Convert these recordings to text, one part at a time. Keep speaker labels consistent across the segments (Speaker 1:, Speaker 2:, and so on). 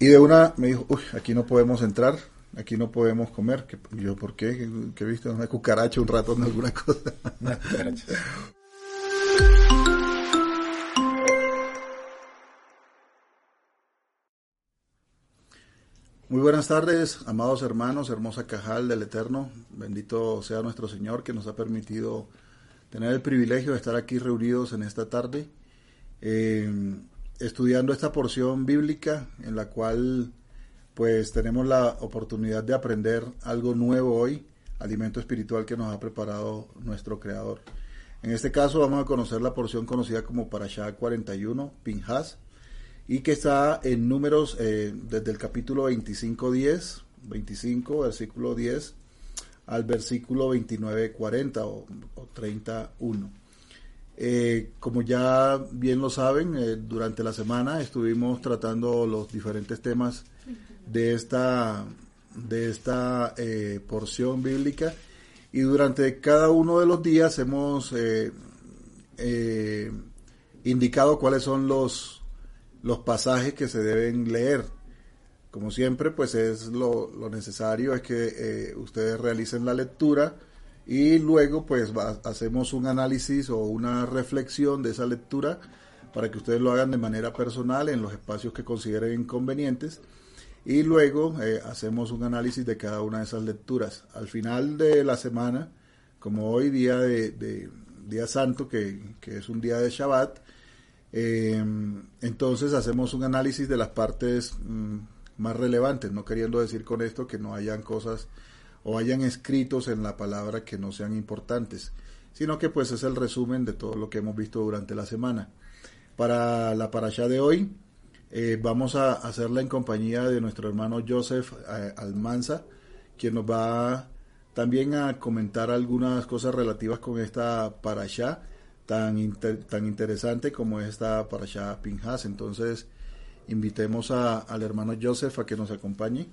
Speaker 1: Y de una me dijo, uy, aquí no podemos entrar, aquí no podemos comer. ¿Qué, yo, ¿por qué? ¿Qué, viste? ¿Una cucaracha, un ratón, alguna cosa? Una cucaracha. Muy buenas tardes, amados hermanos, hermosa cajal del Eterno. Bendito sea nuestro Señor que nos ha permitido tener el privilegio de estar aquí reunidos en esta tarde, eh, estudiando esta porción bíblica en la cual pues tenemos la oportunidad de aprender algo nuevo hoy, alimento espiritual que nos ha preparado nuestro Creador. En este caso vamos a conocer la porción conocida como Parashá 41, Pinhas, y que está en números eh, desde el capítulo 25, 10, 25, versículo 10, al versículo 29, 40 o, 31. Eh, como ya bien lo saben, eh, durante la semana estuvimos tratando los diferentes temas de esta, de esta porción bíblica y durante cada uno de los días hemos indicado cuáles son los los pasajes que se deben leer. Como siempre, pues es lo, necesario es que eh, ustedes realicen la lectura y luego pues hacemos un análisis o una reflexión de esa lectura para que ustedes lo hagan de manera personal en los espacios que consideren convenientes y luego eh, hacemos un análisis de cada una de esas lecturas. Al final de la semana, como hoy día de, día santo, que, que, es un día de Shabbat, eh, entonces hacemos un análisis de las partes mm, más relevantes, no queriendo decir con esto que no hayan cosas o hayan escritos en la palabra que no sean importantes, sino que pues es el resumen de todo lo que hemos visto durante la semana. Para la parasha de hoy eh, vamos a hacerla en compañía de nuestro hermano Joseph eh, Almanza, quien nos va también a comentar algunas cosas relativas con esta parasha tan, tan interesante como esta para allá Pinjas. Entonces, invitemos a, al hermano Joseph a que nos acompañe.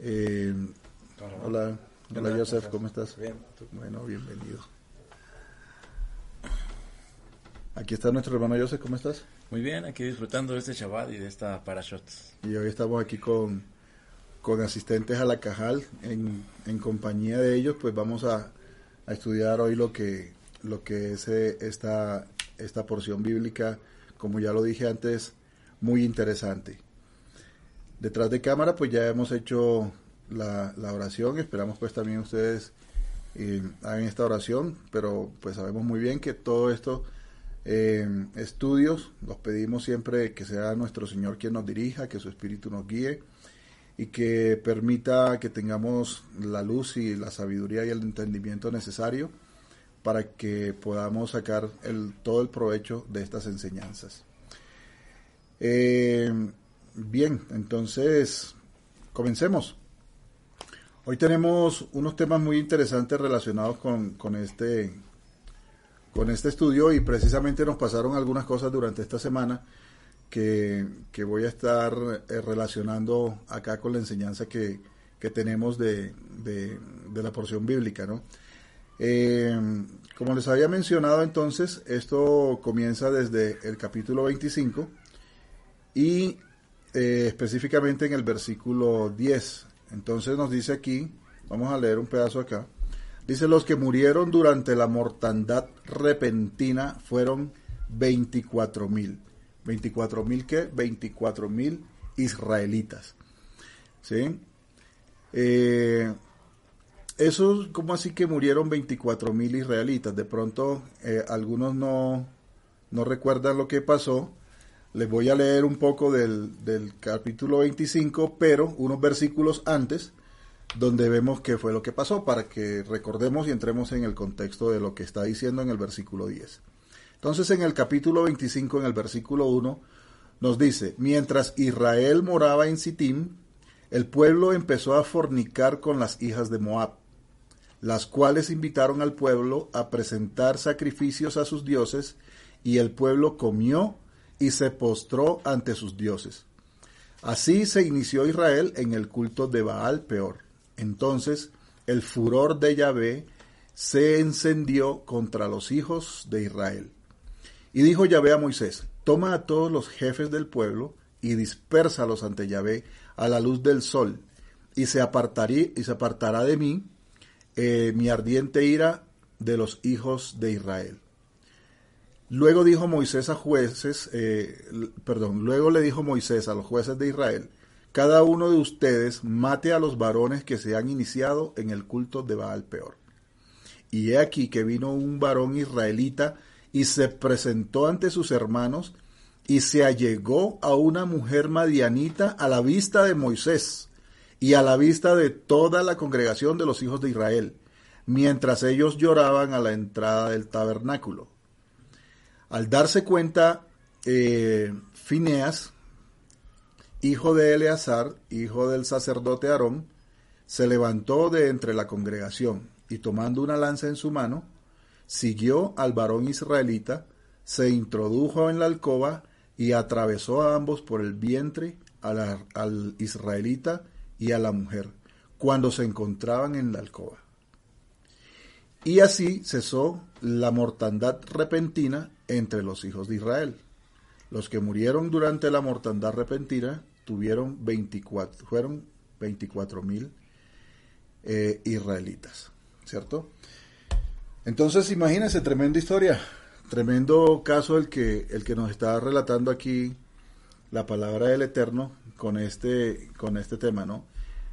Speaker 1: Eh, hola, hola Joseph, ¿cómo estás?
Speaker 2: Bien.
Speaker 1: Bueno, bienvenido. Aquí está nuestro hermano Joseph, ¿cómo estás?
Speaker 2: Muy bien, aquí disfrutando de este Shabbat y de esta Parashot.
Speaker 1: Y hoy estamos aquí con, con asistentes a la Cajal, en, en compañía de ellos, pues vamos a, a estudiar hoy lo que lo que es eh, esta, esta porción bíblica, como ya lo dije antes, muy interesante. Detrás de cámara, pues ya hemos hecho la, oración, esperamos pues también ustedes eh, hagan esta oración, pero pues sabemos muy bien que todo esto, eh, estudios, los pedimos siempre que sea nuestro Señor quien nos dirija, que su Espíritu nos guíe y que permita que tengamos la luz y la sabiduría y el entendimiento necesario para que podamos sacar el, todo el provecho de estas enseñanzas. Eh, bien, entonces comencemos. Hoy tenemos unos temas muy interesantes relacionados con, este, con este estudio y precisamente nos pasaron algunas cosas durante esta semana que, voy a estar eh, relacionando acá con la enseñanza que, tenemos de, de, la porción bíblica, ¿no? Eh, como les había mencionado entonces, esto comienza desde el capítulo 25 y eh, específicamente en el versículo 10. Entonces nos dice aquí, vamos a leer un pedazo acá, dice los que murieron durante la mortandad repentina fueron 24 mil. ¿24 mil qué? 24 mil israelitas. ¿Sí? Eh, eso, como así que murieron 24 mil israelitas? De pronto, eh, algunos no, no recuerdan lo que pasó. Les voy a leer un poco del, del capítulo 25, pero unos versículos antes, donde vemos qué fue lo que pasó, para que recordemos y entremos en el contexto de lo que está diciendo en el versículo 10. Entonces, en el capítulo 25, en el versículo 1, nos dice, mientras Israel moraba en Sittim, el pueblo empezó a fornicar con las hijas de Moab las cuales invitaron al pueblo a presentar sacrificios a sus dioses, y el pueblo comió y se postró ante sus dioses. Así se inició Israel en el culto de Baal peor. Entonces el furor de Yahvé se encendió contra los hijos de Israel. Y dijo Yahvé a Moisés, toma a todos los jefes del pueblo y dispérsalos ante Yahvé a la luz del sol, y se, apartaría, y se apartará de mí eh, mi ardiente ira de los hijos de Israel. Luego dijo Moisés a jueces, eh, perdón, luego le dijo Moisés a los jueces de Israel, cada uno de ustedes mate a los varones que se han iniciado en el culto de Baal peor. Y he aquí que vino un varón israelita y se presentó ante sus hermanos y se allegó a una mujer madianita a la vista de Moisés y a la vista de toda la congregación de los hijos de Israel, mientras ellos lloraban a la entrada del tabernáculo. Al darse cuenta, eh, hijo de Eleazar, hijo del sacerdote Aarón, se levantó de entre la congregación y tomando una lanza en su mano, siguió al varón israelita, se introdujo en la alcoba y atravesó a ambos por el vientre al israelita y a la mujer, cuando se encontraban en la alcoba. Y así cesó la mortandad repentina entre los hijos de Israel. Los que murieron durante la mortandad repentina tuvieron 24, fueron 24 mil eh, israelitas, ¿cierto? Entonces, imagínense, tremenda historia, tremendo caso el que, el que nos está relatando aquí la palabra del Eterno con este, con este tema, ¿no?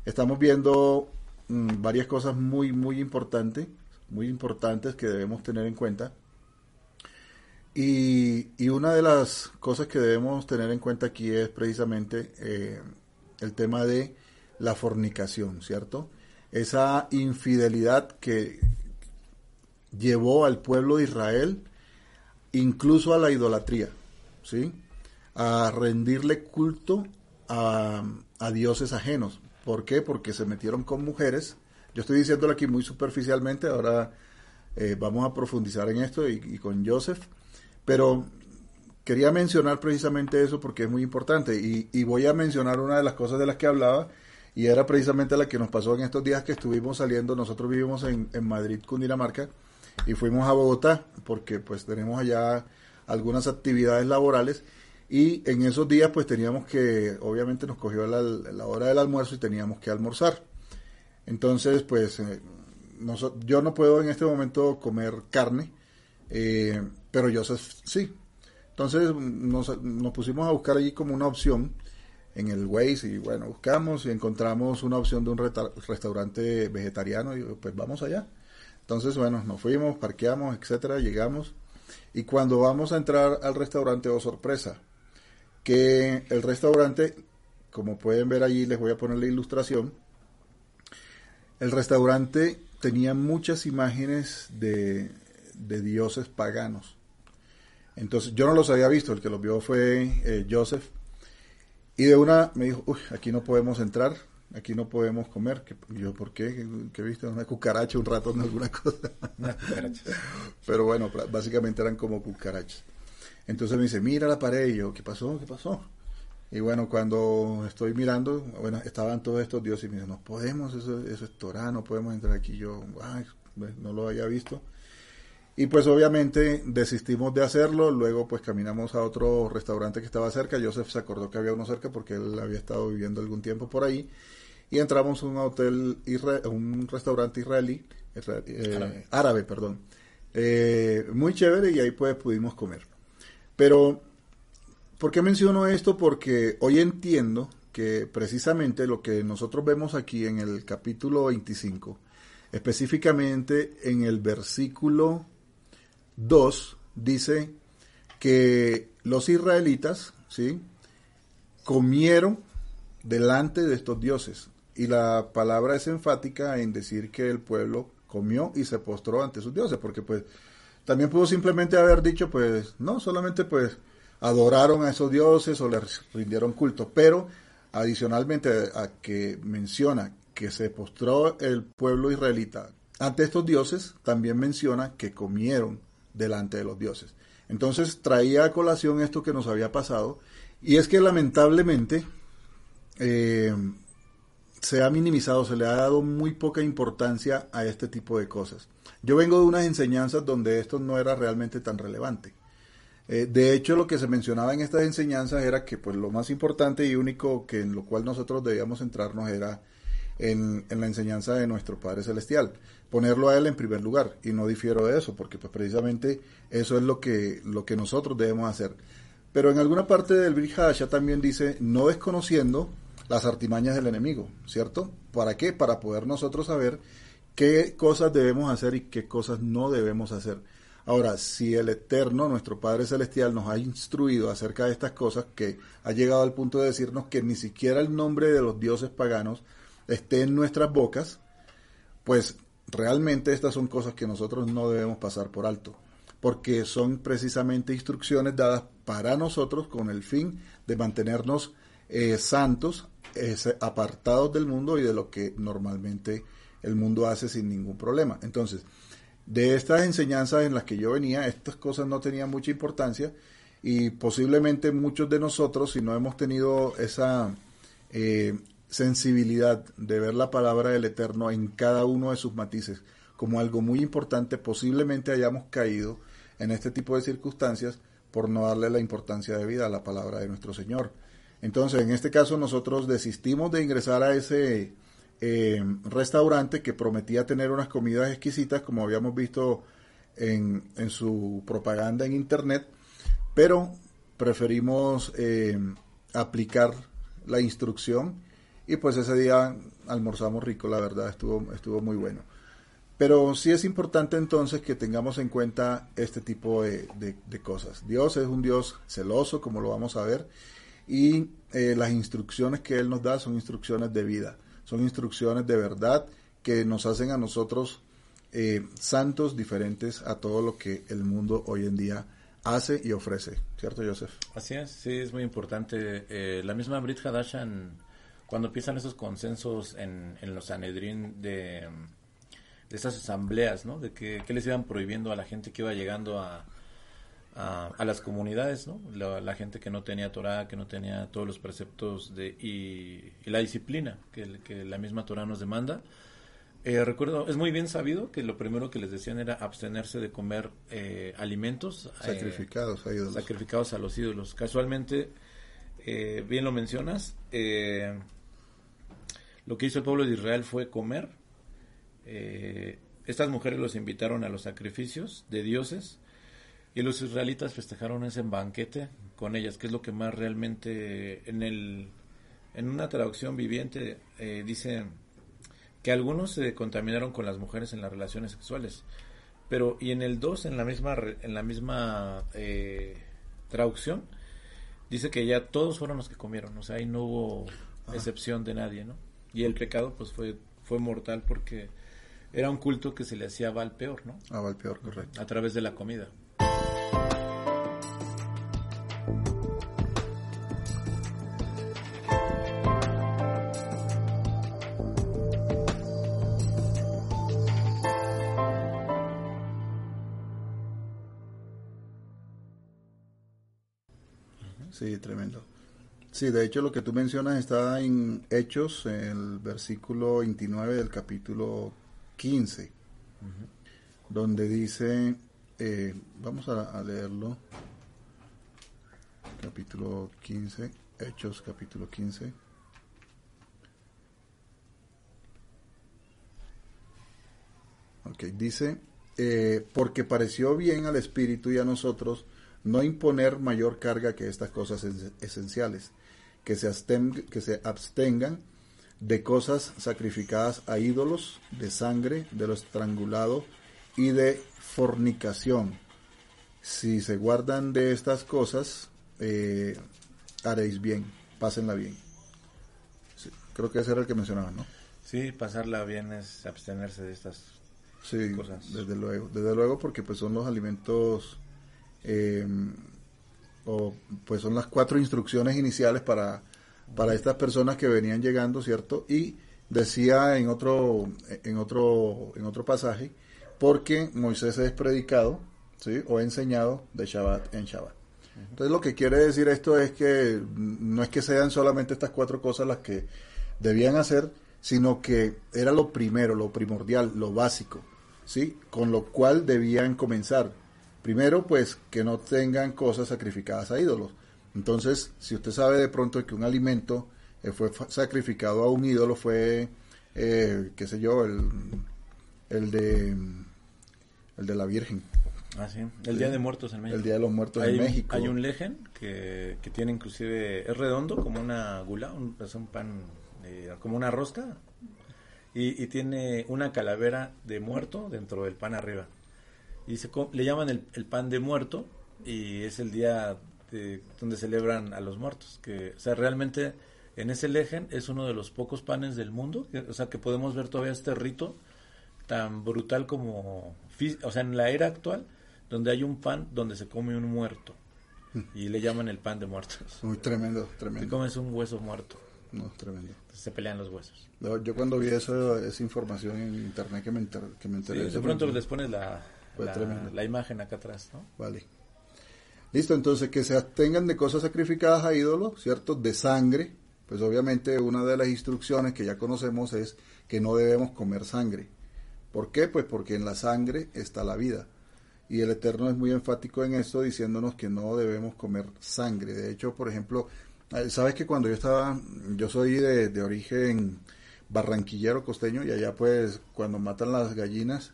Speaker 1: Estamos viendo mm, varias cosas muy, muy importantes, muy importantes que debemos tener en cuenta. Y, una de las cosas que debemos tener en cuenta aquí es precisamente eh, el tema de la fornicación, ¿cierto? Esa infidelidad que llevó al pueblo de Israel incluso a la idolatría, ¿sí? A rendirle culto a, dioses ajenos. ¿Por qué? Porque se metieron con mujeres. Yo estoy diciéndolo aquí muy superficialmente, ahora eh, vamos a profundizar en esto y, con Joseph. Pero quería mencionar precisamente eso porque es muy importante y, voy a mencionar una de las cosas de las que hablaba y era precisamente la que nos pasó en estos días que estuvimos saliendo. Nosotros vivimos en, en Madrid, Cundinamarca y fuimos a Bogotá porque pues tenemos allá algunas actividades laborales y en esos días pues teníamos que, obviamente nos cogió la, hora del almuerzo y teníamos que almorzar. Entonces pues eh, yo no puedo en este momento comer carne, eh, pero Joseph sí. Entonces nos, pusimos a buscar allí como una opción en el Waze y bueno, buscamos y encontramos una opción de un restaurante vegetariano y pues vamos allá. Entonces bueno, nos fuimos, parqueamos, etcétera, llegamos y cuando vamos a entrar al restaurante, oh sorpresa, que el restaurante, como pueden ver allí, les voy a poner la ilustración, el restaurante tenía muchas imágenes de, dioses paganos. Entonces yo no los había visto, el que los vio fue eh, Joseph. Y de una me dijo, uy, aquí no podemos entrar, aquí no podemos comer. yo, ¿por qué? ¿Qué, viste? Una cucaracha, un ratón, alguna cosa. Pero bueno, básicamente eran como cucarachas. Entonces me dice, mira la pared. Y yo, ¿qué pasó? ¿Qué pasó? Y bueno, cuando estoy mirando, bueno, estaban todos estos dioses y me dice, no podemos, eso, eso es Torah, no podemos entrar aquí. Yo, ay, no lo había visto. Y pues obviamente desistimos de hacerlo, luego pues caminamos a otro restaurante que estaba cerca, Joseph se acordó que había uno cerca porque él había estado viviendo algún tiempo por ahí, y entramos a un hotel, un restaurante israelí, eh, árabe. perdón, eh, muy chévere y ahí pues pudimos comer. Pero, ¿por qué menciono esto? Porque hoy entiendo que precisamente lo que nosotros vemos aquí en el capítulo 25, específicamente en el versículo 2, dice que los israelitas, ¿sí? Comieron delante de estos dioses. Y la palabra es enfática en decir que el pueblo comió y se postró ante sus dioses, porque pues también pudo simplemente haber dicho, pues, no, solamente pues adoraron a esos dioses o les rindieron culto, pero adicionalmente a que menciona que se postró el pueblo israelita ante estos dioses, también menciona que comieron delante de los dioses. Entonces traía a colación esto que nos había pasado, y es que lamentablemente eh, se ha minimizado, se le ha dado muy poca importancia a este tipo de cosas. Yo vengo de unas enseñanzas donde esto no era realmente tan relevante. Eh, de hecho, lo que se mencionaba en estas enseñanzas era que pues lo más importante y único que en lo cual nosotros debíamos centrarnos era en, la enseñanza de nuestro Padre Celestial, ponerlo a Él en primer lugar, y no difiero de eso, porque pues precisamente eso es lo que, lo que nosotros debemos hacer. Pero en alguna parte del Brihadasha también dice, no desconociendo las artimañas del enemigo, ¿cierto? ¿Para qué? Para poder nosotros saber qué cosas debemos hacer y qué cosas no debemos hacer. Ahora, si el Eterno, nuestro Padre Celestial, nos ha instruido acerca de estas cosas, que ha llegado al punto de decirnos que ni siquiera el nombre de los dioses paganos esté en nuestras bocas, pues realmente estas son cosas que nosotros no debemos pasar por alto, porque son precisamente instrucciones dadas para nosotros con el fin de mantenernos eh, santos, apartados del mundo y de lo que normalmente el mundo hace sin ningún problema. Entonces, de estas enseñanzas en las que yo venía, estas cosas no tenían mucha importancia y posiblemente muchos de nosotros, si no hemos tenido esa eh, sensibilidad de ver la palabra del Eterno en cada uno de sus matices como algo muy importante, posiblemente hayamos caído en este tipo de circunstancias por no darle la importancia de vida a la palabra de nuestro Señor. Entonces, en este caso nosotros desistimos de ingresar a ese eh, restaurante que prometía tener unas comidas exquisitas, como habíamos visto en, en su propaganda en internet, pero preferimos eh, aplicar la instrucción y pues ese día almorzamos rico, la verdad, estuvo, estuvo muy bueno. Pero sí es importante entonces que tengamos en cuenta este tipo de, cosas. Dios es un Dios celoso, como lo vamos a ver, y eh, las instrucciones que Él nos da son instrucciones de vida son instrucciones de verdad que nos hacen a nosotros eh, santos diferentes a todo lo que el mundo hoy en día hace y ofrece, ¿cierto, Joseph?
Speaker 2: Así es, sí, es muy importante. Eh, la misma Brit Hadashan, cuando empiezan esos consensos en, en los Sanedrín de, de esas asambleas, ¿no? De que, que les iban prohibiendo a la gente que iba llegando a, a, las comunidades, ¿no? La, gente que no tenía Torah, que no tenía todos los preceptos de, y, la disciplina que, que, la misma Torah nos demanda. Eh, recuerdo, es muy bien sabido que lo primero que les decían era abstenerse de comer eh, alimentos
Speaker 1: eh, sacrificados a ídolos.
Speaker 2: Sacrificados a los ídolos. Casualmente, bien lo mencionas, lo que hizo el pueblo de Israel fue comer. estas mujeres los invitaron a los sacrificios de dioses y los israelitas festejaron ese banquete con ellas, que es lo que más realmente en el en una traducción viviente eh, dice que algunos se contaminaron con las mujeres en las relaciones sexuales, pero y en el 2 en la misma en la misma eh, traducción dice que ya todos fueron los que comieron, o sea, ahí no hubo excepción de nadie, ¿no? Y el pecado pues fue fue mortal porque era un culto que se le hacía al peor, ¿no?
Speaker 1: A Val peor, correcto.
Speaker 2: A través de la comida.
Speaker 1: Sí, tremendo. Sí, de hecho lo que tú mencionas está en Hechos, en el versículo 29 del capítulo 15, donde dice, eh, vamos a, leerlo, capítulo 15, Hechos capítulo 15. Ok, dice, eh, porque pareció bien al Espíritu y a nosotros no imponer mayor carga que estas cosas esenciales, que se, que se abstengan de cosas sacrificadas a ídolos, de sangre, de lo estrangulado y de fornicación. Si se guardan de estas cosas, eh, haréis bien, pásenla bien. creo que ese era el que mencionaba, ¿no?
Speaker 2: Sí, pasarla bien es abstenerse de estas
Speaker 1: sí, cosas. Desde luego, desde luego porque pues son los alimentos eh, o pues son las cuatro instrucciones iniciales para, para estas personas que venían llegando, ¿cierto? Y decía en otro, en otro, en otro pasaje, porque Moisés es predicado, ¿sí? O enseñado de Shabbat en Shabbat. Entonces lo que quiere decir esto es que no es que sean solamente estas cuatro cosas las que debían hacer, sino que era lo primero, lo primordial, lo básico, ¿sí? Con lo cual debían comenzar Primero, pues que no tengan cosas sacrificadas a ídolos. Entonces, si usted sabe de pronto que un alimento eh, fue sacrificado a un ídolo, fue, eh, qué sé yo, el, el de el de la Virgen.
Speaker 2: Ah, sí. El Día de Muertos en México.
Speaker 1: El Día de los Muertos en México.
Speaker 2: Hay un lejen que, que, tiene inclusive, es redondo como una gula, un, es un pan, eh, como una rosca, y, y, tiene una calavera de muerto dentro del pan arriba. Y se, le llaman el, el pan de muerto y es el día de, donde celebran a los muertos. Que, o sea, realmente en ese lejen es uno de los pocos panes del mundo, que, o sea, que podemos ver todavía este rito tan brutal como, o sea, en la era actual, donde hay un pan donde se come un muerto y le llaman el pan de muertos.
Speaker 1: Muy tremendo, tremendo.
Speaker 2: Y comes un hueso muerto.
Speaker 1: No, tremendo.
Speaker 2: Entonces se pelean los huesos.
Speaker 1: yo cuando vi eso, esa información en internet que me, que me enteré.
Speaker 2: Sí, de pronto les pones la, la, la, imagen acá atrás, ¿no?
Speaker 1: Vale. Listo, entonces que se abstengan de cosas sacrificadas a ídolos, ¿cierto? De sangre. Pues obviamente una de las instrucciones que ya conocemos es que no debemos comer sangre. ¿Por qué? Pues porque en la sangre está la vida. Y el Eterno es muy enfático en esto, diciéndonos que no debemos comer sangre. De hecho, por ejemplo, eh, sabes que cuando yo estaba, yo soy de, de origen barranquillero costeño y allá pues cuando matan las gallinas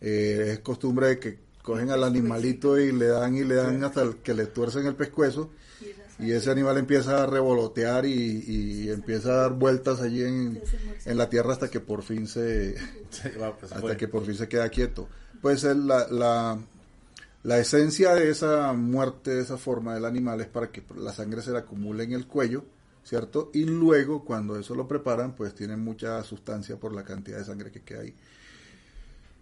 Speaker 1: eh, es costumbre de que cogen al animalito y le dan y le dan hasta que le tuercen el pescuezo. Y ese animal empieza a revolotear y, y empieza a dar vueltas allí en, en, la tierra hasta que por fin se pues, hasta que por fin se queda quieto. Pues la, la, la esencia de esa muerte de esa forma del animal es para que la sangre se le acumule en el cuello cierto y luego cuando eso lo preparan pues tienen mucha sustancia por la cantidad de sangre que queda ahí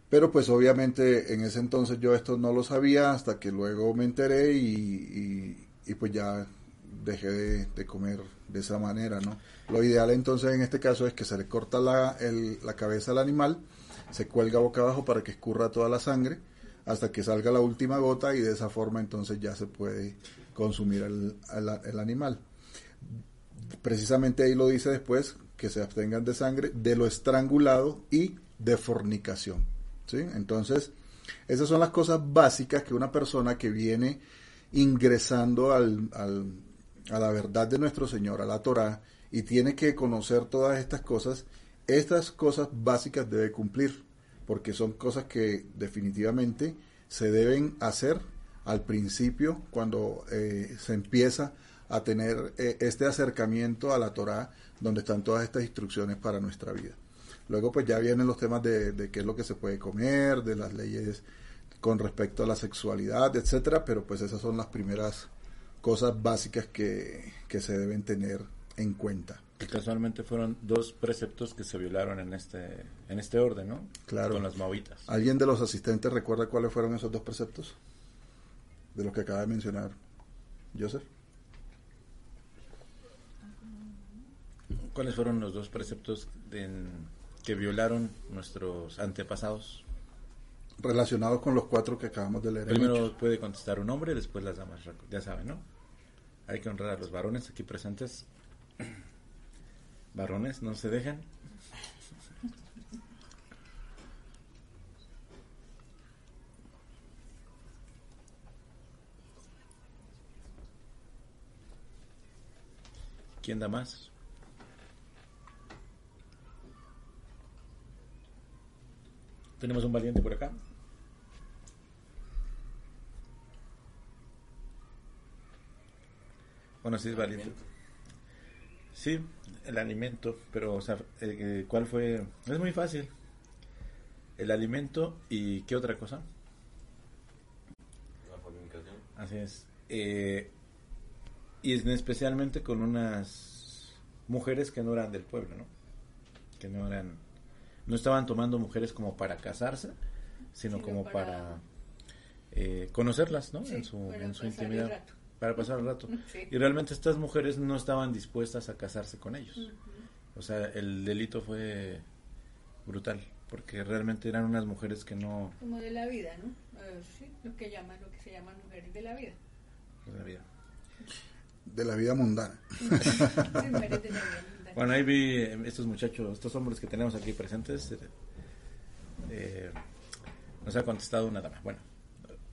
Speaker 1: pero pues obviamente en ese entonces yo esto no lo sabía hasta que luego me enteré y, pues ya dejé de, comer de esa manera, ¿no? Lo ideal entonces en este caso es que se le corta la, la cabeza al animal, se cuelga boca abajo para que escurra toda la sangre hasta que salga la última gota y de esa forma entonces ya se puede consumir el, el, animal. Precisamente ahí lo dice después, que se abstengan de sangre, de lo estrangulado y de fornicación. Entonces, esas son las cosas básicas que una persona que viene ingresando al, a la verdad de nuestro Señor, a la Torah, y tiene que conocer todas estas cosas, estas cosas básicas debe cumplir, porque son cosas que definitivamente se deben hacer al principio cuando eh, se empieza a tener eh, este acercamiento a la Torah, donde están todas estas instrucciones para nuestra vida. Luego pues ya vienen los temas de, de qué es lo que se puede comer, de las leyes con respecto a la sexualidad, etcétera, pero pues esas son las primeras cosas básicas que, se deben tener en cuenta.
Speaker 2: Y casualmente fueron dos preceptos que se violaron en este, en este orden, ¿no?
Speaker 1: Claro.
Speaker 2: Con las mauitas.
Speaker 1: ¿Alguien de los asistentes recuerda cuáles fueron esos dos preceptos? De los que acaba de mencionar Joseph.
Speaker 2: ¿Cuáles fueron los dos preceptos que violaron nuestros antepasados?
Speaker 1: Relacionados con los cuatro que acabamos de leer.
Speaker 2: Primero puede contestar un hombre, después las damas, ya saben, ¿no? Hay que honrar a los varones aquí presentes. Varones, no se dejen. ¿Quién da más? Tenemos un valiente por acá. Bueno, sí es valiente. Sí, el alimento, pero, o sea, eh, eh, ¿cuál fue? Es muy fácil. El alimento y ¿qué otra cosa?
Speaker 3: La comunicación.
Speaker 2: Así es. Eh, y especialmente con unas mujeres que no eran del pueblo, ¿no? Que no eran, no estaban tomando mujeres como para casarse, sino, como para, conocerlas, ¿no? en su, en su intimidad para pasar el rato. Y realmente estas mujeres no estaban dispuestas a casarse con ellos. O sea, el delito fue brutal, porque realmente eran unas mujeres que no...
Speaker 4: Como de la vida, ¿no? Uh, sí, lo que llaman, lo que se llaman mujeres de la vida.
Speaker 2: De la vida.
Speaker 1: De la vida mundana.
Speaker 2: Bueno, ahí vi estos muchachos, estos hombres que tenemos aquí presentes. Eh, nos ha contestado una dama. Bueno,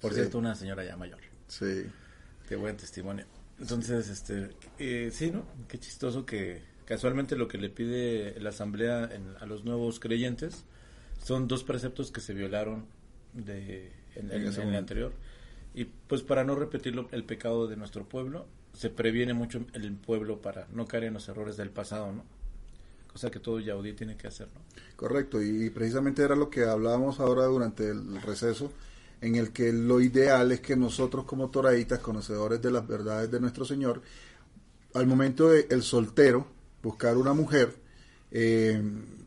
Speaker 2: Por
Speaker 1: Sí.
Speaker 2: cierto, una señora ya mayor.
Speaker 1: Sí.
Speaker 2: Qué buen testimonio. Entonces, este, eh, sí, ¿no? Qué chistoso que casualmente lo que le pide la asamblea en- a los nuevos creyentes son dos preceptos que se violaron de, en,
Speaker 1: En
Speaker 2: en- el anterior. Y pues para no repetir lo- el pecado de nuestro pueblo, se previene mucho el pueblo para no caer en los errores del pasado, ¿no? Cosa que todo yaudí tiene que hacer, ¿no?
Speaker 1: Correcto, y precisamente era lo que hablábamos ahora durante el receso, en el que lo ideal es que nosotros como toraditas, conocedores de las verdades de nuestro Señor, al momento de el soltero buscar una mujer, eh,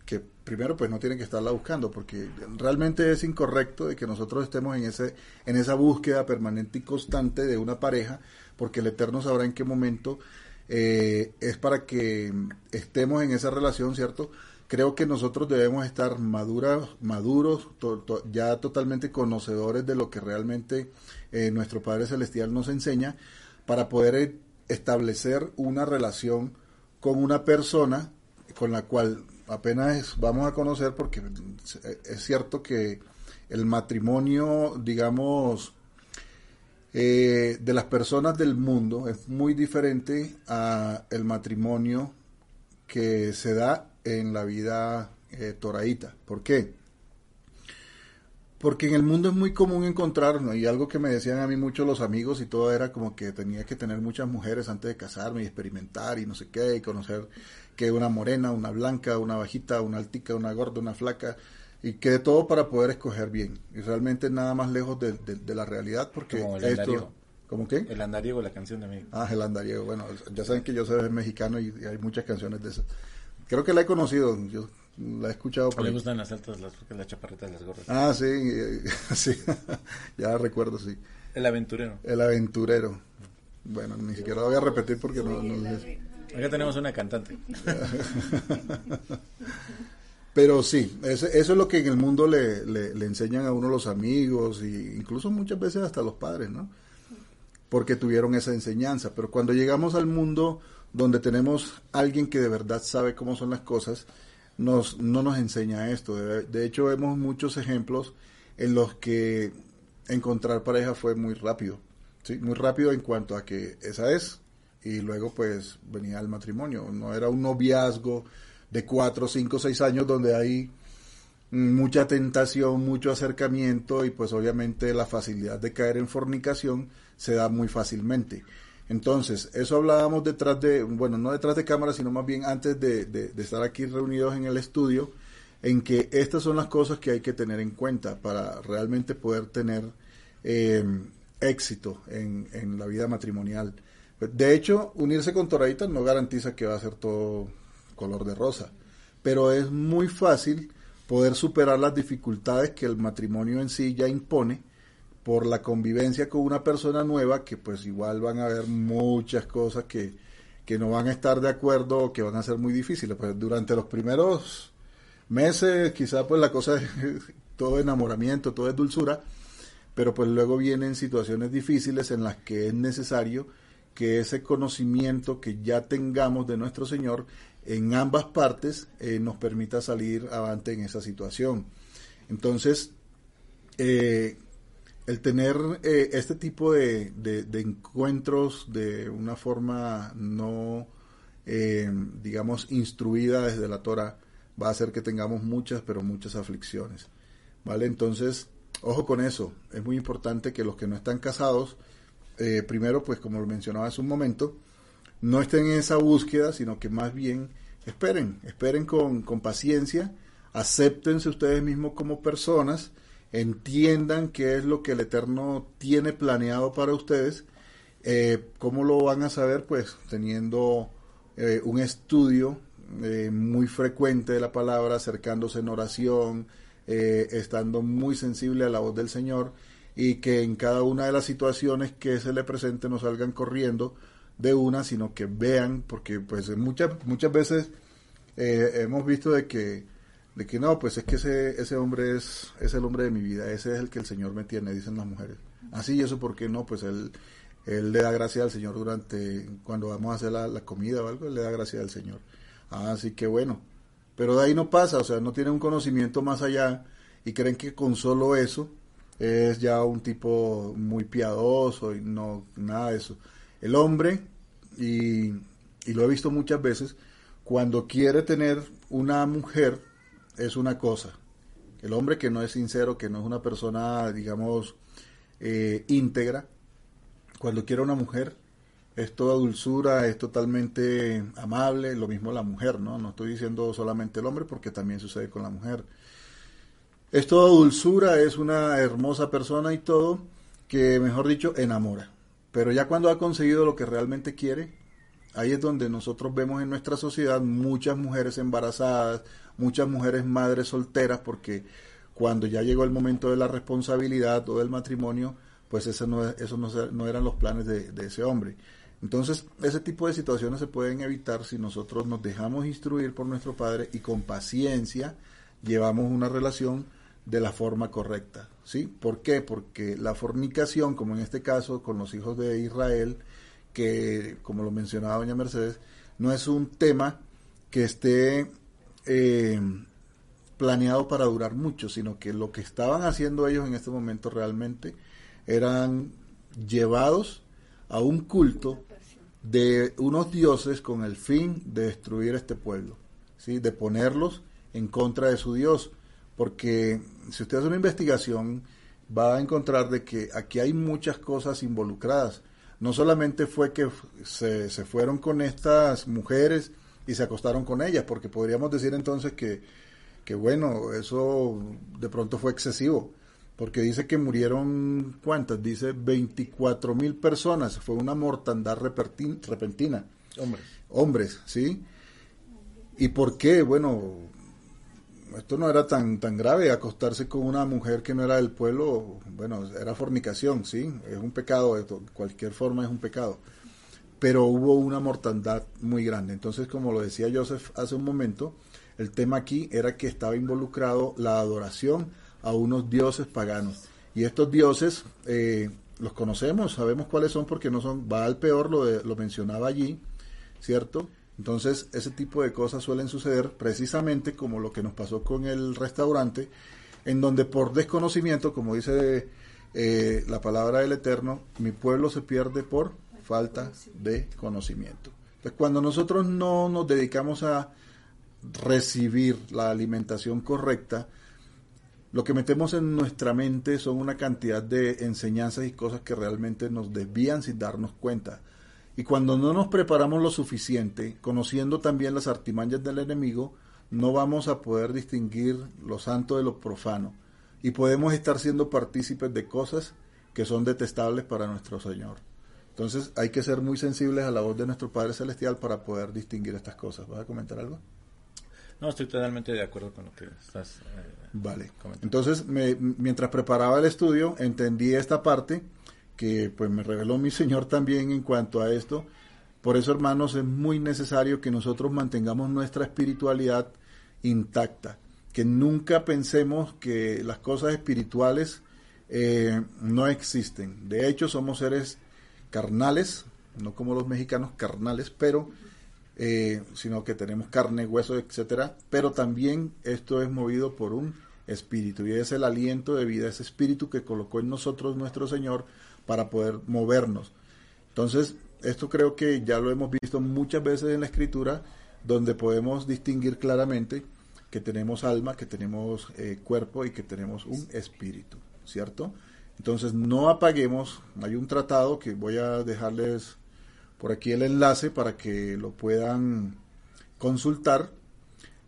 Speaker 1: que primero pues no tiene que estarla buscando, porque realmente es incorrecto de que nosotros estemos en ese en esa búsqueda permanente y constante de una pareja, porque el Eterno sabrá en qué momento eh, es para que estemos en esa relación, ¿cierto? Creo que nosotros debemos estar maduras, maduros, ya totalmente conocedores de lo que realmente eh, nuestro Padre Celestial nos enseña para poder eh, establecer una relación con una persona con la cual apenas vamos a conocer porque es cierto que el matrimonio, digamos, eh, de las personas del mundo es muy diferente a el matrimonio que se da en la vida eh, toraíta. ¿Por qué? Porque en el mundo es muy común encontrar, ¿no? y algo que me decían a mí muchos los amigos y todo era como que tenía que tener muchas mujeres antes de casarme y experimentar y no sé qué, y conocer que una morena, una blanca, una bajita, una altica, una gorda, una flaca, y que de todo para poder escoger bien. Y realmente nada más lejos de, de- de la realidad porque
Speaker 2: Como el
Speaker 1: esto...
Speaker 2: andariego.
Speaker 1: ¿Cómo qué?
Speaker 2: El andariego, la canción de mí.
Speaker 1: Ah, el andariego. Bueno, ya saben que yo soy mexicano y, y hay muchas canciones de esas. Creo que la he conocido, yo la he escuchado por
Speaker 2: Le
Speaker 1: ahí.
Speaker 2: gustan las altas, las, las chaparritas, las gorras.
Speaker 1: Ah, sí, eh, sí, ya recuerdo, sí.
Speaker 2: El aventurero.
Speaker 1: El aventurero. Bueno, ni siquiera lo voy a repetir porque no... no- no-
Speaker 2: Acá tenemos una cantante.
Speaker 1: Pero sí, eso es lo que en el mundo le, le- le enseñan a uno los amigos e incluso muchas veces hasta los padres, ¿no? Porque tuvieron esa enseñanza. Pero cuando llegamos al mundo donde tenemos alguien que de verdad sabe cómo son las cosas, nos, no nos enseña esto. De, de hecho, vemos muchos ejemplos en los que encontrar pareja fue muy rápido. ¿sí? Muy rápido en cuanto a que esa es. Y luego pues venía el matrimonio. No era un noviazgo de cuatro, cinco, seis años donde hay mucha tentación, mucho acercamiento y pues obviamente la facilidad de caer en fornicación se da muy fácilmente. Entonces, eso hablábamos detrás de, bueno, no detrás de cámara, sino más bien antes de, de- de estar aquí reunidos en el estudio, en que estas son las cosas que hay que tener en cuenta para realmente poder tener eh, éxito en, en la vida matrimonial. De hecho, unirse con Toradita no garantiza que va a ser todo color de rosa, pero es muy fácil poder superar las dificultades que el matrimonio en sí ya impone por la convivencia con una persona nueva que pues igual van a haber muchas cosas que, que no van a estar de acuerdo o que van a ser muy difíciles. Pues durante los primeros meses quizá pues la cosa es todo enamoramiento, todo es dulzura, pero pues luego vienen situaciones difíciles en las que es necesario que ese conocimiento que ya tengamos de nuestro Señor en ambas partes eh, nos permita salir avante en esa situación. Entonces, eh, el tener eh, este tipo de, de- encuentros de una forma no, digamos, instruida desde la Torah va a hacer que tengamos muchas, pero muchas aflicciones. ¿Vale? Entonces, ojo con eso. Es muy importante que los que no están casados, eh, primero, pues como lo mencionaba hace un momento, no estén en esa búsqueda, sino que más bien esperen, esperen con, con paciencia, acéptense ustedes mismos como personas, entiendan qué es lo que el Eterno tiene planeado para ustedes. Eh, ¿Cómo lo van a saber? Pues teniendo eh, un estudio eh, muy frecuente de la palabra, acercándose en oración, estando muy sensible a la voz del Señor y que en cada una de las situaciones que se le presente no salgan corriendo de una, sino que vean, porque pues muchas muchas veces eh, hemos visto de que de que no, pues es que ese, ese hombre es, es el hombre de mi vida, ese es el que el Señor me tiene, dicen las mujeres. Así, ¿y eso por qué no? Pues él, él le da gracia al Señor durante, cuando vamos a hacer la, la comida o algo, él le da gracia al Señor. Así que bueno, pero de ahí no pasa, o sea, no tienen un conocimiento más allá y creen que con solo eso es ya un tipo muy piadoso y no nada de eso. El hombre, y, y lo he visto muchas veces, cuando quiere tener una mujer es una cosa. El hombre que no es sincero, que no es una persona, digamos, eh, íntegra, cuando quiere una mujer es toda dulzura, es totalmente amable, lo mismo la mujer, ¿no? No estoy diciendo solamente el hombre porque también sucede con la mujer. Es toda dulzura, es una hermosa persona y todo, que mejor dicho, enamora. Pero ya cuando ha conseguido lo que realmente quiere, ahí es donde nosotros vemos en nuestra sociedad muchas mujeres embarazadas, muchas mujeres madres solteras, porque cuando ya llegó el momento de la responsabilidad o del matrimonio, pues eso no, eso no, eran los planes de, de ese hombre. Entonces, ese tipo de situaciones se pueden evitar si nosotros nos dejamos instruir por nuestro Padre y con paciencia llevamos una relación de la forma correcta. ¿sí? ¿Por qué? Porque la fornicación, como en este caso con los hijos de Israel, que como lo mencionaba doña Mercedes, no es un tema que esté eh, planeado para durar mucho, sino que lo que estaban haciendo ellos en este momento realmente eran llevados a un culto de unos dioses con el fin de destruir este pueblo, ¿sí? de ponerlos en contra de su Dios. Porque si usted hace una investigación, va a encontrar de que aquí hay muchas cosas involucradas. No solamente fue que se, se fueron con estas mujeres y se acostaron con ellas, porque podríamos decir entonces que, que bueno, eso de pronto fue excesivo porque dice que murieron, ¿cuántas? Dice 24 mil personas, fue una mortandad repentina.
Speaker 2: Hombres.
Speaker 1: Hombres, ¿sí? ¿Y por qué? Bueno, esto no era tan, tan grave, acostarse con una mujer que no era del pueblo, bueno, era fornicación, ¿sí? Es un pecado, de cualquier forma es un pecado. Pero hubo una mortandad muy grande. Entonces, como lo decía Joseph hace un momento, el tema aquí era que estaba involucrado la adoración a unos dioses paganos. Y estos dioses eh, los conocemos, sabemos cuáles son porque no son, va al peor, lo, lo mencionaba allí, ¿cierto? Entonces, ese tipo de cosas suelen suceder precisamente como lo que nos pasó con el restaurante, en donde por desconocimiento, como dice eh, la palabra del Eterno, mi pueblo se pierde por falta de conocimiento. Entonces, cuando nosotros no nos dedicamos a recibir la alimentación correcta, lo que metemos en nuestra mente son una cantidad de enseñanzas y cosas que realmente nos desvían sin darnos cuenta. Y cuando no nos preparamos lo suficiente, conociendo también las artimañas del enemigo, no vamos a poder distinguir lo santo de lo profano. Y podemos estar siendo partícipes de cosas que son detestables para nuestro Señor. Entonces hay que ser muy sensibles a la voz de nuestro Padre Celestial para poder distinguir estas cosas. ¿Vas a comentar algo?
Speaker 2: No, estoy totalmente de acuerdo con lo que estás.
Speaker 1: Eh, vale. Entonces, mientras preparaba el estudio, entendí esta parte que pues me reveló mi Señor también en cuanto a esto. Por eso, hermanos, es muy necesario que nosotros mantengamos nuestra espiritualidad intacta, que nunca pensemos que las cosas espirituales eh, no existen. De hecho, somos seres carnales, no como los mexicanos carnales, pero eh, sino que tenemos carne, hueso, etcétera, pero también esto es movido por un espíritu y es el aliento de vida, ese espíritu que colocó en nosotros nuestro Señor para poder movernos. Entonces, esto creo que ya lo hemos visto muchas veces en la escritura, donde podemos distinguir claramente que tenemos alma, que tenemos eh, cuerpo y que tenemos un espíritu, ¿cierto? Entonces, no apaguemos, hay un tratado que voy a dejarles por aquí el enlace para que lo puedan consultar.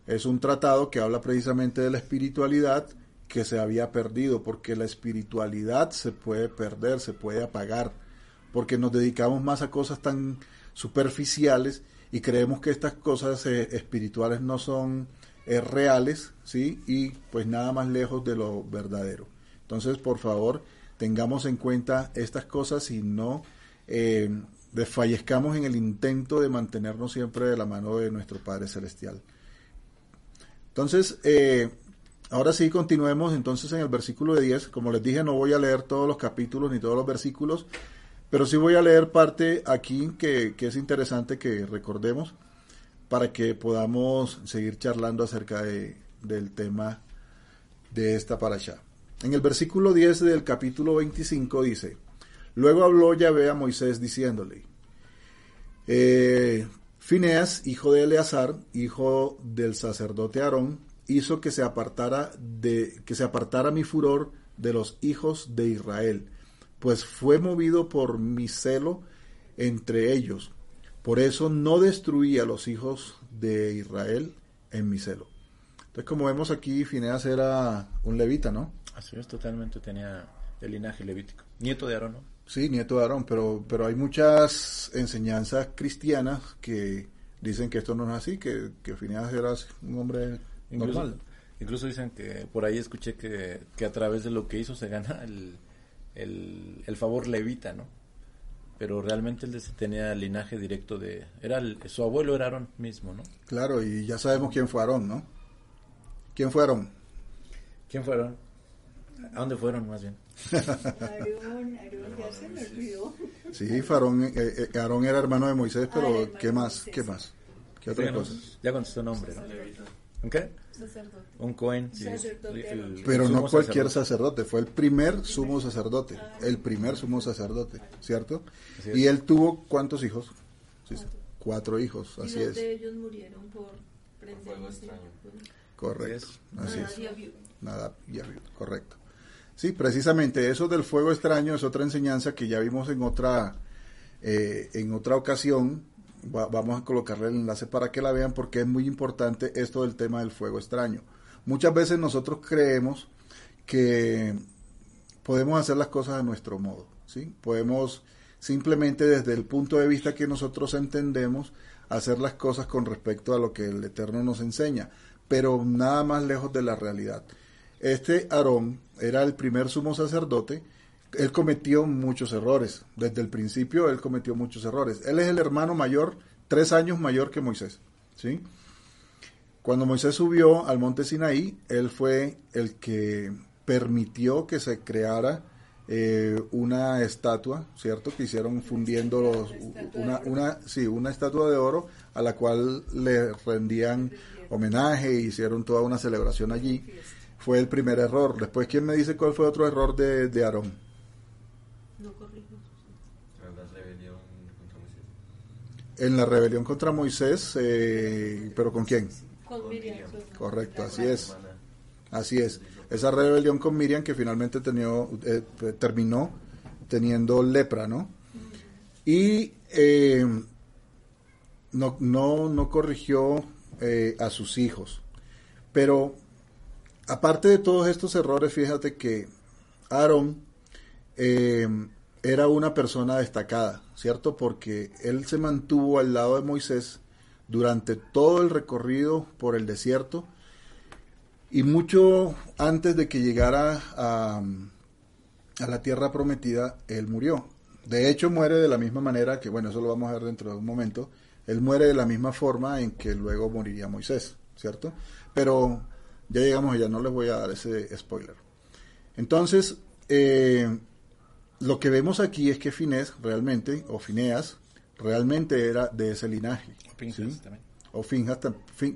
Speaker 1: Es un tratado que habla precisamente de la espiritualidad que se había perdido, porque la espiritualidad se puede perder, se puede apagar, porque nos dedicamos más a cosas tan superficiales y creemos que estas cosas eh, espirituales no son eh, reales, ¿sí? Y pues nada más lejos de lo verdadero. Entonces, por favor, tengamos en cuenta estas cosas y no eh, desfallezcamos en el intento de mantenernos siempre de la mano de nuestro Padre Celestial. Entonces, eh, ahora sí continuemos entonces en el versículo de 10. Como les dije, no voy a leer todos los capítulos ni todos los versículos, pero sí voy a leer parte aquí que, es interesante que recordemos para que podamos seguir charlando acerca de, del tema de esta paracha. En el versículo 10 del capítulo 25 dice, luego habló Yahvé a Moisés diciéndole, eh, Fineas, hijo de Eleazar, hijo del sacerdote Aarón, hizo que se apartara de que se apartara mi furor de los hijos de Israel, pues fue movido por mi celo entre ellos. Por eso no destruí a los hijos de Israel en mi celo. Entonces, como vemos aquí, Fineas era un levita, ¿no?
Speaker 2: Así es, totalmente tenía el linaje levítico. Nieto de Aarón, ¿no?
Speaker 1: Sí, nieto de Aarón, pero, pero hay muchas enseñanzas cristianas que dicen que esto no es así, que, que Fineas era un hombre
Speaker 2: Incluso,
Speaker 1: normal.
Speaker 2: incluso dicen que por ahí escuché que, que a través de lo que hizo se gana el, el, el favor levita, ¿no? Pero realmente él tenía linaje directo de... era el- Su abuelo era Aarón mismo, ¿no?
Speaker 1: Claro, y ya sabemos quién fue Aarón, ¿no? ¿Quién fue Aarón?
Speaker 2: ¿Quién fueron? ¿A dónde fueron más bien?
Speaker 4: Aarón, Aarón, ya se me olvidó.
Speaker 1: Sí, Farón, eh, eh, Aarón era hermano de Moisés,
Speaker 4: Ah,
Speaker 1: pero
Speaker 4: hermano
Speaker 1: ¿qué más?
Speaker 4: Moisés.
Speaker 1: ¿Qué más? ¿Qué otra
Speaker 2: Ya
Speaker 1: cosa?
Speaker 2: con- Ya contestó nombre, ¿no? ¿Un qué?
Speaker 4: Sacerdote.
Speaker 2: Un Cohen. sí,
Speaker 4: Sacerdote
Speaker 2: el-
Speaker 4: Aarón.
Speaker 2: el
Speaker 1: Pero no cualquier
Speaker 2: sacerdote.
Speaker 1: sacerdote, fue el primer sumo sacerdote, el primer sumo sacerdote, ¿cierto? Y él tuvo cuántos hijos? Sí, cuatro hijos,
Speaker 4: y
Speaker 1: así
Speaker 4: dos
Speaker 1: es,
Speaker 4: de ellos murieron por prenderlos en
Speaker 1: correcto, así
Speaker 4: Nadab
Speaker 1: es. Nada, y Abiud, correcto. Sí, precisamente eso del fuego extraño es otra enseñanza que ya vimos en otra, eh, en otra ocasión. Va- vamos a colocarle el enlace para que la vean porque es muy importante esto del tema del fuego extraño. Muchas veces nosotros creemos que podemos hacer las cosas a nuestro modo, ¿sí? Podemos simplemente desde el punto de vista que nosotros entendemos hacer las cosas con respecto a lo que el Eterno nos enseña, pero nada más lejos de la realidad. Este Aarón era el primer sumo sacerdote, él cometió muchos errores, desde el principio él cometió muchos errores. Él es el hermano mayor, tres años mayor que Moisés, ¿sí? Cuando Moisés subió al monte Sinaí, él fue el que permitió que se creara eh, una estatua, ¿cierto? Que hicieron fundiendo los, una, una, sí, una estatua de oro a la cual le rendían homenaje e hicieron toda una celebración allí. Fue el primer error. Después, ¿quién me dice cuál fue otro error de, de Aarón?
Speaker 4: No corrijo.
Speaker 3: La rebelión contra Moisés.
Speaker 1: En la rebelión contra Moisés, eh, pero ¿con quién?
Speaker 4: Con Miriam.
Speaker 1: Correcto, así es. Así es. Esa rebelión con Miriam que finalmente tenió, eh, terminó teniendo lepra, ¿no? Y eh, no, no, no corrigió eh, a sus hijos. Pero aparte de todos estos errores, fíjate que Aarón eh, era una persona destacada, ¿cierto? Porque él se mantuvo al lado de Moisés durante todo el recorrido por el desierto y mucho antes de que llegara a, la tierra prometida, él murió. De hecho, muere de la misma manera que, bueno, eso lo vamos a ver dentro de un momento, él muere de la misma forma en que luego moriría Moisés, ¿cierto? Pero ya llegamos allá, no les voy a dar ese spoiler. Entonces, eh, lo que vemos aquí es que Finés realmente, o Fineas, realmente era de ese linaje.
Speaker 2: Pinchas
Speaker 1: ¿sí?
Speaker 2: también.
Speaker 1: O Finjas,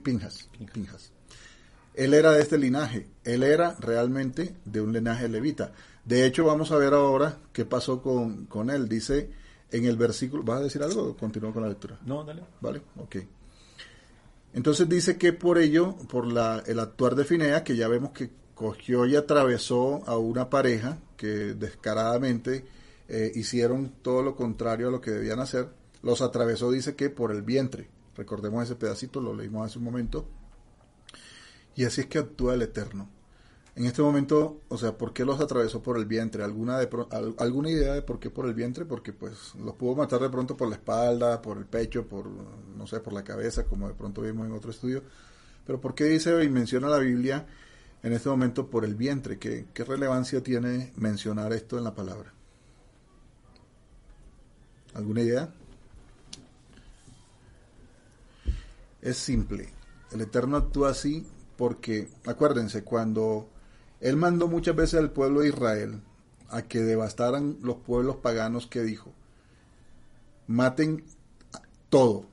Speaker 1: Pinjas, Pinjas. Él era de este linaje, él era realmente de un linaje levita. De hecho, vamos a ver ahora qué pasó con, con él. Dice en el versículo, ¿vas a decir algo o continúo con la lectura?
Speaker 2: No, dale.
Speaker 1: ¿Vale? Ok. Entonces dice que por ello, por la, el actuar de Finea, que ya vemos que cogió y atravesó a una pareja que descaradamente eh, hicieron todo lo contrario a lo que debían hacer, los atravesó, dice que por el vientre. Recordemos ese pedacito, lo leímos hace un momento. Y así es que actúa el Eterno. En este momento, o sea, ¿por qué los atravesó por el vientre? ¿Alguna, de ¿Alguna idea de por qué por el vientre? Porque pues los pudo matar de pronto por la espalda, por el pecho, por, no sé, por la cabeza, como de pronto vimos en otro estudio. Pero ¿por qué dice y menciona la Biblia en este momento por el vientre? ¿Qué, relevancia tiene mencionar esto en la palabra? ¿Alguna idea? Es simple. El Eterno actúa así porque, acuérdense, cuando Él mandó muchas veces al pueblo de Israel a que devastaran los pueblos paganos que dijo, maten todo,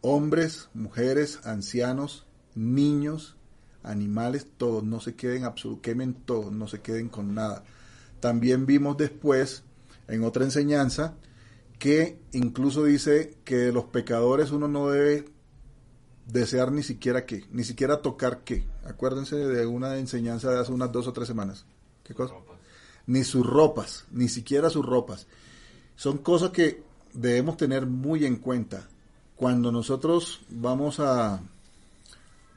Speaker 1: hombres, mujeres, ancianos, niños, animales, todos, no se queden absolut, quemen todos, no se queden con nada. También vimos después, en otra enseñanza, que incluso dice que los pecadores uno no debe desear ni siquiera qué, ni siquiera tocar qué. Acuérdense de una enseñanza de hace unas dos o tres semanas. ¿Qué cosa? Ni sus ropas, ni siquiera sus ropas. Son cosas que debemos tener muy en cuenta. Cuando nosotros vamos a,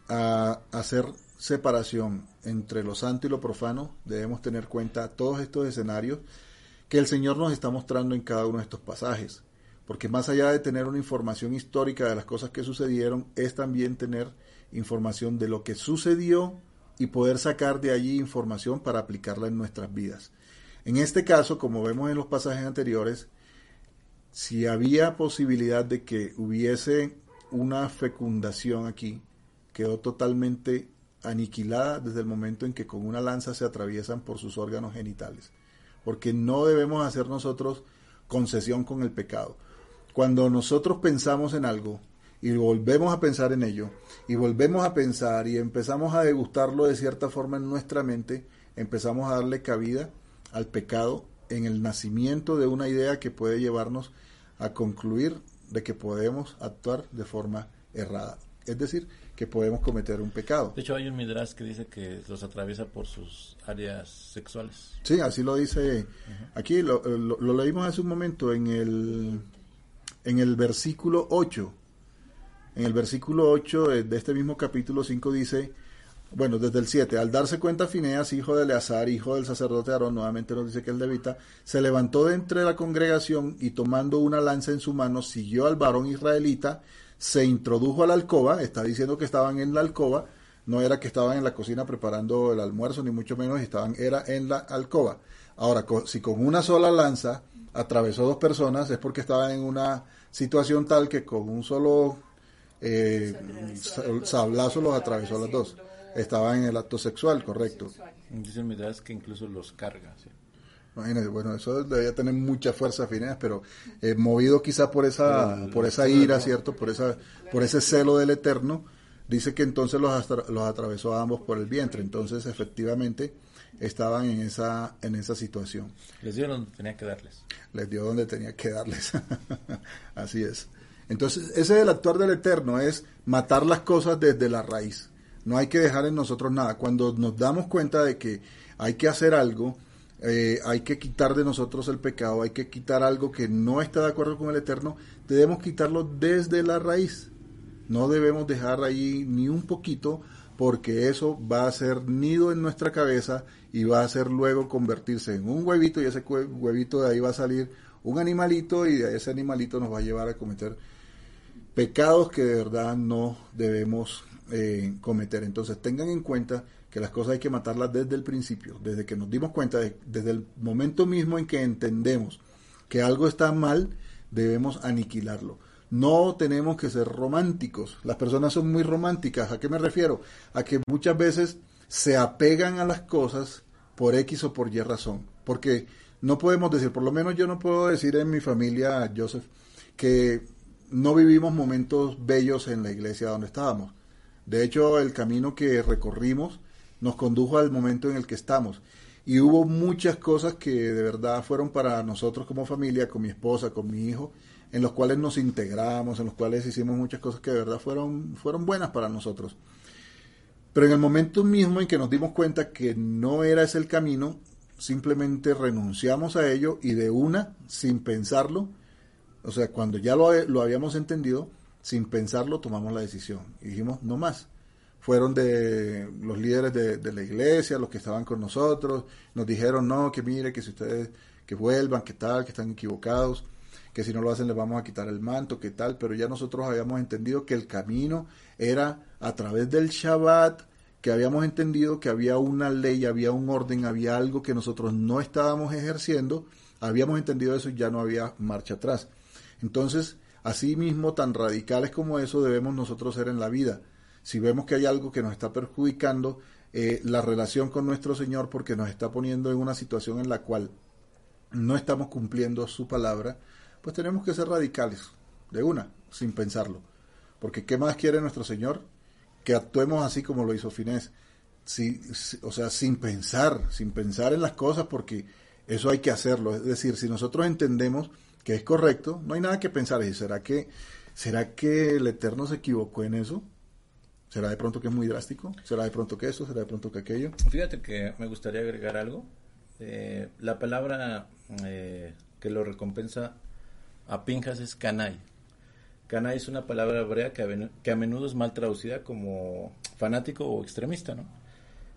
Speaker 1: a hacer separación entre lo santo y lo profano, debemos tener cuenta todos estos escenarios que el Señor nos está mostrando en cada uno de estos pasajes. Porque más allá de tener una información histórica de las cosas que sucedieron, es también tener información de lo que sucedió y poder sacar de allí información para aplicarla en nuestras vidas. En este caso, como vemos en los pasajes anteriores, si había posibilidad de que hubiese una fecundación aquí, quedó totalmente aniquilada desde el momento en que con una lanza se atraviesan por sus órganos genitales. Porque no debemos hacer nosotros concesión con el pecado. Cuando nosotros pensamos en algo y volvemos a pensar en ello, y volvemos a pensar y empezamos a degustarlo de cierta forma en nuestra mente, empezamos a darle cabida al pecado en el nacimiento de una idea que puede llevarnos a concluir de que podemos actuar de forma errada. Es decir, que podemos cometer un pecado.
Speaker 2: De hecho, hay un midrash que dice que los atraviesa por sus áreas sexuales.
Speaker 1: Sí, así lo dice aquí, lo, lo, lo leímos hace un momento en el en el versículo 8. En el versículo 8 de, de este mismo capítulo 5 dice, bueno, desde el 7, al darse cuenta Fineas, hijo de Eleazar, hijo del sacerdote Aarón, nuevamente nos dice que es levita, se levantó de entre la congregación y tomando una lanza en su mano, siguió al varón israelita, se introdujo a la alcoba, está diciendo que estaban en la alcoba, no era que estaban en la cocina preparando el almuerzo, ni mucho menos estaban, era en la alcoba. Ahora, si con una sola lanza atravesó dos personas, es porque estaban en una situación tal que con un solo eh, sablazo los atravesó a los dos. Estaban en el acto sexual, correcto.
Speaker 2: Dice Midrash que incluso los carga. ¿sí?
Speaker 1: Imagínate, bueno, eso debería tener mucha fuerza, Fineas, pero eh, movido quizá por esa, por esa ira, ¿cierto? Por esa, por ese celo del Eterno, dice que entonces los, los atravesó a ambos por el vientre. Entonces, efectivamente, estaban en esa, en esa situación.
Speaker 2: Les dio donde tenía que darles.
Speaker 1: Les dio donde tenía que darles. Así es. Entonces, ese es el actuar del Eterno, es matar las cosas desde la raíz. No hay que dejar en nosotros nada. Cuando nos damos cuenta de que hay que hacer algo, eh, hay que quitar de nosotros el pecado, hay que quitar algo que no está de acuerdo con el Eterno, debemos quitarlo desde la raíz. No debemos dejar ahí ni un poquito porque eso va a ser nido en nuestra cabeza y va a ser luego convertirse en un huevito y ese huevito de ahí va a salir un animalito y ese animalito nos va a llevar a cometer pecados que de verdad no debemos eh, cometer. Entonces tengan en cuenta que las cosas hay que matarlas desde el principio, desde que nos dimos cuenta, de, desde el momento mismo en que entendemos que algo está mal, debemos aniquilarlo. No tenemos que ser románticos. Las personas son muy románticas. ¿A qué me refiero? A que muchas veces se apegan a las cosas por X o por Y razón. Porque no podemos decir, por lo menos yo no puedo decir en mi familia, Joseph, que no vivimos momentos bellos en la iglesia donde estábamos. De hecho, el camino que recorrimos nos condujo al momento en el que estamos. Y hubo muchas cosas que de verdad fueron para nosotros como familia, con mi esposa, con mi hijo, en los cuales nos integramos, en los cuales hicimos muchas cosas que de verdad fueron, fueron buenas para nosotros. Pero en el momento mismo en que nos dimos cuenta que no era ese el camino, simplemente renunciamos a ello y de una, sin pensarlo, o sea, cuando ya lo, lo habíamos entendido, sin pensarlo tomamos la decisión y dijimos, no más. Fueron de los líderes de, de la iglesia, los que estaban con nosotros, nos dijeron, no, que mire, que si ustedes que vuelvan, que tal, que están equivocados que si no lo hacen les vamos a quitar el manto, que tal, pero ya nosotros habíamos entendido que el camino era a través del Shabbat, que habíamos entendido que había una ley, había un orden, había algo que nosotros no estábamos ejerciendo, habíamos entendido eso y ya no había marcha atrás. Entonces, así mismo, tan radicales como eso debemos nosotros ser en la vida. Si vemos que hay algo que nos está perjudicando eh, la relación con nuestro Señor porque nos está poniendo en una situación en la cual no estamos cumpliendo su palabra, pues tenemos que ser radicales, de una, sin pensarlo. Porque ¿qué más quiere nuestro Señor? que actuemos así como lo hizo Finés. Sí, o sea, sin pensar, sin pensar en las cosas, porque eso hay que hacerlo. Es decir, si nosotros entendemos que es correcto, no hay nada que pensar. ¿Y será que, será que el Eterno se equivocó en eso? ¿Será de pronto que es muy drástico? ¿Será de pronto que eso? ¿Será de pronto que aquello?
Speaker 2: Fíjate que me gustaría agregar algo. Eh, la palabra eh, que lo recompensa a Pinjas es canai. Canai es una palabra hebrea que a, menudo es mal traducida como fanático o extremista, ¿no?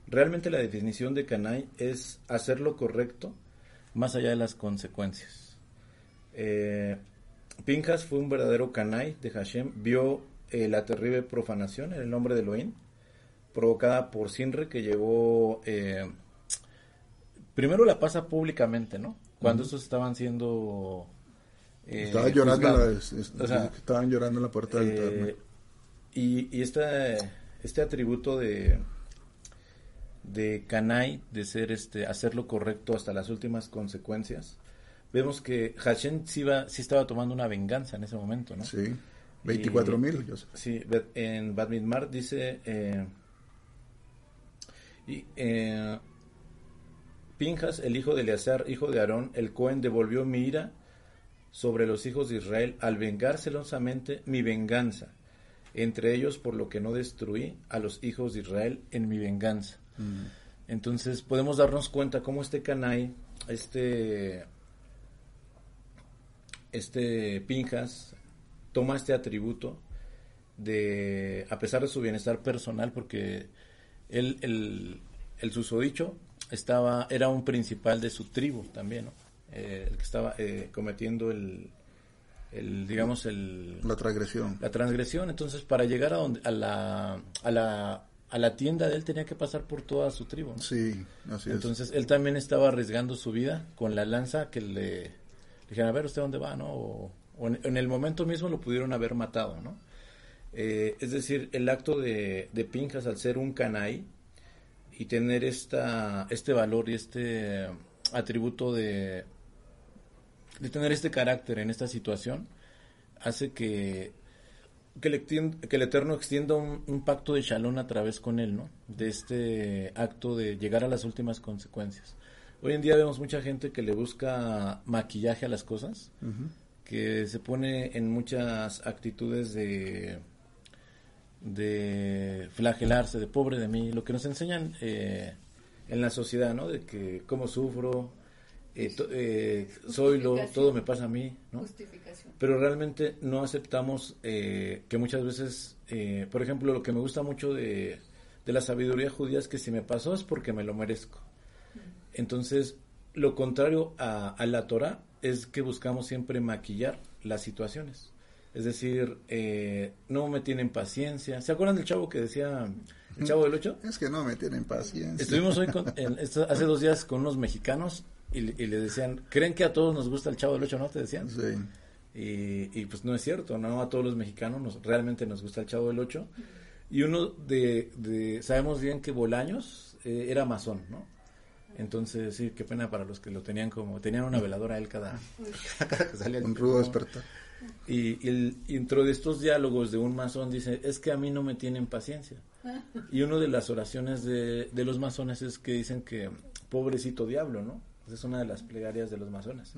Speaker 2: Realmente la definición de canai es hacer lo correcto más allá de las consecuencias. Eh, Pinjas fue un verdadero canai de Hashem, vio eh, la terrible profanación en el nombre de Elohim, provocada por Sinre, que llevó... eh, primero la pasa públicamente, ¿no? Cuando estos estaban siendo... eh,
Speaker 1: Estaba llorando, la-
Speaker 2: juzgados.
Speaker 1: es-
Speaker 2: O sea,
Speaker 1: estaban llorando en la puerta del
Speaker 2: eh, y y este, este atributo de de de ser este, hacer lo correcto hasta las últimas consecuencias, vemos que Hashem sí, iba- sí estaba tomando una venganza en ese momento, ¿no?
Speaker 1: Sí, 24 mil, yo sé.
Speaker 2: Sí, en Bad Midmar dice eh, y, eh, Pinjas, el hijo de Eleazar, hijo de Aarón, el Cohen, devolvió mi ira sobre los hijos de Israel al vengar celosamente mi venganza, entre ellos por lo que no destruí a los hijos de Israel en mi venganza. Entonces podemos darnos cuenta cómo este Canai, este, este Pinjas, toma este atributo de, a pesar de su bienestar personal, porque él, el, el susodicho estaba, era un principal de su tribu también, ¿no? Eh, el que estaba eh, cometiendo el, el, digamos, el,
Speaker 1: La transgresión.
Speaker 2: la transgresión. Entonces, para llegar a, donde, a, la, a, la, a la tienda de él tenía que pasar por toda su tribu. ¿no?
Speaker 1: Sí, así
Speaker 2: Entonces, él también estaba arriesgando su vida con la lanza que le, le dijeron, a ver, ¿usted dónde va? ¿no? O, o en, el momento mismo lo pudieron haber matado, ¿no? Eh, es decir, el acto de, de Pinjas al ser un canai y tener esta, este valor y este atributo de, de tener este carácter en esta situación, hace que, que, el, que el Eterno extienda un, pacto de shalom a través con él, ¿no? De este acto de llegar a las últimas consecuencias. Hoy en día vemos mucha gente que le busca maquillaje a las cosas. Que se pone en muchas actitudes de de flagelarse, de pobre de mí, lo que nos enseñan eh, en la sociedad, ¿no? De que cómo sufro, eh, to- eh, soy lo, todo me pasa a mí, ¿no?
Speaker 4: Justificación.
Speaker 2: Pero realmente no aceptamos eh, que muchas veces, eh, por ejemplo, lo que me gusta mucho de, de la sabiduría judía es que si me pasó es porque me lo merezco. Entonces, lo contrario a, a la Torah es que buscamos siempre maquillar las situaciones. Es decir, eh, no me tienen paciencia. ¿Se acuerdan del chavo que decía, el chavo del 8?
Speaker 1: Es que no me tienen paciencia.
Speaker 2: Estuvimos hoy con- en- esto- hace dos días con unos mexicanos y, y le decían, ¿creen que a todos nos gusta el chavo del 8, no? Te decían.
Speaker 1: Sí.
Speaker 2: Y, y, pues no es cierto, no a todos los mexicanos nos, realmente nos gusta el Chavo del 8. Y uno de, de sabemos bien que Bolaños eh, era masón, ¿no? Entonces, sí, qué pena para los que lo tenían como, tenían una veladora a él cada, cada que salía el
Speaker 1: Un rudo despertar.
Speaker 2: Y, y dentro de estos diálogos de un masón dice, es que a mí no me tienen paciencia. Y una de las oraciones de, de los masones es que dicen que, pobrecito diablo, ¿no? Esa es una de las plegarias de los masones.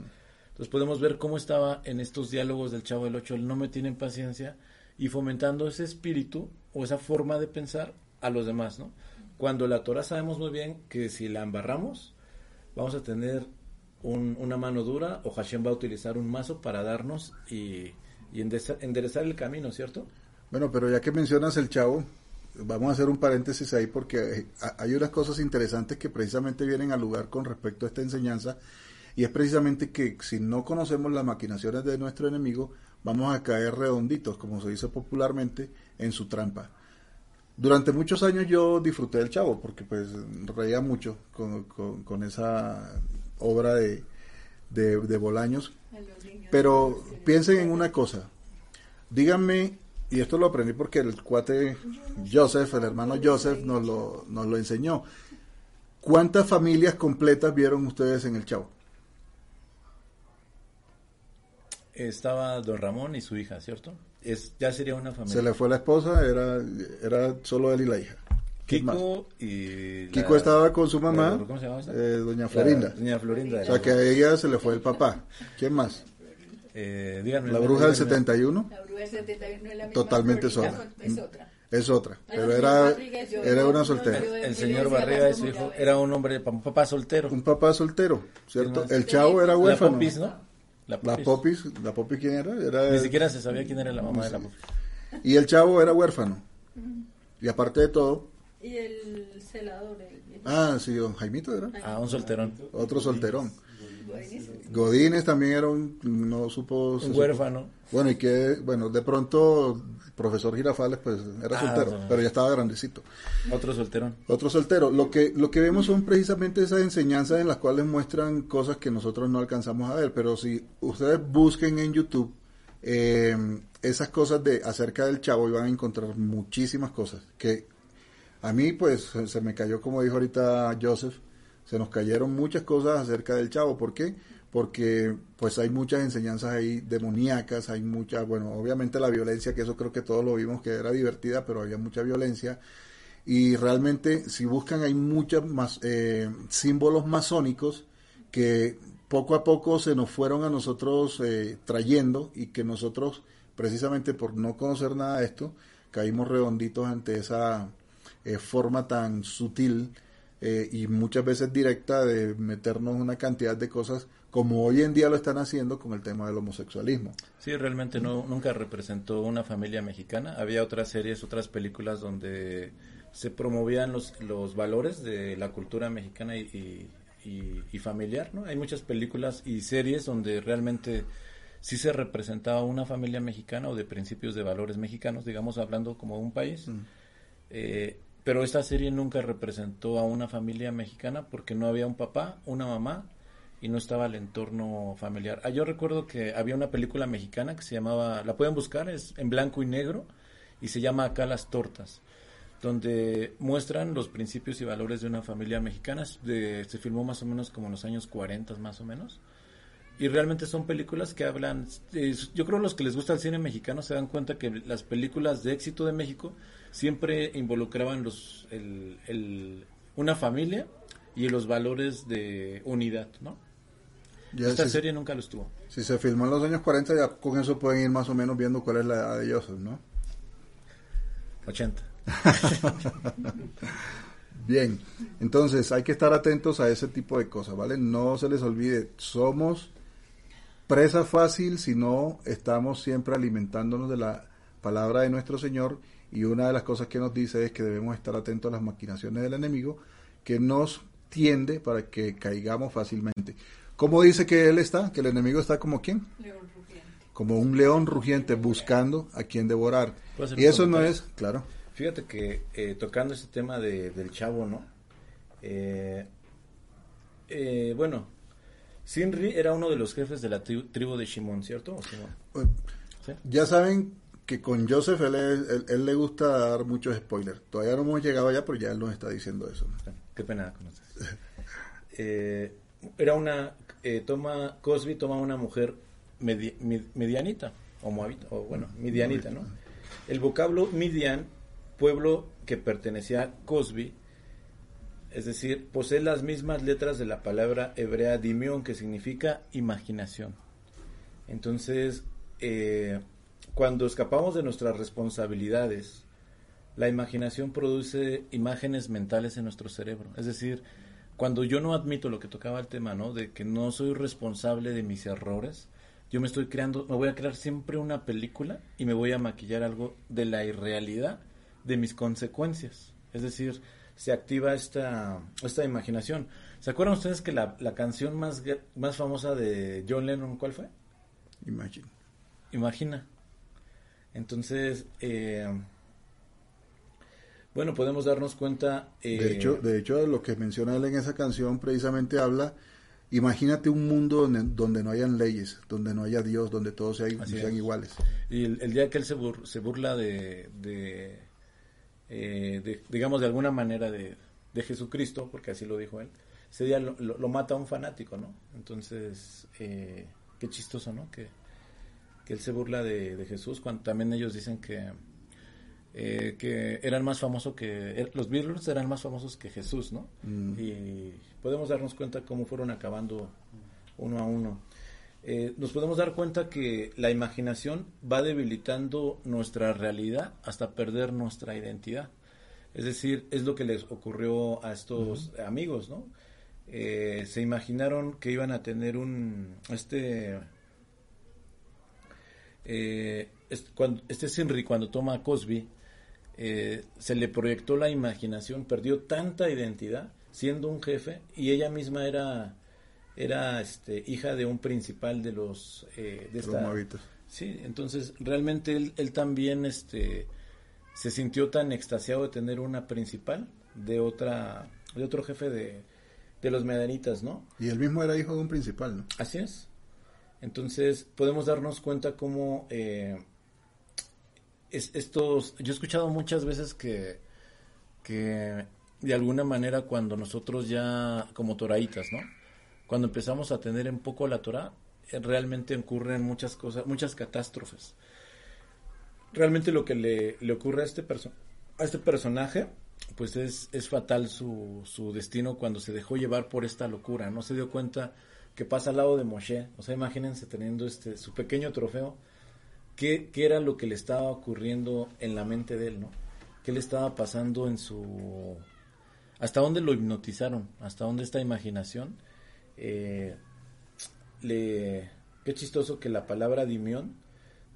Speaker 2: Entonces podemos ver cómo estaba en estos diálogos del Chavo del Ocho, el no me tienen paciencia y fomentando ese espíritu o esa forma de pensar a los demás, ¿no? Cuando la Torah sabemos muy bien que si la embarramos, vamos a tener un- una mano dura o Hashem va a utilizar un mazo para darnos y, y enderezar el camino, ¿cierto?
Speaker 1: Bueno, pero ya que mencionas el chavo, vamos a hacer un paréntesis ahí porque eh, ha- hay unas cosas interesantes que precisamente vienen al lugar con respecto a esta enseñanza y es precisamente que si no conocemos las maquinaciones de nuestro enemigo, vamos a caer redonditos, como se dice popularmente, en su trampa. Durante muchos años yo disfruté del chavo porque pues reía mucho con, con- con esa obra de, de, de Bolaños, pero piensen en una cosa. Díganme, y esto lo aprendí porque el cuate Joseph, el hermano Joseph, nos lo, nos lo enseñó. ¿Cuántas familias completas vieron ustedes en el Chavo?
Speaker 2: Estaba don Ramón y su hija, ¿cierto? Es, ya sería una familia.
Speaker 1: Se le fue la esposa, era, era solo él y la hija.
Speaker 2: Kiko y... la-
Speaker 1: Kiko estaba con su mamá,
Speaker 2: ¿Cómo se llama esa?
Speaker 1: eh, doña
Speaker 2: La-
Speaker 1: Florinda.
Speaker 2: Doña Florinda.
Speaker 1: O sea que a ella se le fue el papá. ¿Quién más?
Speaker 2: Eh, díganme.
Speaker 1: La bruja del
Speaker 2: díganme.
Speaker 1: 71
Speaker 4: La bruja del 71 es la misma.
Speaker 1: Totalmente
Speaker 4: Florida,
Speaker 1: sola.
Speaker 4: Es otra.
Speaker 1: es otra, pero
Speaker 4: no,
Speaker 1: era,
Speaker 4: yo-
Speaker 1: era una soltera.
Speaker 2: El señor Barriga de su hijo era un hombre, un papá soltero.
Speaker 1: Un papá soltero, ¿cierto? El chavo era
Speaker 2: La
Speaker 1: huérfano.
Speaker 2: Popis, ¿no? La
Speaker 1: La
Speaker 2: Popis.
Speaker 1: popis, la popis quién era? Era
Speaker 2: Ni siquiera se sabía quién era la mamá de la Popis.
Speaker 1: y el chavo era huérfano. Y aparte de todo,
Speaker 4: Y el celador. El,
Speaker 1: ah, sí, don Jaimito era
Speaker 2: Ah, un solterón.
Speaker 1: otro solterón. Godínez también era un no supo
Speaker 2: Un
Speaker 1: supo-
Speaker 2: huérfano.
Speaker 1: Bueno, y que bueno, de pronto el profesor Girafales pues era
Speaker 2: Ah,
Speaker 1: soltero,
Speaker 2: no.
Speaker 1: pero ya estaba grandecito.
Speaker 2: Otro solterón.
Speaker 1: Otro soltero. Lo que, lo que vemos son precisamente esas enseñanzas en las cuales muestran cosas que nosotros no alcanzamos a ver. Pero si ustedes busquen en YouTube eh, esas cosas de acerca del chavo, y van a encontrar muchísimas cosas. Que a mí, pues, se- se me cayó, como dijo ahorita Joseph, se nos cayeron muchas cosas acerca del chavo. ¿Por qué? Porque, pues, hay muchas enseñanzas ahí demoníacas, hay mucha, bueno, obviamente la violencia, que eso creo que todos lo vimos que era divertida, pero había mucha violencia y realmente si buscan hay muchos más eh, símbolos masónicos que poco a poco se nos fueron a nosotros eh, trayendo y que nosotros precisamente por no conocer nada de esto caímos redonditos ante esa eh, forma tan sutil eh, y muchas veces directa de meternos una cantidad de cosas como hoy en día lo están haciendo con el tema del homosexualismo.
Speaker 2: Sí, realmente no, nunca representó una familia mexicana. Había otras series, otras películas donde se promovían los, los valores de la cultura mexicana y, y, y- y familiar, ¿no? Hay muchas películas y series donde realmente sí se representaba una familia mexicana o de principios de valores mexicanos, digamos, hablando como un país. Eh, pero esta serie nunca representó a una familia mexicana porque no había un papá, una mamá y no estaba el entorno familiar. Ah, yo recuerdo que había una película mexicana que se llamaba, la pueden buscar, es en blanco y negro y se llama Acá las tortas, donde muestran los principios y valores de una familia mexicana. Se filmó más o menos como en los años 40 más o menos. Y realmente son películas que hablan, eh, yo creo los que les gusta el cine mexicano se dan cuenta que las películas de éxito de México siempre involucraban los, el, el- una familia y los valores de unidad, ¿no?
Speaker 1: Ya
Speaker 2: Esta
Speaker 1: si,
Speaker 2: serie nunca los tuvo.
Speaker 1: si se filmó en los años 40 ya con eso pueden ir más o menos viendo cuál es la edad de ellos, ¿no?
Speaker 2: 80.
Speaker 1: Bien, entonces hay que estar atentos a ese tipo de cosas, ¿vale? No se les olvide, somos presa fácil si no estamos siempre alimentándonos de la palabra de nuestro Señor y una de las cosas que nos dice es que debemos estar atentos a las maquinaciones del enemigo que nos tiende para que caigamos fácilmente. ¿Cómo dice que él está? Que el enemigo está como quién?
Speaker 4: León rugiente.
Speaker 1: Como un león rugiente buscando a quien devorar.
Speaker 2: ¿Puedo hacer
Speaker 1: Y eso no es, claro.
Speaker 2: Fíjate que eh, tocando ese tema de, del chavo, ¿no? Eh, eh, bueno, Sinri era uno de los jefes de la tri- tribu de Shimon, ¿cierto? ¿O Simón? ¿Sí?
Speaker 1: Ya saben que con Joseph él, es- él- él le gusta dar muchos spoilers. Todavía no hemos llegado allá, pero ya él nos está diciendo eso.
Speaker 2: Qué pena con ustedes. Eh, era una eh, toma Cosby toma una mujer medi- medianita o moabita o bueno midianita, ¿no? El vocablo Midian, pueblo que pertenecía a Cosby, es decir, posee las mismas letras de la palabra hebrea dimion, que significa imaginación. Entonces, eh, cuando escapamos de nuestras responsabilidades, la imaginación produce imágenes mentales en nuestro cerebro. Es decir, cuando yo no admito lo que tocaba el tema, ¿no? De que no soy responsable de mis errores, yo me estoy creando, me voy a crear siempre una película y me voy a maquillar algo de la irrealidad de mis consecuencias. Es decir, se activa esta, esta imaginación. ¿Se acuerdan ustedes que la, la canción más, más famosa de John Lennon, cuál fue?
Speaker 1: Imagine.
Speaker 2: Imagina. Entonces, eh, bueno, podemos darnos cuenta. eh,
Speaker 1: De hecho, de hecho, lo que menciona él en esa canción precisamente habla, imagínate un mundo donde, donde no hayan leyes, donde no haya Dios, donde todos sean, iguales.
Speaker 2: Y el, el día que él se, bur- se burla de, de, eh, de, digamos, de alguna manera de, de Jesucristo, porque así lo dijo él, ese día lo, lo- lo mata un fanático, ¿no? Entonces, eh, qué chistoso, ¿no? Que, que él se burla de, de Jesús, cuando también ellos dicen que, eh, que eran más famosos que, er- los Beatles eran más famosos que Jesús, ¿no?
Speaker 1: Mm.
Speaker 2: Y podemos darnos cuenta cómo fueron acabando uno a uno. Eh, nos podemos dar cuenta que la imaginación va debilitando nuestra realidad hasta perder nuestra identidad. Es decir, es lo que les ocurrió a estos amigos, ¿no? Eh, se imaginaron que iban a tener un, este, eh, cuando, este Sinri cuando toma a Cosby, eh, se le proyectó la imaginación, perdió tanta identidad siendo un jefe y ella misma era era este hija de un principal de los eh, de esta- sí entonces realmente él, él también este se sintió tan extasiado de tener una principal de otra de otro jefe de, de los medanitas no
Speaker 1: Y él mismo era hijo de un principal, ¿no?
Speaker 2: Así es. Entonces podemos darnos cuenta cómo eh, es- estos... Yo he escuchado muchas veces que, que de alguna manera cuando nosotros ya como toraitas, ¿no? Cuando empezamos a tener en poco la Torah, eh, realmente ocurren muchas cosas, muchas catástrofes. Realmente lo que le, le ocurre a este, a este personaje, pues es, es fatal su, su destino cuando se dejó llevar por esta locura. No se dio cuenta que pasa al lado de Moshe. O sea, imagínense teniendo este su pequeño trofeo. ¿Qué, qué era lo que le estaba ocurriendo en la mente de él, no? ¿Qué le estaba pasando en su... ¿Hasta dónde lo hipnotizaron? ¿Hasta dónde esta imaginación? Eh, le... Qué chistoso que la palabra dimión,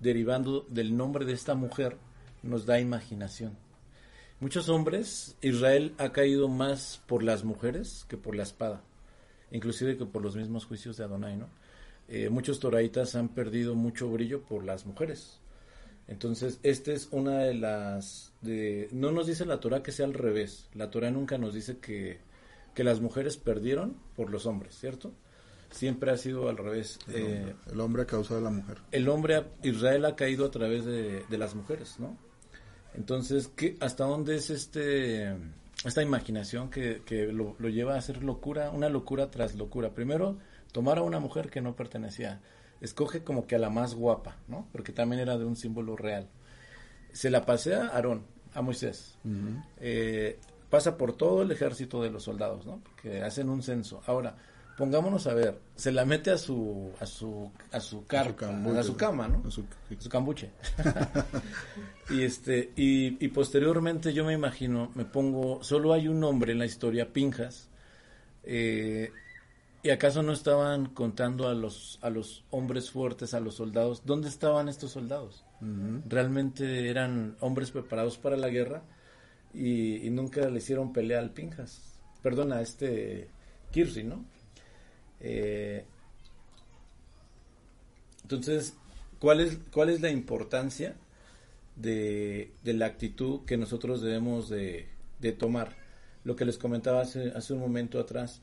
Speaker 2: derivando del nombre de esta mujer, nos da imaginación. Muchos hombres, Israel ha caído más por las mujeres que por la espada, inclusive que por los mismos juicios de Adonai, ¿no? Eh, muchos toraitas han perdido mucho brillo por las mujeres. Entonces, esta es una de las... De, no nos dice la Torah que sea al revés. La Torah nunca nos dice que, que las mujeres perdieron por los hombres, ¿cierto? Siempre ha sido al revés.
Speaker 1: El,
Speaker 2: Eh,
Speaker 1: hombre, el hombre a causa de la mujer.
Speaker 2: el hombre, Israel ha caído a través de, de las mujeres, ¿no? Entonces, ¿qué, ¿hasta dónde es este esta imaginación que, que lo, lo lleva a hacer locura, una locura tras locura? Primero, tomar a una mujer que no pertenecía. Escoge como que a la más guapa, ¿no? Porque también era de un símbolo real. Se la pasea a Aarón, a Moisés. Eh, pasa por todo el ejército de los soldados, ¿no? Porque hacen un censo. Ahora, pongámonos a ver, se la mete a su a su a su carpa, a su cama, ¿no?
Speaker 1: a su-
Speaker 2: A su cambuche. y este y, y posteriormente yo me imagino, me pongo, solo hay un nombre en la historia, Pinjas. eh, ¿Y acaso no estaban contando a los a los hombres fuertes, a los soldados? ¿Dónde estaban estos soldados? Realmente eran hombres preparados para la guerra y, y nunca le hicieron pelea al Pinjas. Perdona, este Kirsi, ¿no? Eh, entonces, ¿cuál es, ¿cuál es la importancia de, de la actitud que nosotros debemos de, de tomar? Lo que les comentaba hace, hace un momento atrás,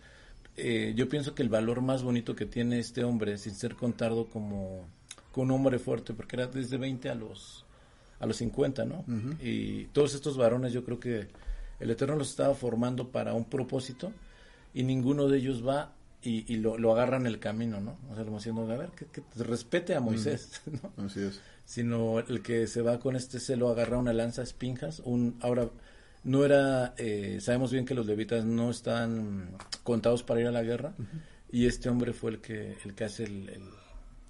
Speaker 2: eh, yo pienso que el valor más bonito que tiene este hombre, sin ser contado como, como un hombre fuerte, porque era desde 20 a los, a los 50, ¿no? Y todos estos varones yo creo que el Eterno los estaba formando para un propósito y ninguno de ellos va y, y lo, lo agarran el camino, ¿no? O sea, como diciendo, a ver, que, que respete a Moisés, ¿no?
Speaker 1: Así es.
Speaker 2: Sino el que se va con este celo a agarrar una lanza Espinjas, un, ahora no era, eh, sabemos bien que los levitas no están contados para ir a la guerra y este hombre fue el que, el que hace el, el,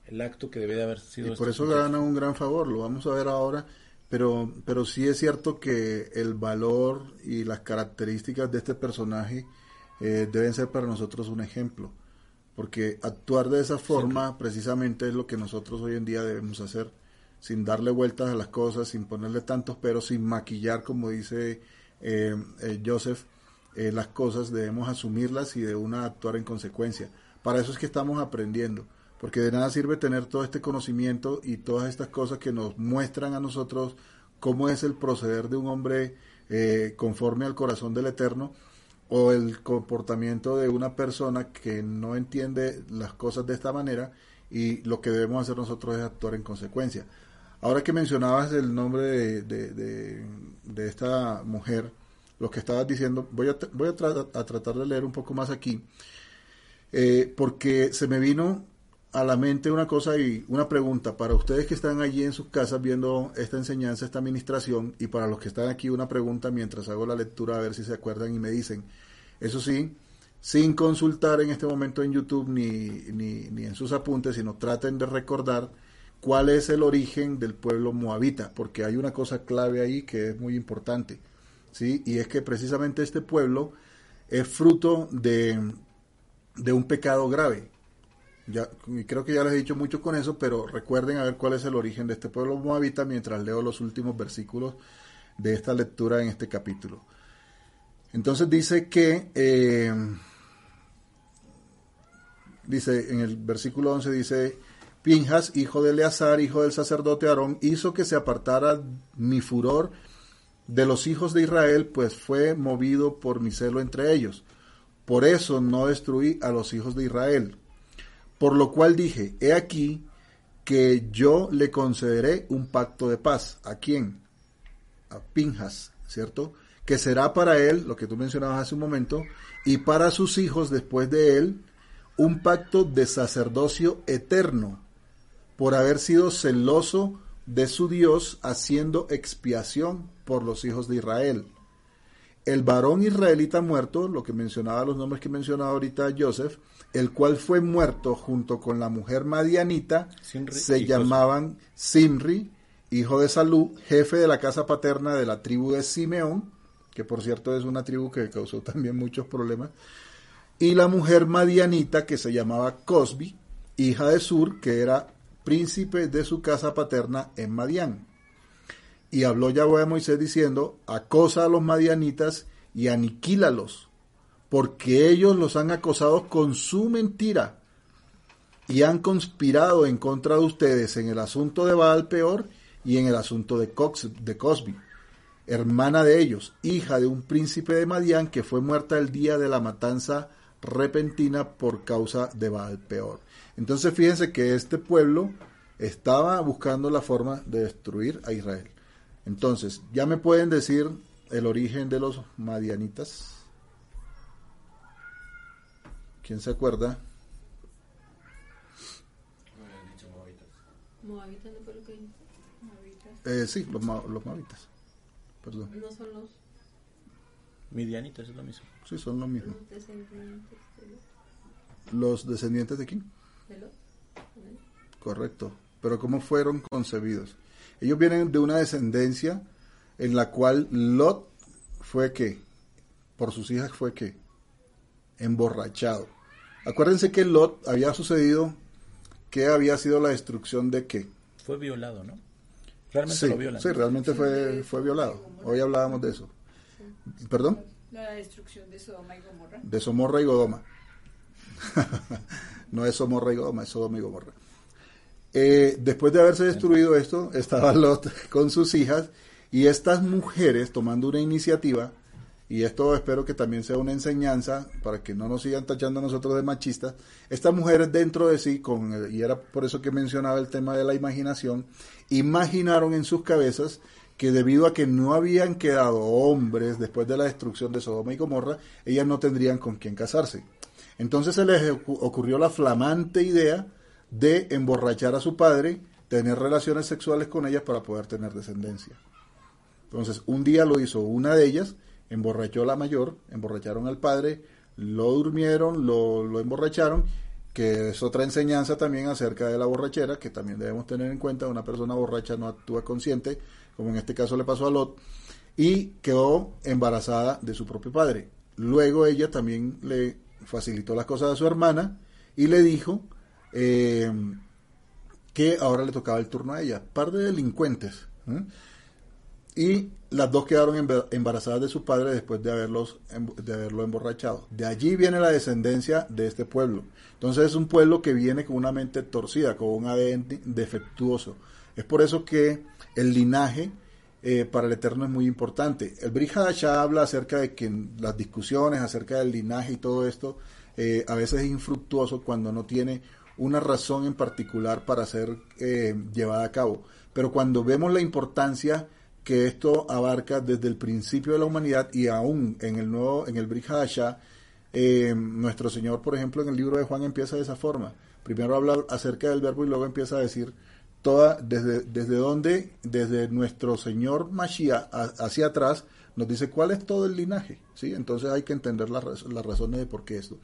Speaker 2: el acto que debe de haber sido.
Speaker 1: Y
Speaker 2: este
Speaker 1: por eso
Speaker 2: muchacho.
Speaker 1: gana un gran favor, lo vamos a ver ahora, pero, pero sí es cierto que el valor y las características de este personaje eh, deben ser para nosotros un ejemplo, porque actuar de esa forma precisamente es lo que nosotros hoy en día debemos hacer, sin darle vueltas a las cosas, sin ponerle tantos peros, sin maquillar, como dice eh, eh, Joseph, eh, las cosas debemos asumirlas y de una actuar en consecuencia. Para eso es que estamos aprendiendo, porque de nada sirve tener todo este conocimiento y todas estas cosas que nos muestran a nosotros cómo es el proceder de un hombre eh, conforme al corazón del Eterno o el comportamiento de una persona que no entiende las cosas de esta manera y lo que debemos hacer nosotros es actuar en consecuencia. Ahora que mencionabas el nombre de, de, de- esta mujer, lo que estabas diciendo, voy a, voy a, a tratar de leer un poco más aquí, eh, porque se me vino a la mente una cosa y una pregunta para ustedes que están allí en sus casas viendo esta enseñanza, esta administración, y para los que están aquí una pregunta mientras hago la lectura a ver si se acuerdan y me dicen. Eso sí, sin consultar en este momento en YouTube ni, ni, ni en sus apuntes, sino traten de recordar cuál es el origen del pueblo moabita, porque hay una cosa clave ahí que es muy importante, ¿sí? Y es que precisamente este pueblo es fruto de, de un pecado grave. Y creo que ya les he dicho mucho con eso, pero recuerden a ver cuál es el origen de este pueblo moabita mientras leo los últimos versículos de esta lectura en este capítulo. Entonces dice que, eh, dice en el versículo 11, dice, Pinjas, hijo de Eleazar, hijo del sacerdote Aarón, hizo que se apartara mi furor de los hijos de Israel, pues fue movido por mi celo entre ellos. Por eso no destruí a los hijos de Israel. Por lo cual dije, he aquí que yo le concederé un pacto de paz. ¿A quién? A Pinjas, ¿cierto? Que será para él, lo que tú mencionabas hace un momento, y para sus hijos después de él, un pacto de sacerdocio eterno, por haber sido celoso de su Dios, haciendo expiación por los hijos de Israel. El varón israelita muerto, lo que mencionaba los nombres que mencionaba ahorita Joseph, el cual fue muerto junto con la mujer madianita,
Speaker 2: Simri,
Speaker 1: se llamaban Simri, hijo de Salú, jefe de la casa paterna de la tribu de Simeón, que por cierto es una tribu que causó también muchos problemas, y la mujer madianita que se llamaba Cosbi, hija de Sur, que era príncipe de su casa paterna en Madián. Y habló Yahweh a Moisés diciendo, acosa a los madianitas y aniquílalos, porque ellos los han acosado con su mentira y han conspirado en contra de ustedes en el asunto de Baal peor y en el asunto de, Cox, de Cosbi, hermana de ellos, hija de un príncipe de Madián que fue muerta el día de la matanza repentina por causa de Baal peor. Entonces fíjense que este pueblo estaba buscando la forma de destruir a Israel. Entonces, ¿ya me pueden decir el origen de los madianitas? ¿Quién se acuerda?
Speaker 3: No habían dicho moabitas.
Speaker 4: Moabita no fue lo que. Moabitas.
Speaker 1: Eh, sí, los, ma- los moabitas. Perdón.
Speaker 4: No son los,
Speaker 2: Midianitas es lo mismo.
Speaker 1: Sí, son lo mismo.
Speaker 4: los descendientes de los,
Speaker 1: ¿Los descendientes de quién?
Speaker 4: de los- ¿no?
Speaker 1: Correcto. Pero ¿cómo fueron concebidos? Ellos vienen de una descendencia en la cual Lot fue que, por sus hijas fue que, emborrachado. Acuérdense que Lot había sucedido que había sido la destrucción de qué?
Speaker 2: Fue violado, ¿no? Realmente
Speaker 1: Sí,
Speaker 2: lo violan.
Speaker 1: sí, realmente fue, fue violado. Hoy hablábamos de eso. ¿Perdón?
Speaker 4: La destrucción de Sodoma y Gomorra.
Speaker 1: De Somorra y Godoma. no es Somorra y Godoma, es Sodoma y Gomorra. Eh, después de haberse destruido esto, estaba Lot con sus hijas y estas mujeres tomando una iniciativa, y esto espero que también sea una enseñanza para que no nos sigan tachando a nosotros de machistas, estas mujeres dentro de sí, con, el- y era por eso que mencionaba el tema de la imaginación, imaginaron en sus cabezas que debido a que no habían quedado hombres después de la destrucción de Sodoma y Gomorra, ellas no tendrían con quién casarse. Entonces se les ocu- ocurrió la flamante idea de emborrachar a su padre, tener relaciones sexuales con ellas para poder tener descendencia. Entonces, un día lo hizo una de ellas, emborrachó a la mayor, emborracharon al padre, lo durmieron, lo, lo emborracharon, que es otra enseñanza también acerca de la borrachera, que también debemos tener en cuenta, una persona borracha no actúa consciente, como en este caso le pasó a Lot, y quedó embarazada de su propio padre. Luego ella también le facilitó las cosas a su hermana y le dijo eh, que ahora le tocaba el turno a ella. Par de delincuentes. Y las dos quedaron emba- embarazadas de su padre después de, haberlos, em- de haberlo emborrachado. De allí viene la descendencia de este pueblo. Entonces es un pueblo que viene con una mente torcida, con un ADN defectuoso. Es por eso que el linaje eh, para el Eterno es muy importante. El Brihadashah habla acerca de que las discusiones acerca del linaje y todo esto eh, a veces es infructuoso cuando no tiene una razón en particular para ser eh, llevada a cabo. Pero cuando vemos la importancia que esto abarca desde el principio de la humanidad y aún en el nuevo, en el Brihadashah, eh, nuestro Señor, por ejemplo, en el libro de Juan empieza de esa forma. Primero habla acerca del verbo y luego empieza a decir toda desde desde dónde desde nuestro Señor Mashiach hacia atrás nos dice cuál es todo el linaje, ¿sí? Entonces hay que entender las, las razones de por qué esto.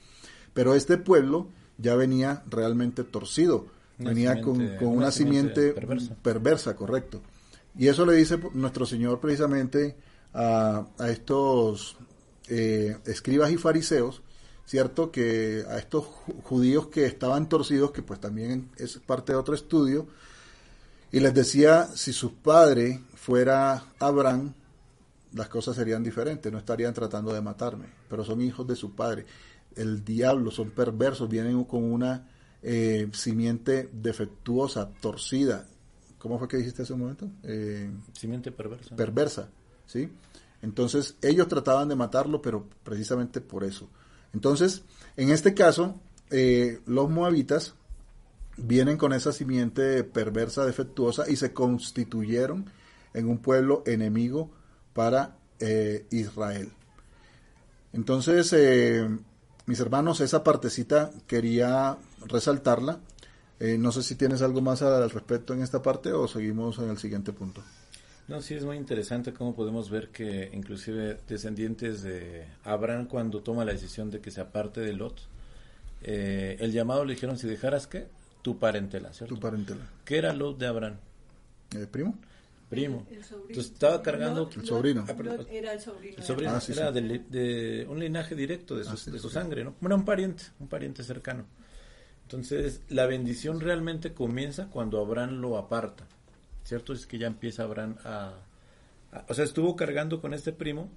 Speaker 1: Pero este pueblo ya venía realmente torcido,
Speaker 2: Una
Speaker 1: venía con, con
Speaker 2: una simiente perversa.
Speaker 1: perversa, correcto. Y eso le dice nuestro Señor precisamente a, a estos eh, escribas y fariseos, ¿cierto? Que a estos ju- judíos que estaban torcidos, que pues también es parte de otro estudio, y les decía, si su padre fuera Abraham, las cosas serían diferentes, no estarían tratando de matarme, pero son hijos de su padre. El diablo, son perversos, vienen con una eh, simiente defectuosa, torcida. ¿Cómo fue que dijiste hace un momento? Eh,
Speaker 2: Simiente perversa.
Speaker 1: perversa, ¿sí? Entonces ellos trataban de matarlo, pero precisamente por eso. Entonces, en este caso, eh, los moabitas vienen con esa simiente perversa, defectuosa y se constituyeron en un pueblo enemigo para eh, Israel. Entonces, eh, mis hermanos, esa partecita quería resaltarla. Eh, no sé si tienes algo más al respecto en esta parte o seguimos en el siguiente punto.
Speaker 2: No, sí es muy interesante cómo podemos ver que inclusive descendientes de Abraham cuando toma la decisión de que se aparte de Lot, eh, el llamado le dijeron si dejaras que tu parentela, ¿cierto?
Speaker 1: Tu parentela.
Speaker 2: ¿Qué era Lot de Abraham?
Speaker 1: Eh, ¿Primo?
Speaker 2: Primo.
Speaker 4: El sobrino.
Speaker 2: Entonces estaba cargando
Speaker 1: El sobrino.
Speaker 4: Era el sobrino.
Speaker 2: el sobrino,
Speaker 1: Ah, sí,
Speaker 2: era
Speaker 1: sí.
Speaker 2: del- De, un linaje directo de su,
Speaker 1: Ah, sí,
Speaker 2: de su
Speaker 1: sí.
Speaker 2: sangre, ¿no? Bueno, un pariente, un pariente cercano. Entonces, la bendición realmente comienza cuando Abraham lo aparta, ¿cierto? Es que ya empieza Abraham a... a- o sea, estuvo cargando con este primo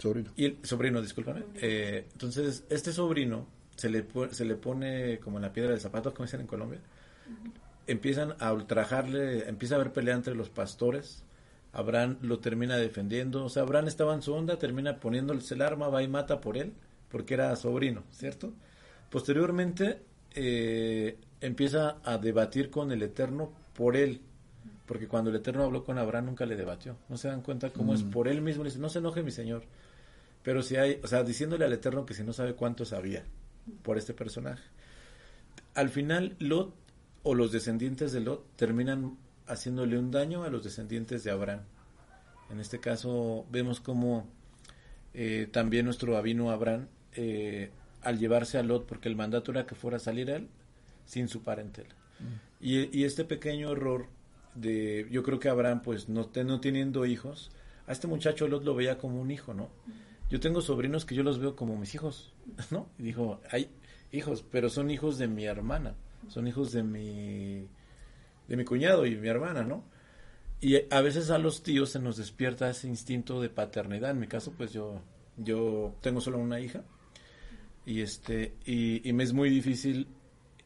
Speaker 1: Sobrino.
Speaker 2: y el sobrino, discúlpame. Eh, entonces, este sobrino se le, se le pone como en la piedra del zapato, como dicen en Colombia. Empiezan a ultrajarle, empieza a haber pelea entre los pastores. Abraham lo termina defendiendo. O sea, Abraham estaba en su onda, termina poniéndose el arma, va y mata por él, porque era sobrino, ¿cierto? Posteriormente, eh, empieza a debatir con el Eterno por él. Porque cuando el Eterno habló con Abraham nunca le debatió. No se dan cuenta cómo es por él mismo. Le dice, no se enoje mi Señor. Pero si hay, o sea, diciéndole al Eterno que si no sabe cuánto sabía por este personaje. Al final, Lot o los descendientes de Lot terminan haciéndole un daño a los descendientes de Abraham. En este caso, vemos como eh, también nuestro abino Abraham, eh, al llevarse a Lot, porque el mandato era que fuera a salir él sin su parentela. Y, y este pequeño error de, yo creo que Abraham, pues no, no teniendo hijos, a este muchacho Lot lo veía como un hijo, ¿no? Yo tengo sobrinos que yo los veo como mis hijos, ¿no? Y dijo, hay hijos, pero son hijos de mi hermana, son hijos de mi, de mi cuñado y mi hermana, ¿no? Y a veces a los tíos se nos despierta ese instinto de paternidad. En mi caso, pues yo, yo tengo solo una hija y este y, y me es muy difícil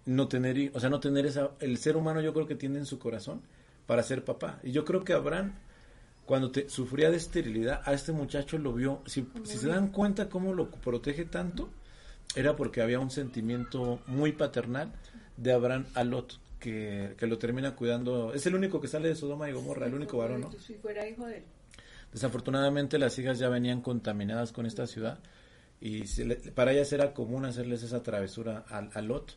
Speaker 2: no tener o sea no tener esa el ser humano yo creo que tiene en su corazón para ser papá y yo creo que Abraham cuando te, sufría de esterilidad a este muchacho lo vio si, si se dan cuenta cómo lo protege tanto era porque había un sentimiento muy paternal de Abraham a Lot que, que lo termina cuidando es el único que sale de Sodoma y Gomorra el único varón ¿no?
Speaker 4: Si fuera hijo de él.
Speaker 2: Desafortunadamente las hijas ya venían contaminadas con esta ciudad y se le- para ellas era común hacerles esa travesura a, a Lot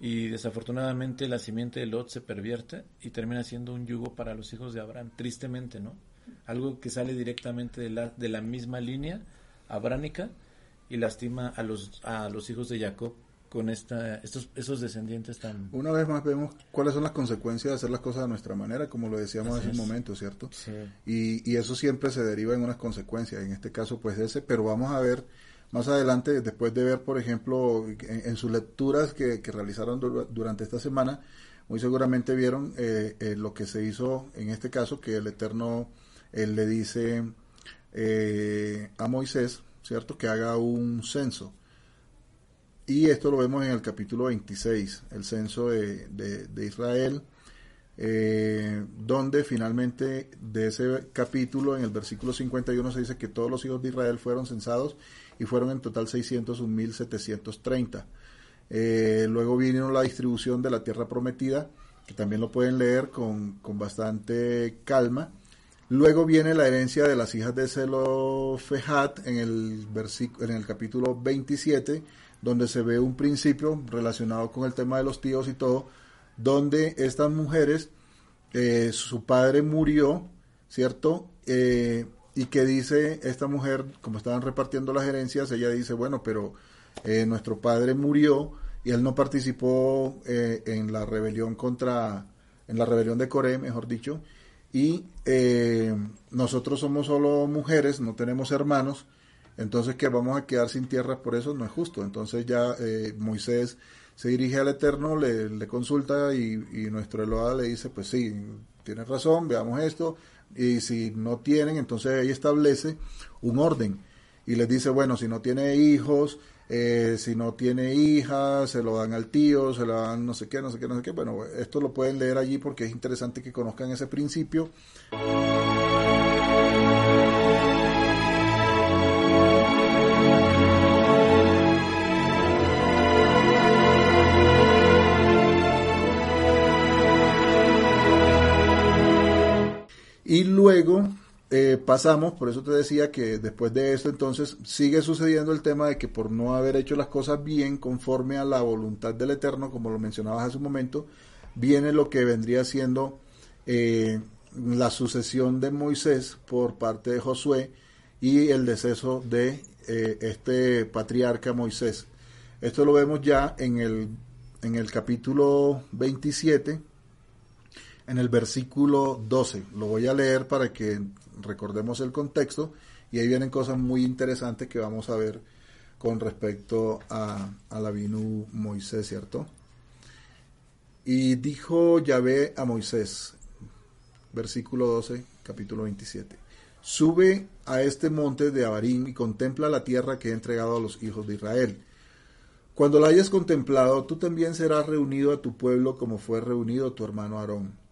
Speaker 2: y desafortunadamente la simiente de Lot se pervierte y termina siendo un yugo para los hijos de Abraham, tristemente, ¿no? Algo que sale directamente de la, de la misma línea abránica y lastima a los, a los hijos de Jacob con esta, estos, esos descendientes tan...
Speaker 1: Una vez más vemos cuáles son las consecuencias de hacer las cosas a nuestra manera, como lo decíamos hace un momento, ¿cierto?
Speaker 2: Sí.
Speaker 1: Y, y eso siempre se deriva en unas consecuencias, en este caso pues ese, pero vamos a ver más adelante, después de ver, por ejemplo, en, en sus lecturas que, que realizaron dur- durante esta semana, muy seguramente vieron eh, eh, lo que se hizo en este caso, que el Eterno él le dice eh, a Moisés, ¿cierto?, que haga un censo. Y esto lo vemos en el capítulo 26, el censo de, de- Israel, eh, donde finalmente de ese capítulo, en el versículo 51, se dice que todos los hijos de Israel fueron censados y fueron en total 601.730. Eh, luego vino la distribución de la tierra prometida, que también lo pueden leer con, con bastante calma. Luego viene la herencia de las hijas de Zelofejat en el, en el capítulo 27, donde se ve un principio relacionado con el tema de los tíos y todo, donde estas mujeres, eh, su padre murió, ¿cierto? Eh, y que dice esta mujer, como estaban repartiendo las herencias, ella dice, bueno, pero eh, nuestro padre murió y él no participó en la rebelión contra, en la rebelión de Coré, mejor dicho, y nosotros somos solo mujeres, no tenemos hermanos, entonces que vamos a quedar sin tierras por eso no es justo. Entonces ya eh, Moisés se dirige al Eterno, le, consulta y, nuestro Eloa le dice, pues sí, tienes razón, veamos esto. Y si no tienen, entonces ahí establece un orden. Y les dice, bueno, si no tiene hijos, eh, si no tiene hijas, se lo dan al tío, se lo dan no sé qué, no sé qué, no sé qué. Bueno, esto lo pueden leer allí porque es interesante que conozcan ese principio. Y luego eh, pasamos, por eso te decía que después de esto entonces sigue sucediendo el tema de que por no haber hecho las cosas bien conforme a la voluntad del Eterno, como lo mencionabas hace un momento, viene lo que vendría siendo eh, la sucesión de Moisés por parte de Josué y el deceso de eh, este patriarca Moisés. Esto lo vemos ya en el, en el capítulo 27 en el versículo 12. Lo voy a leer para que recordemos el contexto y ahí vienen cosas muy interesantes que vamos a ver con respecto a, a la vinu Moisés, ¿cierto? Y dijo Yahvé a Moisés, versículo 12, capítulo 27, sube a este monte de Abarín y contempla la tierra que he entregado a los hijos de Israel. Cuando la hayas contemplado, tú también serás reunido a tu pueblo como fue reunido tu hermano Aarón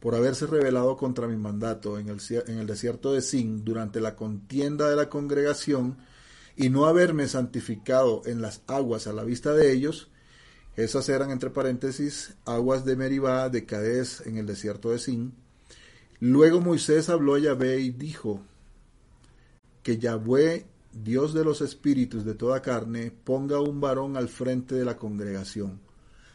Speaker 1: por haberse rebelado contra mi mandato en el, en el desierto de Sin durante la contienda de la congregación y no haberme santificado en las aguas a la vista de ellos, esas eran entre paréntesis aguas de Meribá, de Cadés en el desierto de Sin. Luego Moisés habló a Yahvé y dijo que Yahvé, Dios de los espíritus de toda carne, ponga un varón al frente de la congregación,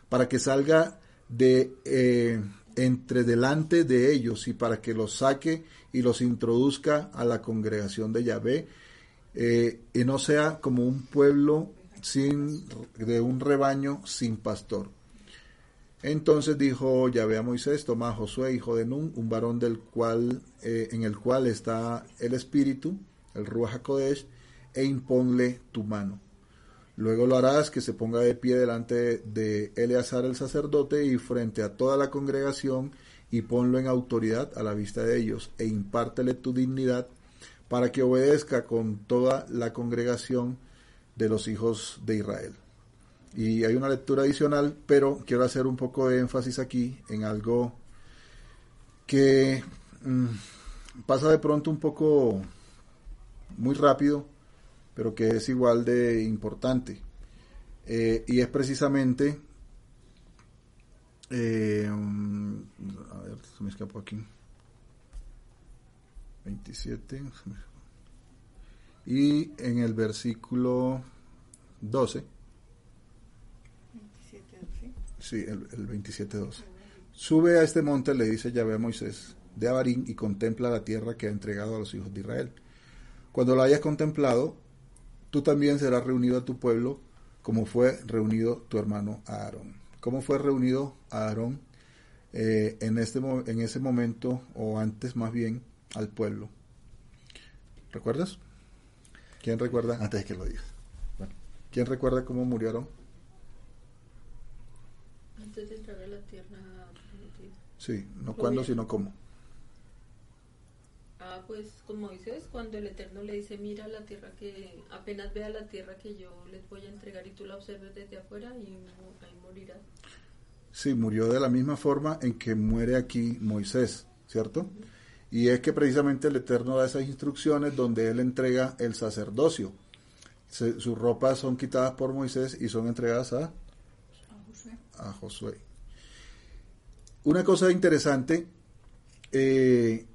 Speaker 1: para que salga de eh, entre delante de ellos y para que los saque y los introduzca a la congregación de Yahvé eh, y no sea como un pueblo sin de un rebaño sin pastor. Entonces dijo Yahvé a Moisés, toma a Josué, hijo de Nun, un varón del cual, eh, en el cual está el espíritu, el Ruach HaKodesh, e imponle tu mano. Luego lo harás que se ponga de pie delante de Eleazar el sacerdote y frente a toda la congregación y ponlo en autoridad a la vista de ellos e impártele tu dignidad para que obedezca con toda la congregación de los hijos de Israel. Y hay una lectura adicional, pero quiero hacer un poco de énfasis aquí en algo que mm, pasa de pronto un poco muy rápido pero que es igual de importante. Eh, y es precisamente, eh, a ver, se me escapó aquí, 27, y en el versículo 12, 27, sí, el, el 27, 12. Sube a este monte, le dice Yahvé a Moisés, de Abarín, y contempla la tierra que ha entregado a los hijos de Israel. Cuando la hayas contemplado, tú también serás reunido a tu pueblo como fue reunido tu hermano Aarón. ¿Cómo fue reunido Aarón eh, en, este, en ese momento, o antes más bien, al pueblo? ¿Recuerdas? ¿Quién recuerda? Antes de que lo digas. ¿Quién recuerda cómo murió Aarón?
Speaker 4: Antes de entrar a la tierra
Speaker 1: Sí, no cuándo, sino cómo.
Speaker 4: Pues con Moisés, cuando el Eterno le dice, mira la tierra que, apenas vea la tierra que yo les voy a entregar y tú la observes desde afuera y ahí morirá.
Speaker 1: Sí, murió de la misma forma en que muere aquí Moisés, ¿cierto? Y es que precisamente el Eterno da esas instrucciones donde él entrega el sacerdocio. sus ropas son quitadas por Moisés y son entregadas a, a Josué. Una cosa interesante, eh,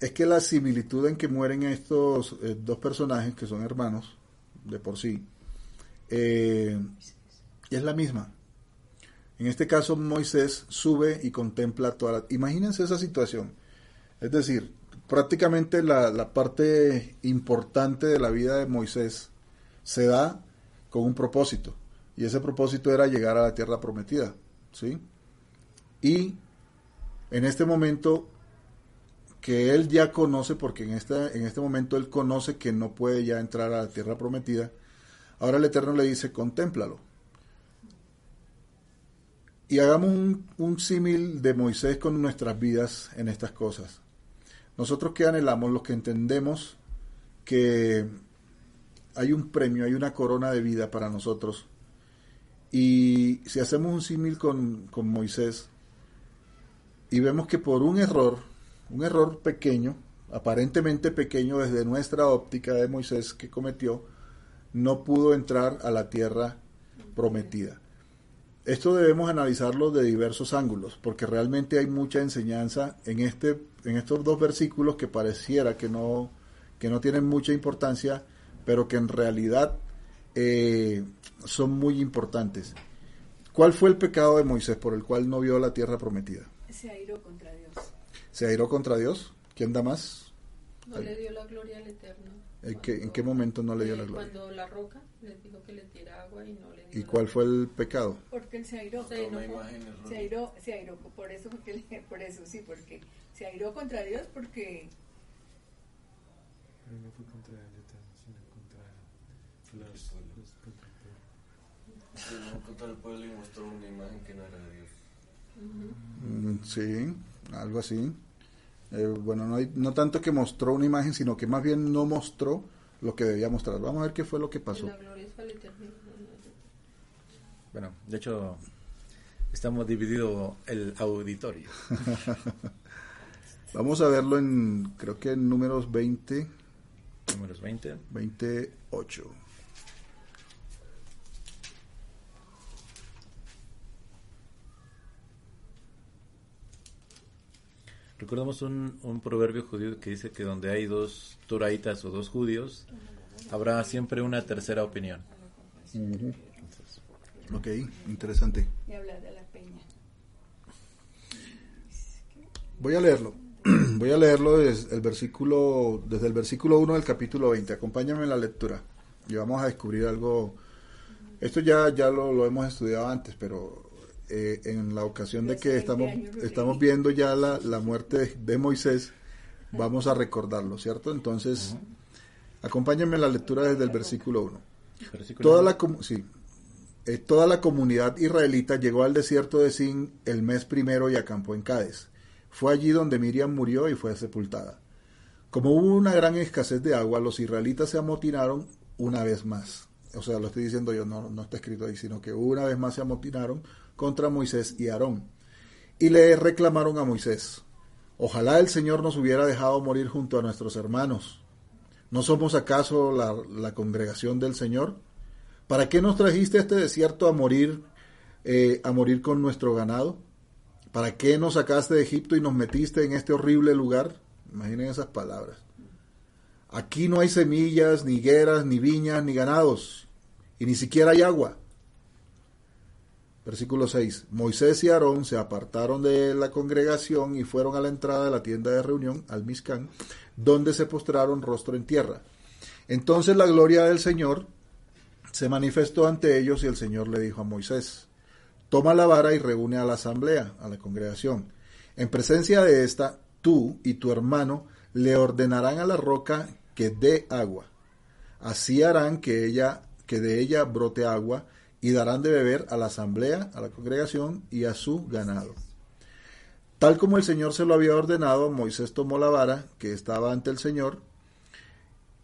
Speaker 1: es que la similitud en que mueren estos eh, dos personajes, que son hermanos de por sí, eh, es la misma. En este caso, Moisés sube y contempla toda la... Imagínense esa situación. Es decir, prácticamente la, la parte importante de la vida de Moisés se da con un propósito. Y ese propósito era llegar a la tierra prometida. ¿sí? Y en este momento que él ya conoce, porque en este, en este momento él conoce que no puede ya entrar a la tierra prometida, ahora el Eterno le dice, contémplalo. Y hagamos un, un símil de Moisés con nuestras vidas en estas cosas. Nosotros que anhelamos, los que entendemos que hay un premio, hay una corona de vida para nosotros. Y si hacemos un símil con, con Moisés y vemos que por un error, un error pequeño, aparentemente pequeño desde nuestra óptica de Moisés que cometió, no pudo entrar a la tierra prometida. Esto debemos analizarlo de diversos ángulos, porque realmente hay mucha enseñanza en, este, en estos dos versículos que pareciera que no, que no tienen mucha importancia, pero que en realidad eh, son muy importantes. ¿Cuál fue el pecado de Moisés por el cual no vio la tierra prometida?
Speaker 5: Se airó contra Dios.
Speaker 1: ¿Se airó contra Dios? ¿Quién da más?
Speaker 4: No le dio la gloria al Eterno.
Speaker 1: ¿En qué, en qué momento no le dio la
Speaker 4: Eh,
Speaker 1: gloria?
Speaker 4: Cuando la roca les dijo que le tira agua y no le dio
Speaker 1: ¿Y
Speaker 4: la
Speaker 1: cuál fue el pecado?
Speaker 5: Porque él se airó.
Speaker 4: Se enojó.
Speaker 5: Se airó, se airó, por eso, porque por eso sí, porque se airó contra Dios porque
Speaker 2: Pero no fue contra el Eterno, sino contra los, los
Speaker 3: contra el pueblo y mostró una imagen que no era de Dios.
Speaker 4: Ujú.
Speaker 1: Mm, Sí, algo así. Eh, bueno, no, hay- no tanto que mostró una imagen, sino que más bien no mostró lo que debía mostrar. Vamos a ver qué fue lo que pasó.
Speaker 4: La gloria es.
Speaker 2: Bueno, de hecho, estamos dividido el auditorio.
Speaker 1: Vamos a verlo en, creo que en números 20,
Speaker 2: Números 20.
Speaker 1: 28.
Speaker 2: Recordamos un, un proverbio judío que dice que donde hay dos toraitas o dos judíos, habrá siempre una tercera opinión. Entonces,
Speaker 1: Ok, interesante.
Speaker 5: y hablar de la peña.
Speaker 1: Voy a leerlo. Voy a leerlo desde el versículo, desde el versículo 1 del capítulo 20. Acompáñame en la lectura. Y vamos a descubrir algo. Esto ya, ya lo, lo hemos estudiado antes, pero eh, en la ocasión de que
Speaker 5: 20
Speaker 1: estamos, estamos viendo ya la, la muerte de, de Moisés, vamos a recordarlo, ¿cierto? Entonces, acompáñenme en la lectura desde el versículo 1.
Speaker 2: versículo
Speaker 1: Toda
Speaker 2: uno.
Speaker 1: la, sí. Eh, toda la comunidad israelita llegó al desierto de Sin el mes primero y acampó en Cádiz. Fue allí donde Miriam murió y fue sepultada. Como hubo una gran escasez de agua, los israelitas se amotinaron una vez más. O sea, lo estoy diciendo yo, no, no está escrito ahí, sino que una vez más se amotinaron contra Moisés y Aarón. Y le reclamaron a Moisés, ojalá el Señor nos hubiera dejado morir junto a nuestros hermanos. ¿No somos acaso la, la congregación del Señor? ¿Para qué nos trajiste a este desierto a morir, eh, a morir con nuestro ganado? ¿Para qué nos sacaste de Egipto y nos metiste en este horrible lugar? Imaginen esas palabras. Aquí no hay semillas, ni higueras, ni viñas, ni ganados, y ni siquiera hay agua. Versículo 6. Moisés y Aarón se apartaron de la congregación y fueron a la entrada de la tienda de reunión, al Miscán, donde se postraron rostro en tierra. Entonces la gloria del Señor se manifestó ante ellos y el Señor le dijo a Moisés, toma la vara y reúne a la asamblea, a la congregación. En presencia de esta, tú y tu hermano le ordenarán a la roca que dé agua. Así harán que ella, que de ella brote agua, y darán de beber a la asamblea, a la congregación y a su ganado. Tal como el Señor se lo había ordenado, Moisés tomó la vara que estaba ante el Señor,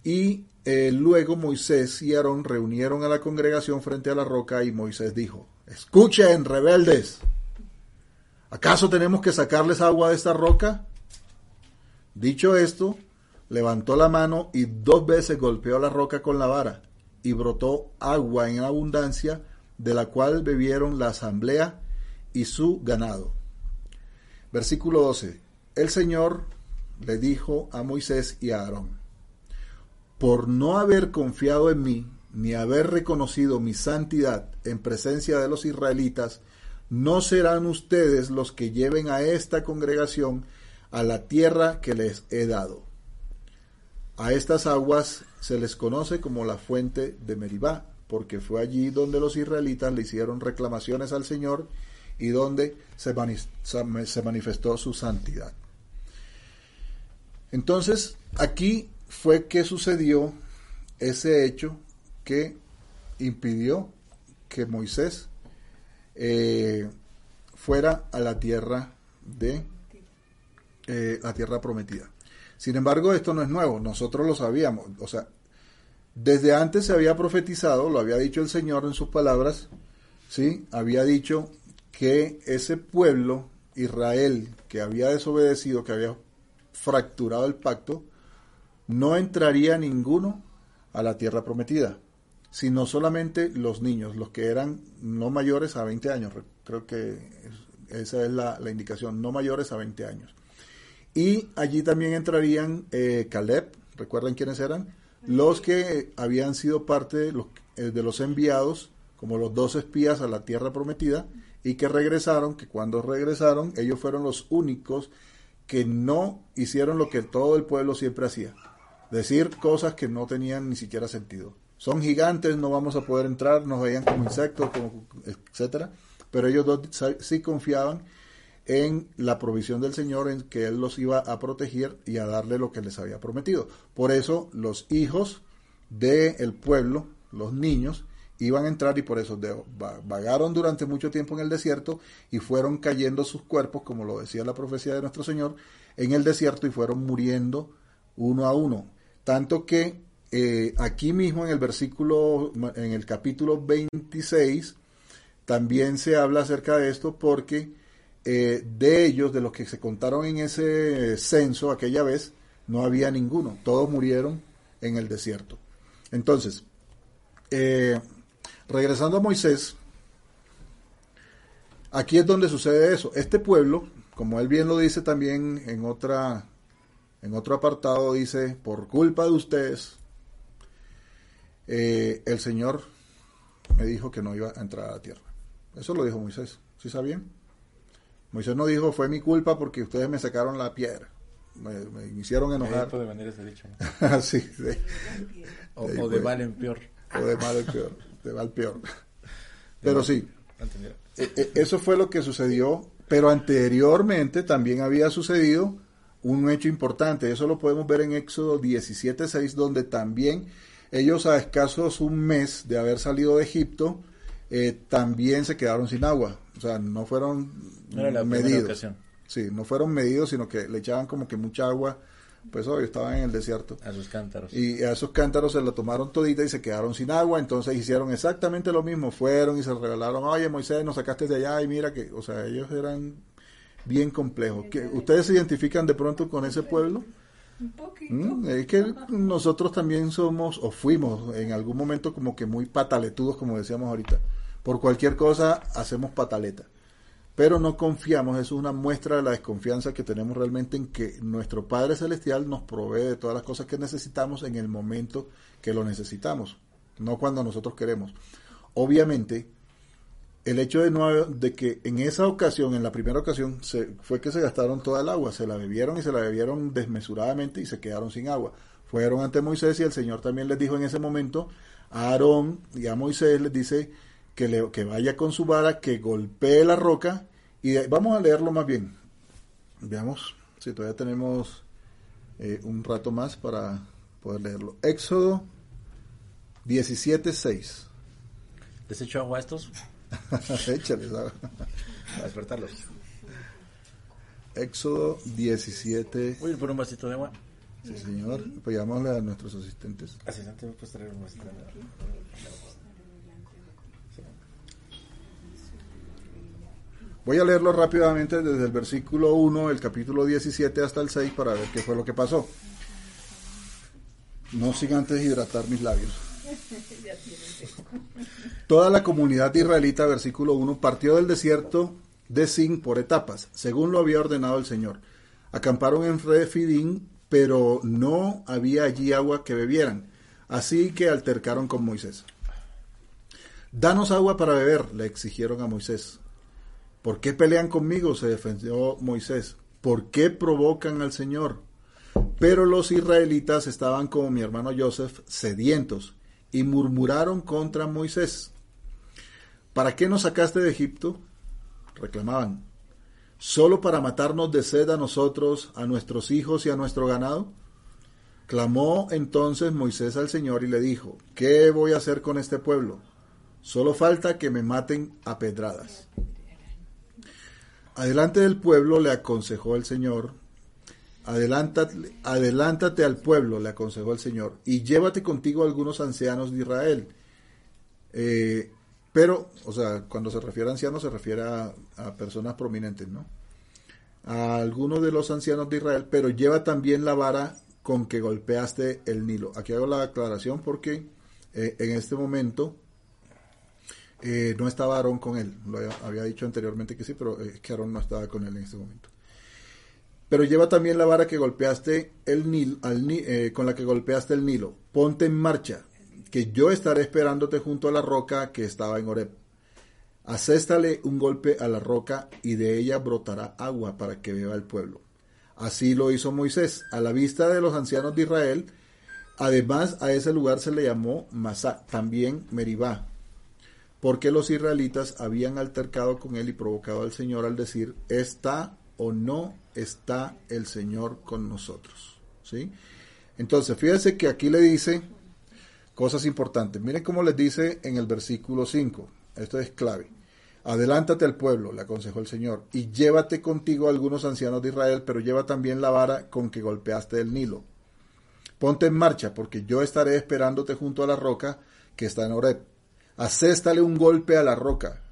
Speaker 1: y eh, luego Moisés y Aarón reunieron a la congregación frente a la roca, y Moisés dijo, Escuchen, rebeldes, ¿acaso tenemos que sacarles agua de esta roca? Dicho esto, levantó la mano y dos veces golpeó la roca con la vara, y brotó agua en abundancia, de la cual bebieron la asamblea y su ganado. Versículo 12. El Señor le dijo a Moisés y a Aarón, por no haber confiado en mí, ni haber reconocido mi santidad en presencia de los israelitas, no serán ustedes los que lleven a esta congregación a la tierra que les he dado. A estas aguas se les conoce como la fuente de Meribá, porque fue allí donde los israelitas le hicieron reclamaciones al Señor y donde se, se manifestó su santidad. Entonces, aquí fue que sucedió ese hecho que impidió que Moisés eh, fuera a la tierra de eh, la tierra prometida. Sin embargo, esto no es nuevo, nosotros lo sabíamos, o sea, desde antes se había profetizado, lo había dicho el Señor en sus palabras, ¿sí? Había dicho que ese pueblo, Israel, que había desobedecido, que había fracturado el pacto, no entraría ninguno a la tierra prometida, sino solamente los niños, los que eran no mayores a 20 años. Creo que esa es la, indicación, no mayores a 20 años. Y allí también entrarían eh, Caleb, ¿recuerdan quiénes eran? Los que habían sido parte de los, eh, de los enviados, como los dos espías a la tierra prometida, y que regresaron, que cuando regresaron ellos fueron los únicos que no hicieron lo que todo el pueblo siempre hacía, decir cosas que no tenían ni siquiera sentido. Son gigantes, no vamos a poder entrar, nos veían como insectos, como, etcétera, pero ellos dos sí confiaban en la provisión del Señor, en que Él los iba a proteger y a darle lo que les había prometido. Por eso los hijos del pueblo, los niños, iban a entrar y por eso vagaron durante mucho tiempo en el desierto y fueron cayendo sus cuerpos, como lo decía la profecía de nuestro Señor, en el desierto y fueron muriendo uno a uno. Tanto que eh, aquí mismo en el versículo, en el capítulo 26, también se habla acerca de esto porque eh, de ellos, de los que se contaron en ese censo aquella vez, no había ninguno. Todos murieron en el desierto. Entonces, eh, regresando a Moisés, aquí es donde sucede eso. Este pueblo, como él bien lo dice también en otra en otro apartado dice, por culpa de ustedes, eh, el Señor me dijo que no iba a entrar a la tierra. Eso lo dijo Moisés. ¿Sí sabían? Moisés no dijo, fue mi culpa porque ustedes me sacaron la piedra. Me, hicieron enojar.
Speaker 2: de manera ese dicho.
Speaker 1: sí,
Speaker 2: O, de mal en peor.
Speaker 1: O de mal en peor. De mal peor. Pero sí. E, e, eso fue lo que sucedió. Pero anteriormente también había sucedido un hecho importante. Eso lo podemos ver en Éxodo 17.6, donde también ellos a escasos un mes de haber salido de Egipto, eh, también se quedaron sin agua. O sea, no fueron medidos. Sí, no fueron medidos, sino que le echaban como que mucha agua. Pues hoy estaban en el desierto.
Speaker 2: A sus cántaros.
Speaker 1: Y a esos cántaros se la tomaron todita y se quedaron sin agua. Entonces hicieron exactamente lo mismo. Fueron y se regalaron. Oye, Moisés, nos sacaste de allá y mira que, o sea, ellos eran bien complejos. ¿Ustedes se identifican de pronto con ese pueblo?
Speaker 5: Un poquito.
Speaker 1: ¿Mm? Es que nosotros también somos o fuimos en algún momento como que muy pataletudos, como decíamos ahorita. Por cualquier cosa hacemos pataleta. Pero no confiamos, eso es una muestra de la desconfianza que tenemos realmente en que nuestro Padre Celestial nos provee de todas las cosas que necesitamos en el momento que lo necesitamos, no cuando nosotros queremos. Obviamente, el hecho de, no, de que en esa ocasión, en la primera ocasión, se, fue que se gastaron toda el agua, se la bebieron y se la bebieron desmesuradamente y se quedaron sin agua. Fueron ante Moisés y el Señor también les dijo en ese momento a Aarón y a Moisés les dice que, le, que vaya con su vara, que golpee la roca y vamos a leerlo más bien. Veamos si todavía tenemos eh, un rato más para poder leerlo. Éxodo 17.6.
Speaker 2: ¿Les echo agua a estos?
Speaker 1: Échales
Speaker 2: A despertarlos.
Speaker 1: Éxodo 17.
Speaker 2: Voy a ir por un vasito de agua.
Speaker 1: Sí, señor. Pues llamémosle a nuestros asistentes.
Speaker 2: Asistente, ¿me puedes traer un vasito de agua?
Speaker 1: Voy a leerlo rápidamente desde el versículo 1, el capítulo 17 hasta el 6 para ver qué fue lo que pasó. No sin antes hidratar mis labios. Toda la comunidad israelita, versículo 1, partió del desierto de Sin por etapas, según lo había ordenado el Señor. Acamparon en Refidim, pero no había allí agua que bebieran. Así que altercaron con Moisés. Danos agua para beber, le exigieron a Moisés. ¿Por qué pelean conmigo? se defendió Moisés. ¿Por qué provocan al Señor? Pero los israelitas estaban como mi hermano Joseph, sedientos, y murmuraron contra Moisés. ¿Para qué nos sacaste de Egipto? reclamaban. ¿Solo para matarnos de sed a nosotros, a nuestros hijos y a nuestro ganado? Clamó entonces Moisés al Señor y le dijo, ¿qué voy a hacer con este pueblo? Solo falta que me maten a pedradas. Adelante del pueblo le aconsejó el Señor, adelántate, adelántate al pueblo, le aconsejó el Señor, y llévate contigo a algunos ancianos de Israel. Eh, pero, o sea, cuando se refiere a ancianos se refiere a, personas prominentes, ¿no? A algunos de los ancianos de Israel, pero lleva también la vara con que golpeaste el Nilo. Aquí hago la aclaración porque eh, en este momento eh, no estaba Aarón con él. Lo había, dicho anteriormente que sí, pero es que Aarón no estaba con él en este momento. Pero lleva también la vara que golpeaste el Nilo, al, eh, con la que golpeaste el Nilo. Ponte en marcha, que yo estaré esperándote junto a la roca que estaba en Horeb. Acéstale un golpe a la roca y de ella brotará agua para que beba el pueblo. Así lo hizo Moisés, a la vista de los ancianos de Israel. Además, a ese lugar se le llamó Masá, también Meribá, porque los israelitas habían altercado con él y provocado al Señor al decir, ¿está o no está el Señor con nosotros? ¿Sí? Entonces, fíjense que aquí le dice cosas importantes. Miren cómo les dice en el versículo 5. Esto es clave. Adelántate al pueblo, le aconsejó el Señor, y llévate contigo a algunos ancianos de Israel, pero lleva también la vara con que golpeaste el Nilo. Ponte en marcha, porque yo estaré esperándote junto a la roca que está en Horeb. Acéstale un golpe a la roca,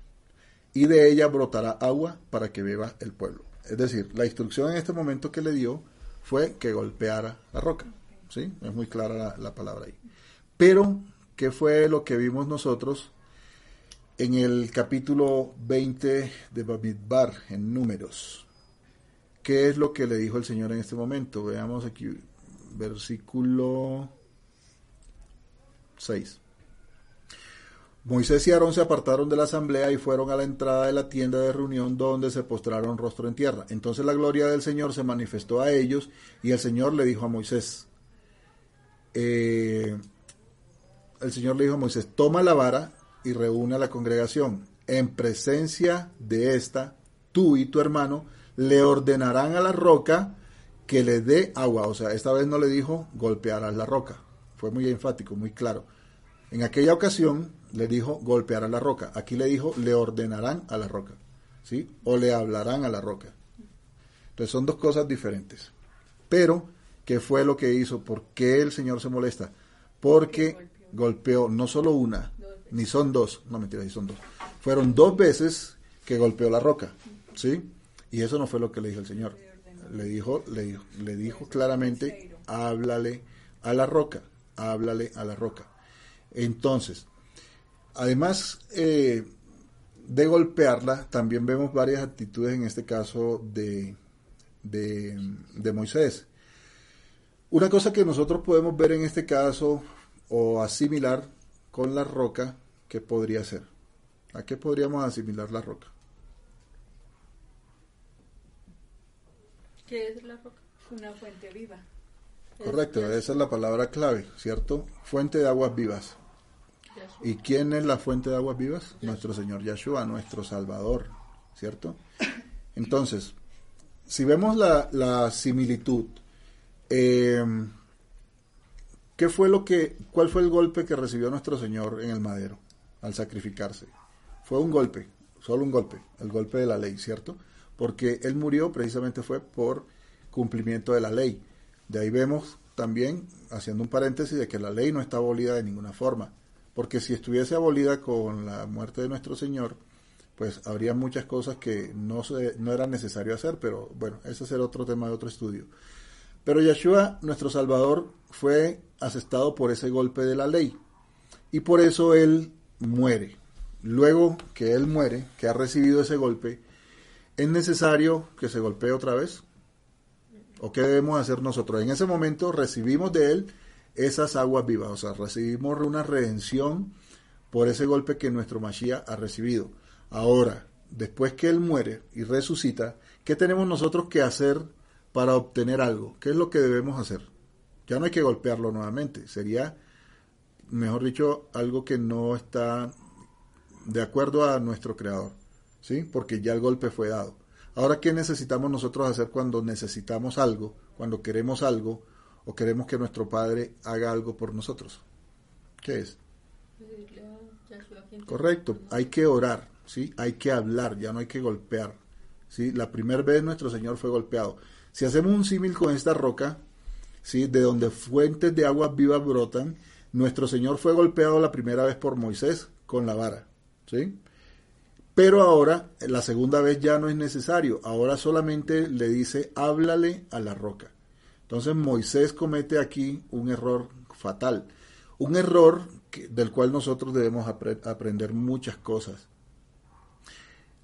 Speaker 1: y de ella brotará agua para que beba el pueblo. Es decir, la instrucción en este momento que le dio fue que golpeara la roca. ¿Sí? Es muy clara la, la palabra ahí. Pero, ¿qué fue lo que vimos nosotros en el capítulo 20 de Bamidbar, en números? ¿Qué es lo que le dijo el Señor en este momento? Veamos aquí, versículo 6. Moisés y Aarón se apartaron de la asamblea y fueron a la entrada de la tienda de reunión donde se postraron rostro en tierra. Entonces la gloria del Señor se manifestó a ellos y el Señor le dijo a Moisés, eh, el Señor le dijo a Moisés, toma la vara y reúne a la congregación. En presencia de esta, tú y tu hermano le ordenarán a la roca que le dé agua. O sea, esta vez no le dijo golpearás la roca. Fue muy enfático, muy claro. En aquella ocasión le dijo golpear a la roca. Aquí le dijo le ordenarán a la roca. ¿Sí? O le hablarán a la roca. Entonces son dos cosas diferentes. Pero, ¿qué fue lo que hizo? ¿Por qué el Señor se molesta? Porque golpeó no solo una, ni son dos, no mentira, sí son dos. Fueron dos veces que golpeó la roca, ¿sí? Y eso no fue lo que le dijo el Señor. Le dijo, le dijo, le dijo claramente, háblale a la roca, háblale a la roca. Entonces, además eh, de golpearla, también vemos varias actitudes en este caso de, de, de Moisés. Una cosa que nosotros podemos ver en este caso o asimilar con la roca, ¿qué podría ser? ¿A qué podríamos asimilar la roca?
Speaker 4: ¿Qué es la roca?
Speaker 5: Una fuente viva.
Speaker 1: Correcto, esa es la palabra clave, ¿cierto? Fuente de aguas vivas. ¿Y quién es la fuente de aguas vivas? Nuestro Señor Yahshua, nuestro Salvador, ¿cierto? Entonces, si vemos la, la similitud, eh, ¿qué fue lo que, cuál fue el golpe que recibió nuestro Señor en el madero al sacrificarse? Fue un golpe, solo un golpe, el golpe de la ley, ¿cierto? Porque Él murió precisamente fue por cumplimiento de la ley. De ahí vemos también, haciendo un paréntesis, de que la ley no está abolida de ninguna forma. Porque si estuviese abolida con la muerte de nuestro Señor, pues habría muchas cosas que no, no era necesario hacer, pero bueno, ese será otro tema de otro estudio. Pero Yeshua, nuestro Salvador, fue asestado por ese golpe de la ley. Y por eso Él muere. Luego que Él muere, que ha recibido ese golpe, ¿es necesario que se golpee otra vez? ¿O qué debemos hacer nosotros? En ese momento recibimos de Él esas aguas vivas, o sea, recibimos una redención por ese golpe que nuestro Mashiach ha recibido. Ahora, después que Él muere y resucita, ¿qué tenemos nosotros que hacer para obtener algo? ¿Qué es lo que debemos hacer? Ya no hay que golpearlo nuevamente, sería, mejor dicho, algo que no está de acuerdo a nuestro Creador, ¿sí? Porque ya el golpe fue dado. Ahora, ¿qué necesitamos nosotros hacer cuando necesitamos algo, cuando queremos algo o queremos que nuestro Padre haga algo por nosotros? ¿Qué es? Correcto, hay que orar, ¿sí? Hay que hablar, ya no hay que golpear, ¿sí? La primera vez nuestro Señor fue golpeado. Si hacemos un símil con esta roca, ¿sí? De donde fuentes de aguas vivas brotan, nuestro Señor fue golpeado la primera vez por Moisés con la vara, ¿sí? Pero ahora, la segunda vez ya no es necesario, ahora solamente le dice, háblale a la roca. Entonces Moisés comete aquí un error fatal, un error del cual nosotros debemos apre- aprender muchas cosas.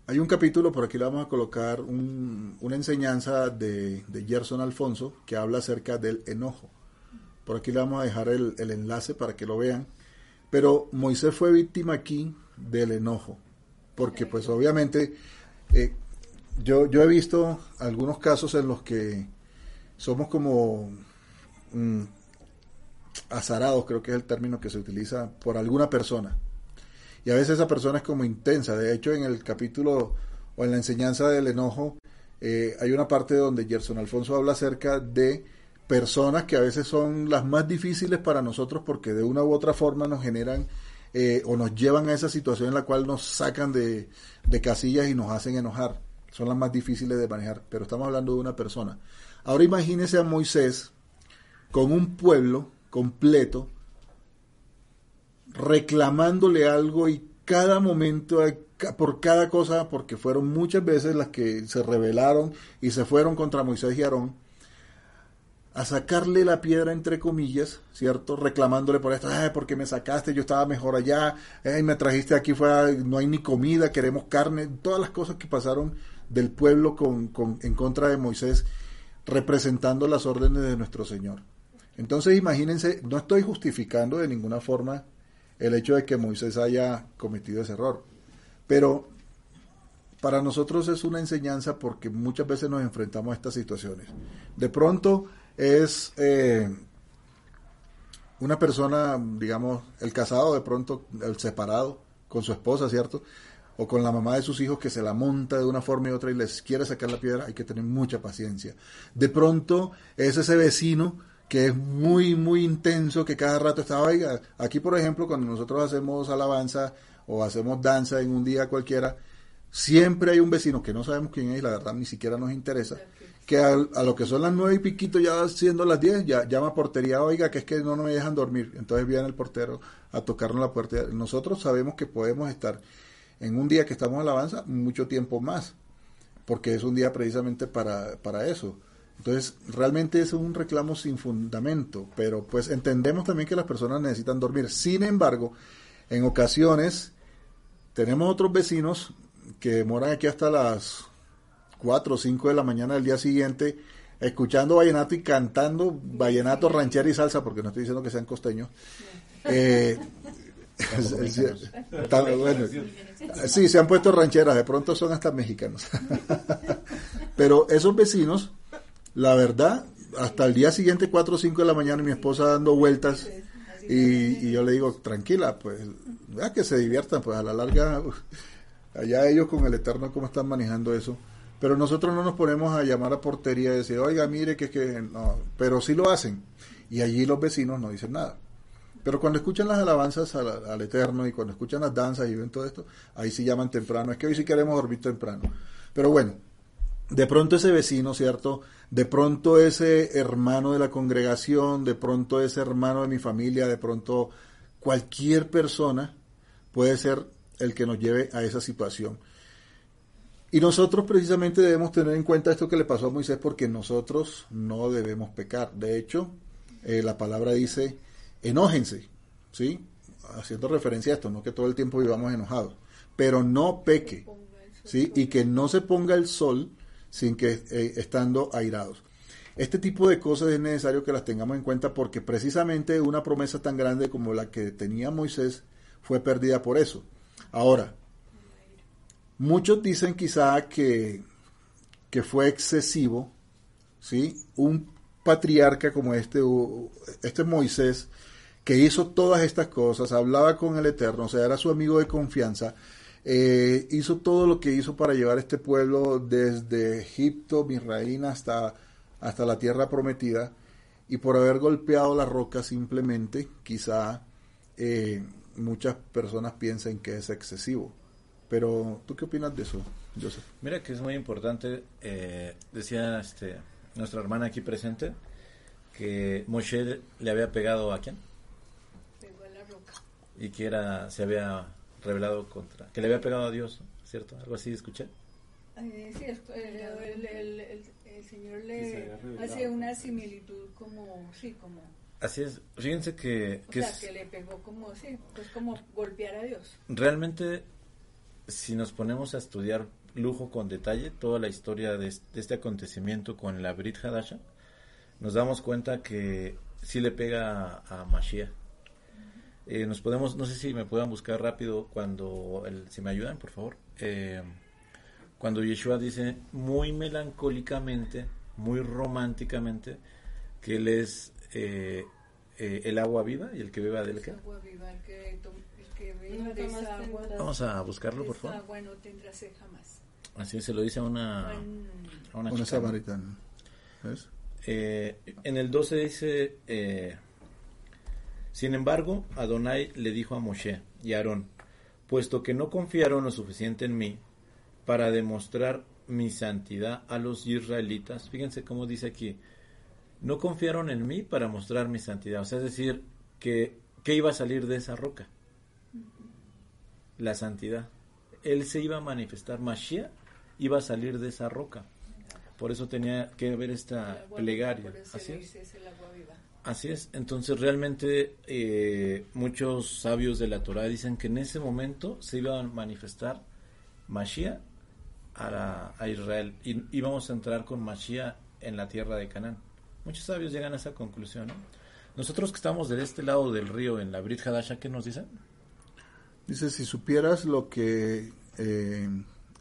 Speaker 1: Hay un capítulo, por aquí le vamos a colocar un- una enseñanza de, de Gerson Alfonso que habla acerca del enojo. Por aquí le vamos a dejar el, el enlace para que lo vean. Pero Moisés fue víctima aquí del enojo, porque pues obviamente eh, yo, yo he visto algunos casos en los que somos como mm, azarados, creo que es el término que se utiliza por alguna persona. Y a veces esa persona es como intensa. De hecho, en el capítulo o en la enseñanza del enojo, eh, hay una parte donde Gerson Alfonso habla acerca de personas que a veces son las más difíciles para nosotros porque de una u otra forma nos generan eh, o nos llevan a esa situación en la cual nos sacan de, de casillas y nos hacen enojar. Son las más difíciles de manejar, pero estamos hablando de una persona. Ahora imagínese a Moisés con un pueblo completo reclamándole algo y cada momento, por cada cosa, porque fueron muchas veces las que se rebelaron y se fueron contra Moisés y Aarón, a sacarle la piedra entre comillas, ¿cierto? Reclamándole por esto, ay, porque me sacaste, yo estaba mejor allá, ay, me trajiste aquí fuera, no hay ni comida, queremos carne, todas las cosas que pasaron del pueblo con- en contra de Moisés, representando las órdenes de nuestro Señor. Entonces imagínense, no estoy justificando de ninguna forma el hecho de que Moisés haya cometido ese error, pero para nosotros es una enseñanza porque muchas veces nos enfrentamos a estas situaciones. De pronto es eh, una persona, digamos, el casado, de pronto el separado con su esposa, ¿cierto? O con la mamá de sus hijos que se la monta de una forma y otra y les quiere sacar la piedra, hay que tener mucha paciencia. De pronto es ese vecino que es muy, muy intenso, que cada rato está, oiga, aquí por ejemplo, cuando nosotros hacemos alabanza o hacemos danza en un día cualquiera, siempre hay un vecino que no sabemos quién es la verdad ni siquiera nos interesa, que a, a lo que son las nueve y piquito, ya siendo las diez, ya llama portería, oiga, que es que no nos dejan dormir. Entonces viene el portero a tocarnos la puerta. Nosotros sabemos que podemos estar en un día que estamos en alabanza mucho tiempo más, porque es un día precisamente para, para eso. Entonces, realmente es un reclamo sin fundamento, pero pues entendemos también que las personas necesitan dormir. Sin embargo, en ocasiones tenemos otros vecinos que moran aquí hasta las 4 o 5 de la mañana del día siguiente, escuchando vallenato y cantando vallenato, ranchera y salsa, porque no estoy diciendo que sean costeños. Eh, es- es- está- bueno, sí, se han puesto rancheras, de pronto son hasta mexicanos. Pero esos vecinos, la verdad, hasta el día siguiente, 4 o 5 de la mañana, mi esposa dando vueltas y, yo le digo, tranquila, pues, vea que se diviertan, pues a la larga, allá ellos con el Eterno, cómo están manejando eso. Pero nosotros no nos ponemos a llamar a portería y decir, oiga, mire que es que no, pero sí lo hacen. Y allí los vecinos no dicen nada. Pero cuando escuchan las alabanzas al, Eterno y cuando escuchan las danzas y ven todo esto, ahí sí llaman temprano. Es que hoy sí queremos dormir temprano. Pero bueno, de pronto ese vecino, ¿cierto? De pronto ese hermano de la congregación, de pronto ese hermano de mi familia, de pronto cualquier persona puede ser el que nos lleve a esa situación. Y nosotros precisamente debemos tener en cuenta esto que le pasó a Moisés porque nosotros no debemos pecar. De hecho, eh, la palabra dice, enójense, ¿sí? Haciendo referencia a esto, no que todo el tiempo vivamos enojados, pero no peque, ¿sí? Y que no se ponga el sol sin que eh, estando airados. este tipo de cosas es necesario que las tengamos en cuenta porque precisamente una promesa tan grande como la que tenía Moisés fue perdida por eso. Ahora, muchos dicen quizá que, que fue excesivo, ¿sí? Un patriarca como este, este Moisés, que hizo todas estas cosas, hablaba con el Eterno, o sea, era su amigo de confianza, eh, hizo todo lo que hizo para llevar este pueblo desde Egipto, Misraín, hasta, hasta la tierra prometida, y por haber golpeado la roca simplemente, quizá eh, muchas personas piensen que es excesivo. Pero, ¿tú qué opinas de eso, Joseph?
Speaker 2: Mira que es muy importante, eh, decía este, nuestra hermana aquí presente, que Moshe le había pegado a quién?
Speaker 5: Pegó a la roca.
Speaker 2: Y que era, se había revelado contra, que le había pegado a Dios, ¿cierto? Algo así escuché.
Speaker 5: Eh, sí, el, el, el, el Señor le hace una similitud como, sí, como,
Speaker 2: Así es, fíjense que,
Speaker 5: o
Speaker 2: que
Speaker 5: sea,
Speaker 2: es-
Speaker 5: que le pegó como, sí, pues como golpear a Dios.
Speaker 2: realmente si nos ponemos a estudiar lujo con detalle toda la historia de este, de este acontecimiento con la Brit Hadasha, nos damos cuenta que sí le pega a, a Mashiach. Eh, nos podemos, no sé si me puedan buscar rápido cuando, el, si me ayudan, por favor. Eh, cuando Yeshua dice muy melancólicamente, muy románticamente, que él es eh, eh, el agua viva y el que beba del que. Vamos a buscarlo, por favor.
Speaker 5: agua no tendrá sed jamás.
Speaker 2: Así se lo dice a una, a una
Speaker 1: samaritana. ¿Ves?
Speaker 2: Eh, en el 12 dice, eh, sin embargo, Adonai le dijo a Moshe y a Aarón, puesto que no confiaron lo suficiente en mí para demostrar mi santidad a los israelitas, fíjense cómo dice aquí, no confiaron en mí para mostrar mi santidad, o sea, es decir, que, que iba a salir de esa roca, la santidad. Él se iba a manifestar, Mashiach iba a salir de esa roca. Por eso tenía que haber
Speaker 5: el
Speaker 2: esta
Speaker 5: agua
Speaker 2: plegaria. Así es. Así es. Entonces realmente eh, muchos sabios de la Torah dicen que en ese momento se iba a manifestar Mashiach a, la- a Israel y íbamos a entrar con Mashiach en la tierra de Canaán. Muchos sabios llegan a esa conclusión. ¿no? Nosotros que estamos de este lado del río en la Brit Hadasha, ¿qué nos dicen?
Speaker 1: Dice, si supieras lo que eh,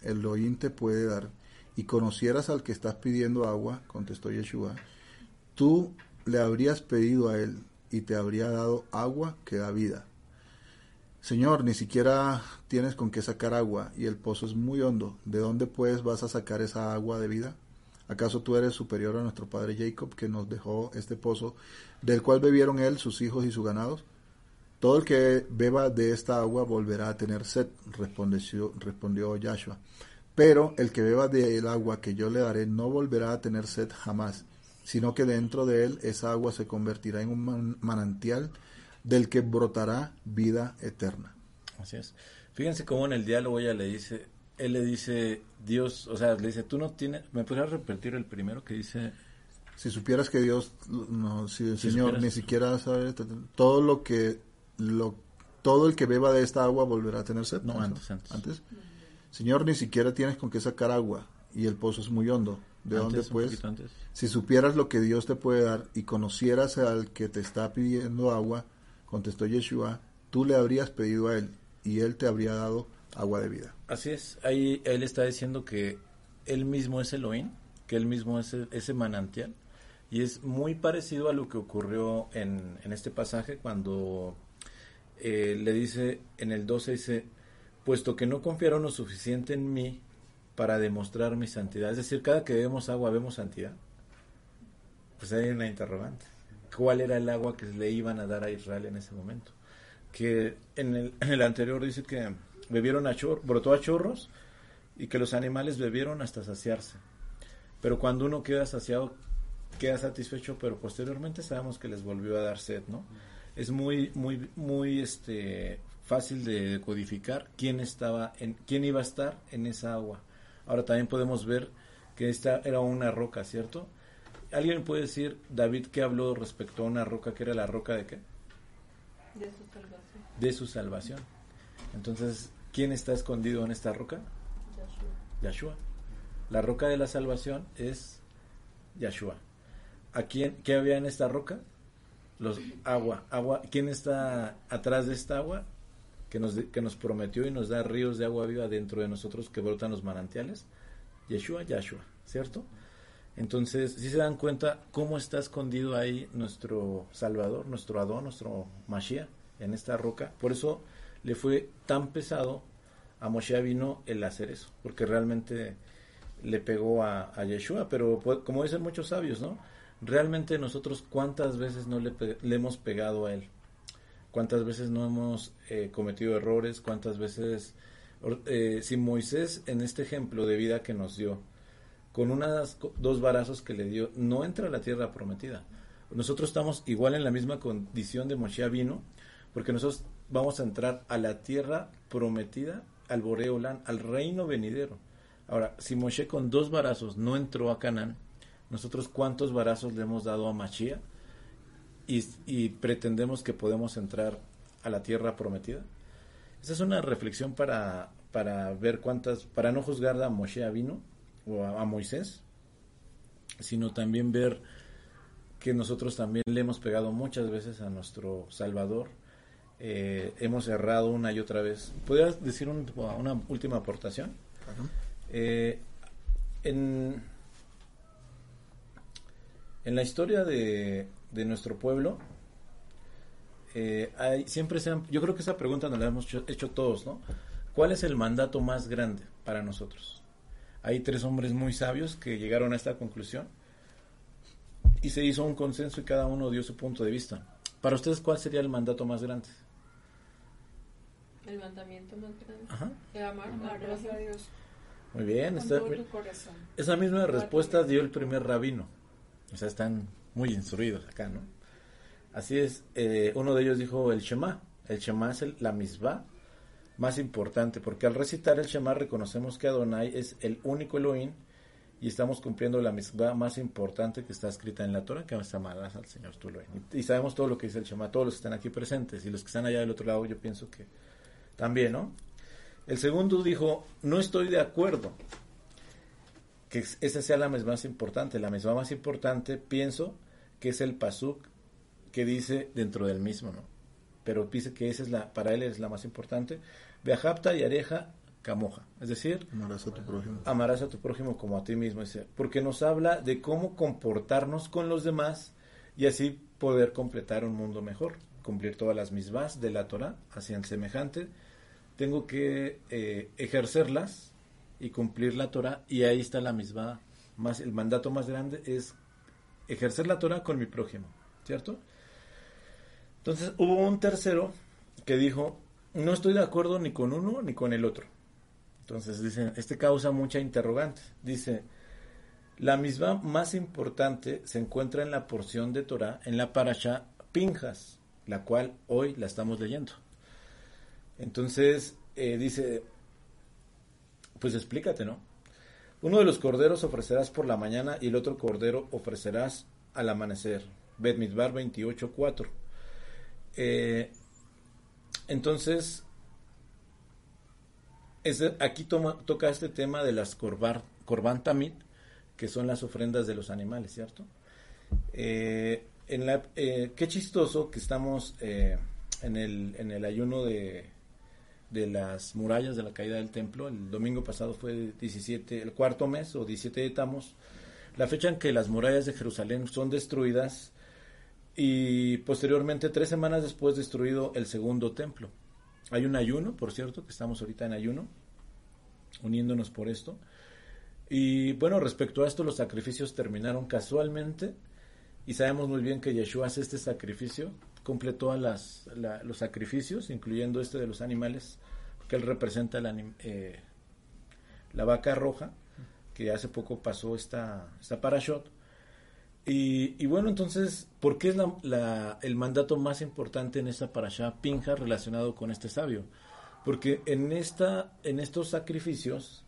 Speaker 1: Elohim te puede dar y conocieras al que estás pidiendo agua, contestó Yeshua, tú le habrías pedido a él y te habría dado agua que da vida. Señor, ni siquiera tienes con qué sacar agua y el pozo es muy hondo. ¿De dónde pues vas a sacar esa agua de vida? ¿Acaso tú eres superior a nuestro padre Jacob que nos dejó este pozo del cual bebieron él, sus hijos y sus ganados? Todo el que beba de esta agua volverá a tener sed, respondió, respondió Yahshua. Pero el que beba del agua que yo le daré no volverá a tener sed jamás, sino que dentro de él esa agua se convertirá en un man- manantial del que brotará vida eterna.
Speaker 2: Así es. Fíjense cómo en el diálogo ella le dice, él le dice, Dios, o sea, le dice, tú no tienes, ¿me podrías repetir el primero que dice?
Speaker 1: Si supieras que Dios, no, si el
Speaker 2: Si
Speaker 1: Señor
Speaker 2: supieras-
Speaker 1: ni siquiera sabe, todo lo que, lo, todo el que beba de esta agua volverá a tener sed.
Speaker 2: No, antes, antes.
Speaker 1: Señor, ni siquiera tienes con qué sacar agua y el pozo es muy hondo. ¿De
Speaker 2: Antes,
Speaker 1: dónde pues? Si supieras lo que Dios te puede dar y conocieras al que te está pidiendo agua, contestó Yeshua, tú le habrías pedido a él y él te habría dado agua de vida.
Speaker 2: Así es, ahí él está diciendo que él mismo es Elohim, que él mismo es el- ese manantial, y es muy parecido a lo que ocurrió en, en este pasaje cuando eh, le dice en el 12, dice, puesto que no confiaron lo suficiente en mí para demostrar mi santidad, es decir, cada que bebemos agua vemos santidad, pues hay una interrogante. ¿Cuál era el agua que le iban a dar a Israel en ese momento? Que en el, anterior dice que bebieron a chor, brotó a chorros y que los animales bebieron hasta saciarse. Pero cuando uno queda saciado, queda satisfecho, pero posteriormente sabemos que les volvió a dar sed, ¿no? Es muy, muy, muy, este, fácil de codificar quién estaba, en, quién iba a estar en esa agua. Ahora también podemos ver que esta era una roca, ¿cierto? ¿Alguien puede decir, David, qué habló respecto a una roca que era la roca de qué?
Speaker 4: de su salvación.
Speaker 2: De su salvación. Entonces, ¿quién está escondido en esta roca?
Speaker 4: Yahshua.
Speaker 2: Yahshua. La roca de la salvación es Yahshua. ¿A quién, ¿Qué había en esta roca? Los agua, agua. ¿Quién está atrás de esta agua? Que nos, que nos prometió y nos da ríos de agua viva dentro de nosotros que brotan los manantiales. Yeshua, Yahshua, ¿cierto? Entonces, si se dan cuenta cómo está escondido ahí nuestro Salvador, nuestro Adón, nuestro Mashiach, en esta roca. Por eso le fue tan pesado a Moshe vino el hacer eso, porque realmente le pegó a, a Yeshua, pero pues, como dicen muchos sabios, ¿no? Realmente nosotros cuántas veces no le, le hemos pegado a él, cuántas veces no hemos eh, cometido errores, cuántas veces, eh, si Moisés en este ejemplo de vida que nos dio, con unas dos barazos que le dio, no entra a la tierra prometida. Nosotros estamos igual en la misma condición de Moshe vino, porque nosotros vamos a entrar a la tierra prometida, al Boreolán, al reino venidero. Ahora, si Moshe con dos barazos no entró a Canaán, nosotros cuántos barazos le hemos dado a Machía y, y, pretendemos que podemos entrar a la tierra prometida. Esa es una reflexión para, para ver cuántas, para no juzgar a Moshe vino o a, a Moisés, sino también ver que nosotros también le hemos pegado muchas veces a nuestro Salvador, eh, hemos errado una y otra vez. ¿Podrías decir un, una última aportación? Eh, en, en la historia de, de nuestro pueblo, eh, hay, siempre se han, yo creo que esa pregunta nos la hemos hecho, hecho, todos, ¿no? ¿Cuál es el mandato más grande para nosotros? Hay tres hombres muy sabios que llegaron a esta conclusión y se hizo un consenso y cada uno dio su punto de vista. Para ustedes, ¿cuál sería el mandato más grande?
Speaker 4: El mandamiento más grande.
Speaker 2: Ajá.
Speaker 4: De amar, amar
Speaker 5: a Dios.
Speaker 2: Muy bien.
Speaker 5: Con todo tu corazón.
Speaker 2: esa misma respuesta dio el primer rabino. O sea, están muy instruidos acá, ¿no? Así es. Eh, uno de ellos dijo el Shema. El Shema es el, la misbah más importante, porque al recitar el Shema reconocemos que Adonai es el único Elohim y estamos cumpliendo la misbah más importante que está escrita en la Torah, que es amarás al Señor tu Elohim. Y, y sabemos todo lo que dice el Shema, todos los que están aquí presentes y los que están allá del otro lado, yo pienso que también, ¿no? El segundo dijo, no estoy de acuerdo que esa sea la misma más importante. La misma más importante, pienso, que es el pasuk que dice dentro del mismo, ¿no? Pero dice que esa es la, para él es la más importante. Beajapta y areja camoja. Es decir,
Speaker 1: amarás a tu prójimo.
Speaker 2: Amarás a tu prójimo como a ti mismo. Dice, porque nos habla de cómo comportarnos con los demás y así poder completar un mundo mejor. Cumplir todas las mismas de la Torah hacia el semejante tengo que eh, ejercerlas y cumplir la Torah y ahí está la misma más el mandato más grande es ejercer la Torah con mi prójimo cierto entonces hubo un tercero que dijo no estoy de acuerdo ni con uno ni con el otro entonces dicen este causa mucha interrogante. Dice la misma más importante se encuentra en la porción de Torah en la parasha Pinjas la cual hoy la estamos leyendo entonces eh, dice, pues explícate, ¿no? Uno de los corderos ofrecerás por la mañana y el otro cordero ofrecerás al amanecer. Bet Midbar 28.4. Eh, entonces, es, aquí toma, toca este tema de las corban tamid, que son las ofrendas de los animales, ¿cierto? Eh, en la, eh, qué chistoso que estamos eh, en, el, en el ayuno de, de las murallas de la caída del templo. El domingo pasado fue 17, el cuarto mes o 17 de Tamos, la fecha en que las murallas de Jerusalén son destruidas y posteriormente, tres semanas después, destruido el segundo templo. Hay un ayuno, por cierto, que estamos ahorita en ayuno, uniéndonos por esto. Y bueno, respecto a esto, los sacrificios terminaron casualmente y sabemos muy bien que Yeshua hace este sacrificio cumple todos la, los sacrificios, incluyendo este de los animales, que él representa la, eh, la vaca roja, que hace poco pasó esta, esta parashot. Y, bueno, entonces, ¿por qué es la, el mandato más importante en esta parasha Pinja relacionado con este sabio? Porque en, esta, en estos sacrificios,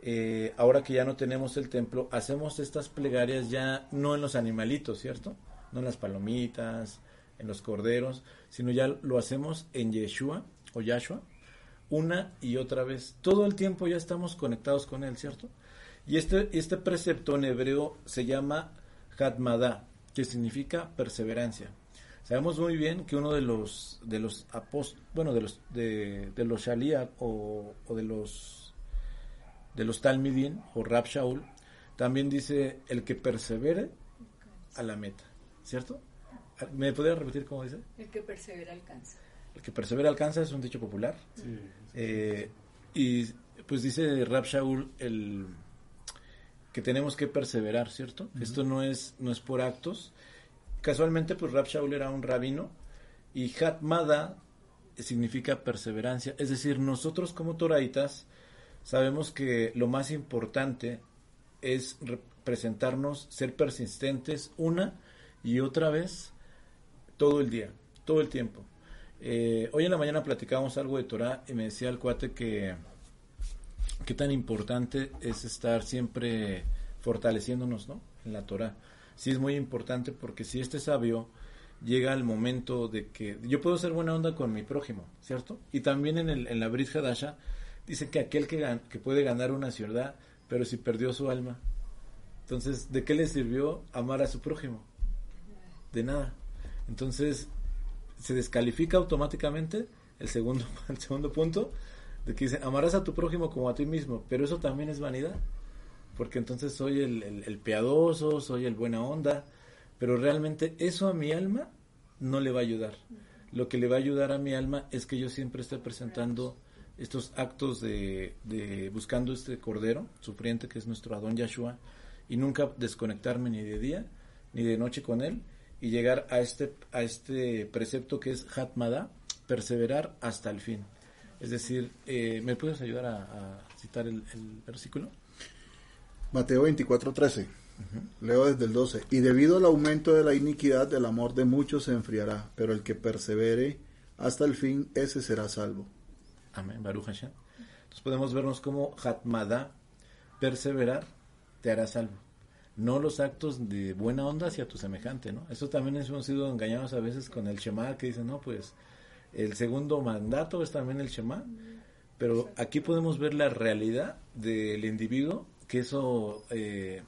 Speaker 2: eh, ahora que ya no tenemos el templo, hacemos estas plegarias ya no en los animalitos, ¿cierto? No en las palomitas, en los corderos, sino ya lo hacemos en Yeshua o Yahshua una y otra vez. Todo el tiempo ya estamos conectados con él, ¿cierto? Y este, este precepto en hebreo se llama Hatmada, que significa perseverancia. Sabemos muy bien que uno de los de los apóst bueno, de los de, los Shalia o, o de los de los Talmidin o Rab Shaul, también dice el que persevere a la meta, ¿cierto? ¿Me podría repetir cómo dice?
Speaker 5: El que persevera alcanza.
Speaker 2: El que persevera alcanza es un dicho popular. Eh, y pues dice Rab Shaul el que tenemos que perseverar, ¿cierto? Esto no es no es por actos. Casualmente pues Rab Shaul era un rabino y Hatmada significa perseverancia, es decir, nosotros como toraitas sabemos que lo más importante es presentarnos, ser persistentes una y otra vez todo el día, todo el tiempo. Eh, hoy en la mañana platicábamos algo de Torah y me decía el cuate que qué tan importante es estar siempre fortaleciéndonos ¿no? en la Torah. Sí es muy importante porque si este sabio llega al momento de que yo puedo ser buena onda con mi prójimo, ¿cierto? Y también en, la Brit Hadasha dice que aquel que, que puede ganar una ciudad, pero si perdió su alma, entonces, ¿de qué le sirvió amar a su prójimo? De nada. Entonces, se descalifica automáticamente el segundo, el segundo punto de que dice, amarás a tu prójimo como a ti mismo, pero eso también es vanidad, porque entonces soy el, el, piadoso, soy el buena onda, pero realmente eso a mi alma no le va a ayudar. Lo que le va a ayudar a mi alma es que yo siempre esté presentando estos actos de, de buscando este cordero sufriente que es nuestro Adón Yahshua y nunca desconectarme ni de día ni de noche con él y llegar a este a este precepto que es Hatmada, perseverar hasta el fin. Es decir, eh, ¿me puedes ayudar a, a citar el, el, versículo?
Speaker 1: Mateo 24, 13. Leo desde el 12. Y debido al aumento de la iniquidad, el amor de muchos se enfriará, pero el que persevere hasta el fin, ese será salvo.
Speaker 2: Amén, Baruch Hashem. Entonces podemos vernos como Hatmada, perseverar, te hará salvo. No los actos de buena onda hacia tu semejante, ¿no? Eso también hemos sido engañados a veces con el Shema, que dicen, no, pues el segundo mandato es también el Shema, pero aquí podemos ver la realidad del individuo, que eso, eh,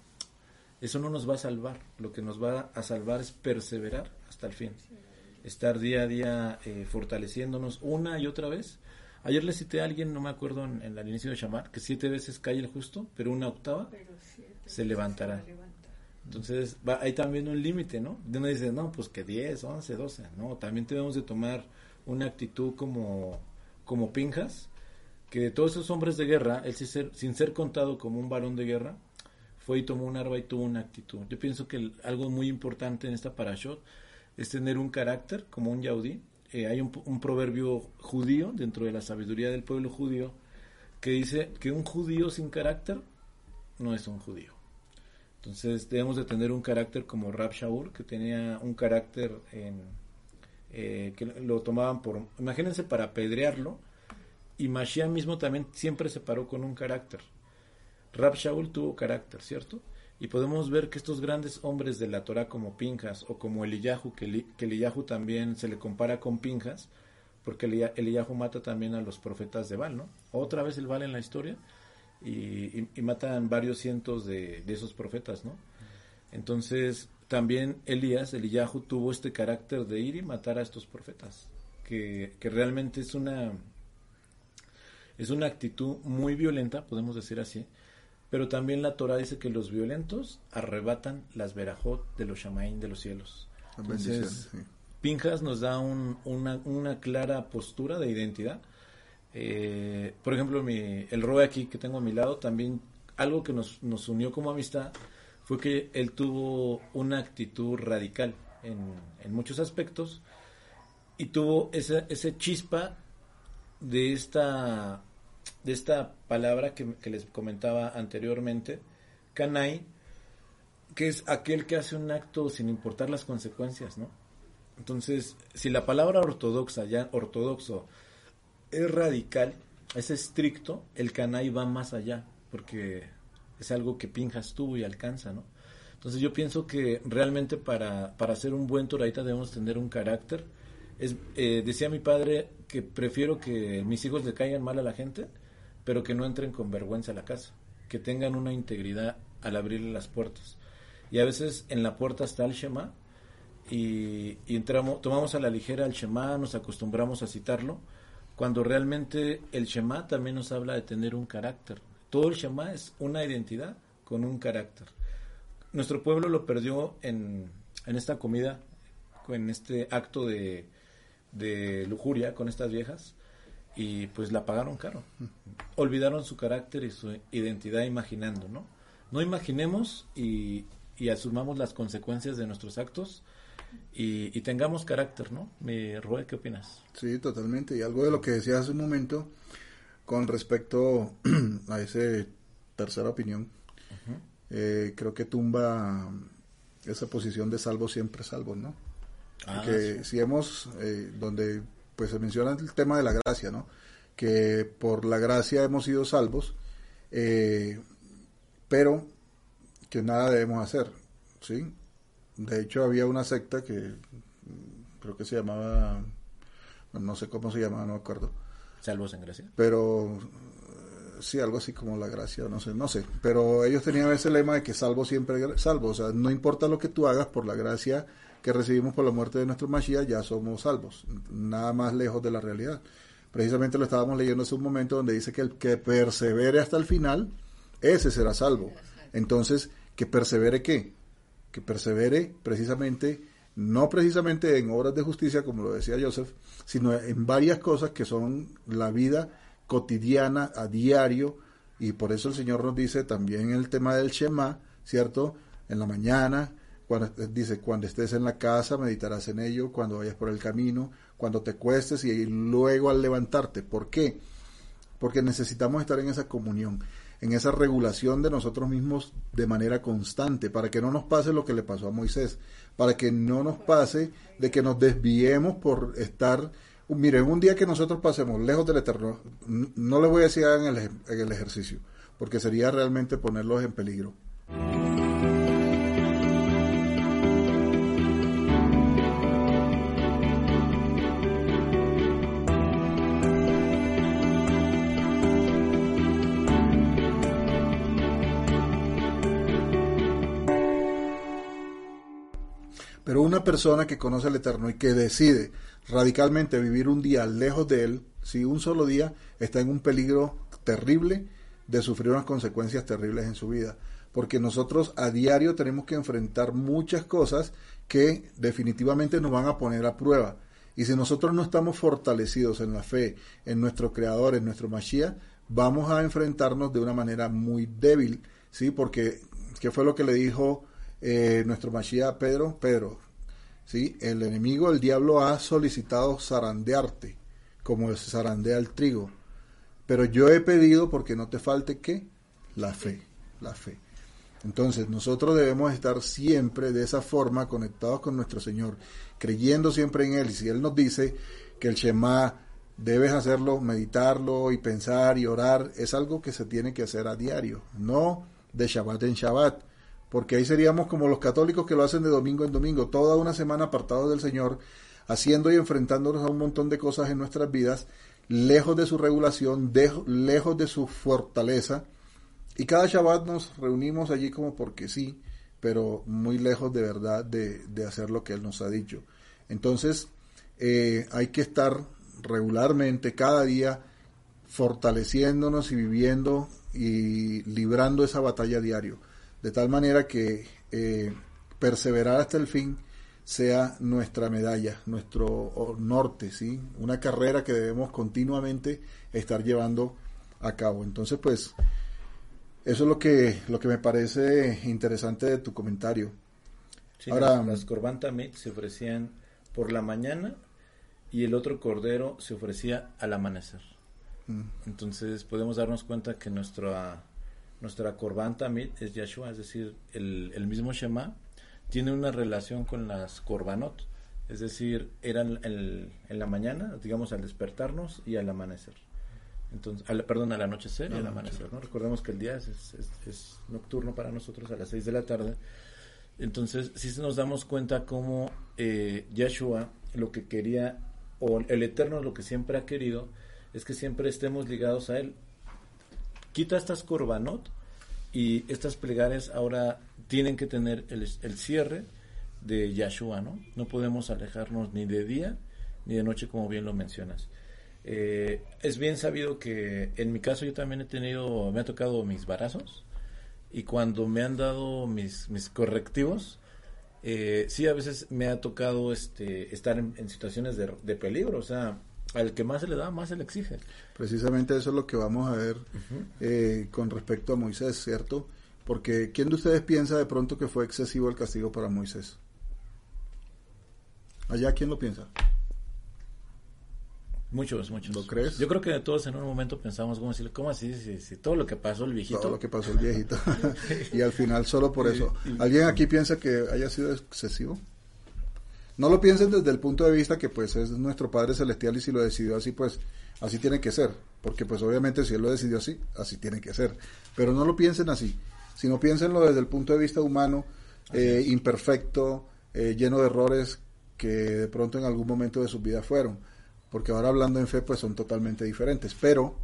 Speaker 2: eso no nos va a salvar, lo que nos va a salvar es perseverar hasta el fin, estar día a día eh, fortaleciéndonos una y otra vez. Ayer le cité a alguien, no me acuerdo en, en el inicio de Shamar, que siete veces cae el justo, pero una octava se levantará. Entonces, va, hay también un límite, ¿no? Uno dice, no, pues que 10, 11, 12, no, también debemos de tomar una actitud como, como Pinjas, que de todos esos hombres de guerra, él sin ser, contado como un varón de guerra, fue y tomó un arma y tuvo una actitud. Yo pienso que algo muy importante en esta parashot es tener un carácter como un yaudí. Eh, hay un, proverbio judío dentro de la sabiduría del pueblo judío que dice que un judío sin carácter no es un judío. Entonces debemos de tener un carácter como Rab Shaul, que tenía un carácter en, eh, que lo tomaban por, imagínense, para apedrearlo, y Mashiach mismo también siempre se paró con un carácter. Rab Shaul tuvo carácter, ¿cierto? Y podemos ver que estos grandes hombres de la Torah como Pinjas o como Eliyahu, que, que Eliyahu también se le compara con Pinjas, porque Eliyahu mata también a los profetas de Baal, ¿no? Otra vez el Baal en la historia, y, y, y, matan varios cientos de, de, esos profetas, ¿no? Entonces, también Elías, Eliyahu, tuvo este carácter de ir y matar a estos profetas, que, que realmente es una, es una actitud muy violenta, podemos decir así, pero también la Torah dice que los violentos arrebatan las verajot de los shamaín de los cielos. Entonces, sí. Pinjas nos da un, una, una clara postura de identidad, eh, por ejemplo, mi, el Roe aquí que tengo a mi lado, también algo que nos, nos unió como amistad fue que él tuvo una actitud radical en, muchos aspectos y tuvo esa, ese chispa de esta, de esta palabra que, que les comentaba anteriormente, Kanai, que es aquel que hace un acto sin importar las consecuencias, ¿no? Entonces, si la palabra ortodoxa, ya ortodoxo, es radical, es estricto, el canay va más allá, porque es algo que Pinjas tuvo y alcanza, ¿no? Entonces yo pienso que realmente para, para ser un buen toraita debemos tener un carácter. Es, eh, decía mi padre que prefiero que mis hijos le caigan mal a la gente, pero que no entren con vergüenza a la casa, que tengan una integridad al abrirle las puertas. Y a veces en la puerta está el Shema y, y entramos, tomamos a la ligera el Shema, nos acostumbramos a citarlo, cuando realmente el Shema también nos habla de tener un carácter. Todo el Shema es una identidad con un carácter. Nuestro pueblo lo perdió en, en esta comida, en este acto de, de lujuria con estas viejas y pues la pagaron caro. Olvidaron su carácter y su identidad imaginando, ¿no? No imaginemos y, y asumamos las consecuencias de nuestros actos y, y tengamos carácter, ¿no? Mi Rue, ¿qué opinas?
Speaker 1: Sí, totalmente. Y algo de lo que decías hace un momento con respecto a ese tercera opinión, eh, creo que tumba esa posición de salvo siempre salvo, ¿no?
Speaker 2: Ah,
Speaker 1: que
Speaker 2: sí.
Speaker 1: si hemos, eh, donde pues se menciona el tema de la gracia, ¿no? Que por la gracia hemos sido salvos, eh, pero que nada debemos hacer, ¿sí? De hecho había una secta que mm, creo que se llamaba, no sé cómo se llamaba, no me acuerdo,
Speaker 2: Salvos en gracia.
Speaker 1: pero eh, sí, algo así como la gracia, no sé, no sé, pero ellos tenían ese lema de que salvo siempre salvo, o sea, no importa lo que tú hagas por la gracia que recibimos por la muerte de nuestro Mashiach, ya somos salvos, nada más lejos de la realidad. Precisamente lo estábamos leyendo hace un momento donde dice que el que persevere hasta el final, ese será salvo. Entonces, ¿que persevere qué? Que persevere precisamente, no precisamente en obras de justicia, como lo decía Joseph, sino en varias cosas que son la vida cotidiana, a diario, y por eso el Señor nos dice también el tema del Shema, ¿cierto? En la mañana, cuando dice, cuando estés en la casa, meditarás en ello, cuando vayas por el camino, cuando te cuestes y luego al levantarte. ¿Por qué? Porque necesitamos estar en esa comunión, en esa regulación de nosotros mismos de manera constante, para que no nos pase lo que le pasó a Moisés, para que no nos pase de que nos desviemos por estar, miren, un día que nosotros pasemos lejos del Eterno, no les voy a decir hagan el, en el ejercicio, porque sería realmente ponerlos en peligro. Persona que conoce al Eterno y que decide radicalmente vivir un día lejos de Él, si un solo día está en un peligro terrible de sufrir unas consecuencias terribles en su vida. Porque nosotros a diario tenemos que enfrentar muchas cosas que definitivamente nos van a poner a prueba. Y si nosotros no estamos fortalecidos en la fe, en nuestro Creador, en nuestro Mashiach, vamos a enfrentarnos de una manera muy débil, ¿sí? Porque, ¿qué fue lo que le dijo eh, nuestro Mashiach a Pedro? Pedro, ¿sí? El enemigo, el diablo, ha solicitado zarandearte, como se zarandea el trigo. Pero yo he pedido porque no te falte, ¿qué? La fe, la fe. Entonces, nosotros debemos estar siempre de esa forma conectados con nuestro Señor, creyendo siempre en Él. Y si Él nos dice que el Shema debes hacerlo, meditarlo y pensar y orar, es algo que se tiene que hacer a diario, no de Shabbat en Shabbat, porque ahí seríamos como los católicos que lo hacen de domingo en domingo, toda una semana apartados del Señor, haciendo y enfrentándonos a un montón de cosas en nuestras vidas, lejos de su regulación, lejos de su fortaleza, y cada Shabbat nos reunimos allí como porque sí, pero muy lejos de verdad de, de hacer lo que Él nos ha dicho. Entonces, eh, hay que estar regularmente, cada día, fortaleciéndonos y viviendo y librando esa batalla diario, de tal manera que eh, perseverar hasta el fin sea nuestra medalla, nuestro norte, ¿sí? Una carrera que debemos continuamente estar llevando a cabo. Entonces, pues, eso es lo que, lo que me parece interesante de tu comentario.
Speaker 2: Sí,
Speaker 1: Ahora-
Speaker 2: las, las Corban Tamid se ofrecían por la mañana y el otro cordero se ofrecía al amanecer.
Speaker 1: Mm.
Speaker 2: Entonces podemos darnos cuenta que nuestra, nuestra Tamid es Yahshua, es decir, el, el mismo Shema tiene una relación con las Korbanot, es decir, eran el- en la mañana, digamos al despertarnos y al amanecer. Entonces, al- perdón, al anochecer y al amanecer, ¿no? Recordemos que el día es, es- es- es nocturno para nosotros a las 6 de la tarde. Entonces, sí nos damos cuenta cómo eh, Yahshua lo que quería, o el Eterno lo que siempre ha querido, es que siempre estemos ligados a Él. Quita estas corbanot Y estas plegarias ahora tienen que tener el, cierre de Yahshua, ¿no? No podemos alejarnos ni de día ni de noche, como bien lo mencionas. Eh, es bien sabido que en mi caso yo también he tenido, me ha tocado mis barazos y cuando me han dado mis, mis correctivos, eh, sí a veces me ha tocado este, estar en, situaciones de, de, peligro, o sea, al que más se le da, más se le exige.
Speaker 1: Precisamente eso es lo que vamos a ver eh, con respecto a Moisés, ¿cierto? Porque ¿quién de ustedes piensa de pronto que fue excesivo el castigo para Moisés? Allá, ¿quién lo piensa?
Speaker 2: Muchos, muchos.
Speaker 1: ¿Lo crees?
Speaker 2: Yo creo que todos en un momento pensamos, ¿cómo decirle? ¿Cómo así? Si, todo lo que pasó el viejito.
Speaker 1: Todo lo que pasó el viejito. y al final solo por eso. ¿Alguien aquí piensa que haya sido excesivo? No lo piensen desde el punto de vista que pues es nuestro Padre Celestial y si lo decidió así, pues así tiene que ser. Porque pues obviamente si Él lo decidió así, así tiene que ser. Pero no lo piensen así, sino piénsenlo desde el punto de vista humano, eh, imperfecto, eh, lleno de errores que de pronto en algún momento de su vida fueron porque ahora hablando en fe pues son totalmente diferentes. Pero,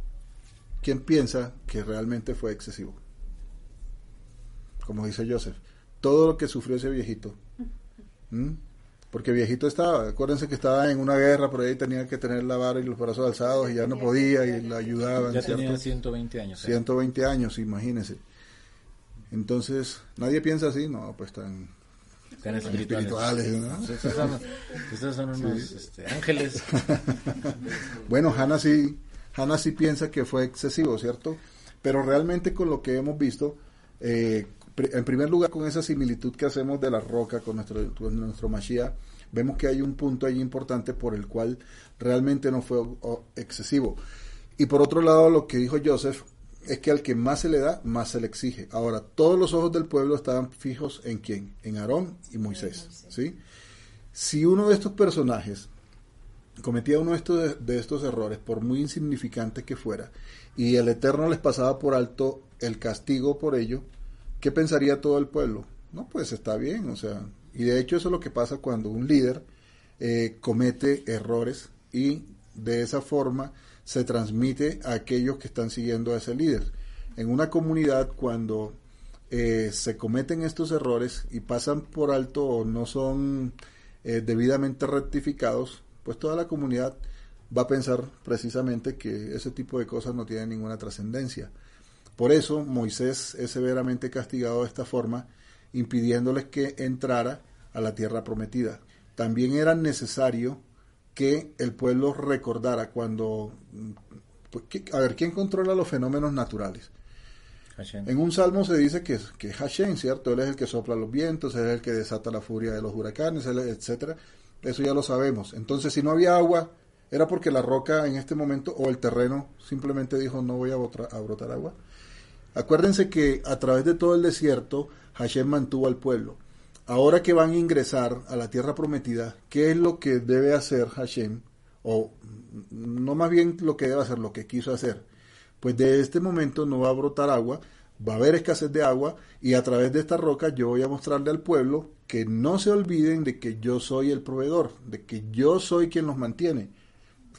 Speaker 1: ¿quién piensa que realmente fue excesivo? Como dice Joseph, todo lo que sufrió ese viejito. Porque viejito estaba, acuérdense que estaba en una guerra, por ahí tenía que tener la vara y los brazos alzados y ya no podía y la ayudaban.
Speaker 2: Ya tenía 120 años.
Speaker 1: 120 ¿eh? años, imagínense. Entonces, nadie piensa así, no, pues tan espirituales.
Speaker 2: Estos son, unos este, ángeles.
Speaker 1: bueno, Hannah sí, Hannah sí piensa que fue excesivo, ¿cierto? Pero realmente con lo que hemos visto, eh, en primer lugar con esa similitud que hacemos de la roca con nuestro, con nuestro Mashiach, vemos que hay un punto ahí importante por el cual realmente no fue excesivo. Y por otro lado, lo que dijo Joseph, es que al que más se le da, más se le exige. Ahora, todos los ojos del pueblo estaban fijos en quién? En Aarón y Moisés. ¿sí? Si uno de estos personajes cometía uno de estos, de estos errores, por muy insignificante que fuera, y el Eterno les pasaba por alto el castigo por ello, ¿qué pensaría todo el pueblo? No, pues está bien, o sea, y de hecho eso es lo que pasa cuando un líder eh, comete errores y de esa forma se transmite a aquellos que están siguiendo a ese líder. En una comunidad, cuando eh, se cometen estos errores y pasan por alto o no son eh, debidamente rectificados, pues toda la comunidad va a pensar precisamente que ese tipo de cosas no tienen ninguna trascendencia. Por eso Moisés es severamente castigado de esta forma, impidiéndoles que entrara a la tierra prometida. También era necesario que el pueblo recordara cuando... Pues, a ver, ¿quién controla los fenómenos naturales? En un salmo se dice que, que Hashem, ¿cierto? Él es el que sopla los vientos, él es el que desata la furia de los huracanes, etcétera. Eso ya lo sabemos. Entonces, si no había agua, era porque la roca en este momento o el terreno simplemente dijo no voy a, a brotar agua. Acuérdense que a través de todo el desierto, Hashem mantuvo al pueblo. Ahora que van a ingresar a la tierra prometida, ¿qué es lo que debe hacer Hashem? O no más bien lo que debe hacer, lo que quiso hacer. Pues de este momento no va a brotar agua, va a haber escasez de agua y a través de esta roca yo voy a mostrarle al pueblo que no se olviden de que yo soy el proveedor, de que yo soy quien los mantiene,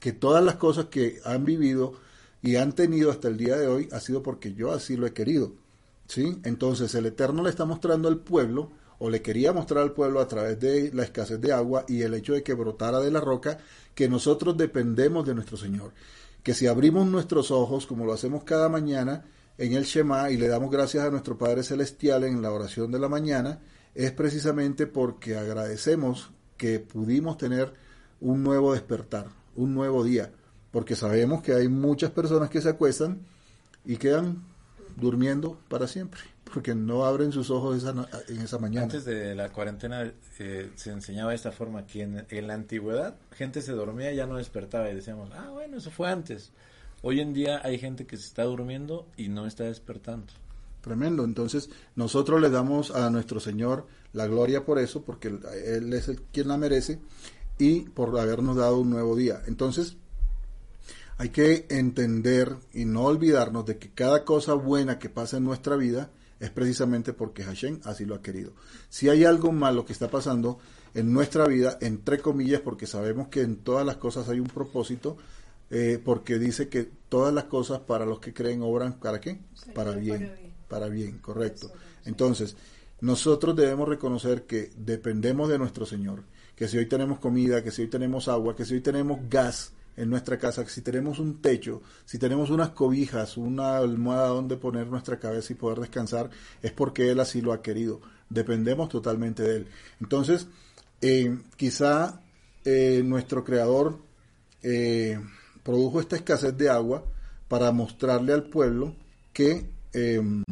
Speaker 1: que todas las cosas que han vivido y han tenido hasta el día de hoy ha sido porque yo así lo he querido. ¿Sí? Entonces el Eterno le está mostrando al pueblo o le quería mostrar al pueblo a través de la escasez de agua y el hecho de que brotara de la roca que nosotros dependemos de nuestro Señor. Que si abrimos nuestros ojos, como lo hacemos cada mañana en el Shema y le damos gracias a nuestro Padre Celestial en la oración de la mañana, es precisamente porque agradecemos que pudimos tener un nuevo despertar, un nuevo día, porque sabemos que hay muchas personas que se acuestan y quedan durmiendo para siempre porque no abren sus ojos en esa mañana.
Speaker 2: Antes de la cuarentena eh, se enseñaba de esta forma, que en, la antigüedad gente se dormía y ya no despertaba y decíamos, ah, bueno, eso fue antes. Hoy en día hay gente que se está durmiendo y no está despertando.
Speaker 1: Tremendo, entonces nosotros le damos a nuestro Señor la gloria por eso, porque Él es el quien la merece y por habernos dado un nuevo día. Entonces, hay que entender y no olvidarnos de que cada cosa buena que pasa en nuestra vida es precisamente porque Hashem así lo ha querido. Si hay algo malo que está pasando en nuestra vida, entre comillas, porque sabemos que en todas las cosas hay un propósito, eh, porque dice que todas las cosas para los que creen obran, ¿para qué? Para bien, para bien, correcto. Entonces, nosotros debemos reconocer que dependemos de nuestro Señor, que si hoy tenemos comida, que si hoy tenemos agua, que si hoy tenemos gas en nuestra casa, si tenemos un techo, si tenemos unas cobijas, una almohada donde poner nuestra cabeza y poder descansar, es porque Él así lo ha querido. Dependemos totalmente de Él. Entonces, eh, quizá eh, nuestro Creador eh, produjo esta escasez de agua para mostrarle al pueblo que em,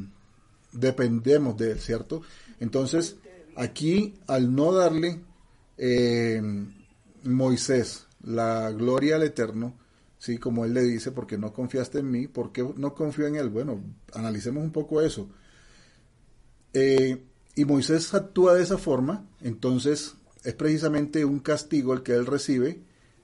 Speaker 1: dependemos de él, ¿cierto? Entonces, aquí al no darle em, Moisés la gloria al Eterno, sí, como él le dice, porque no confiaste en mí, porque no confío en él. Bueno, analicemos un poco eso. Eh, y Moisés actúa de esa forma, entonces es precisamente un castigo el que él recibe,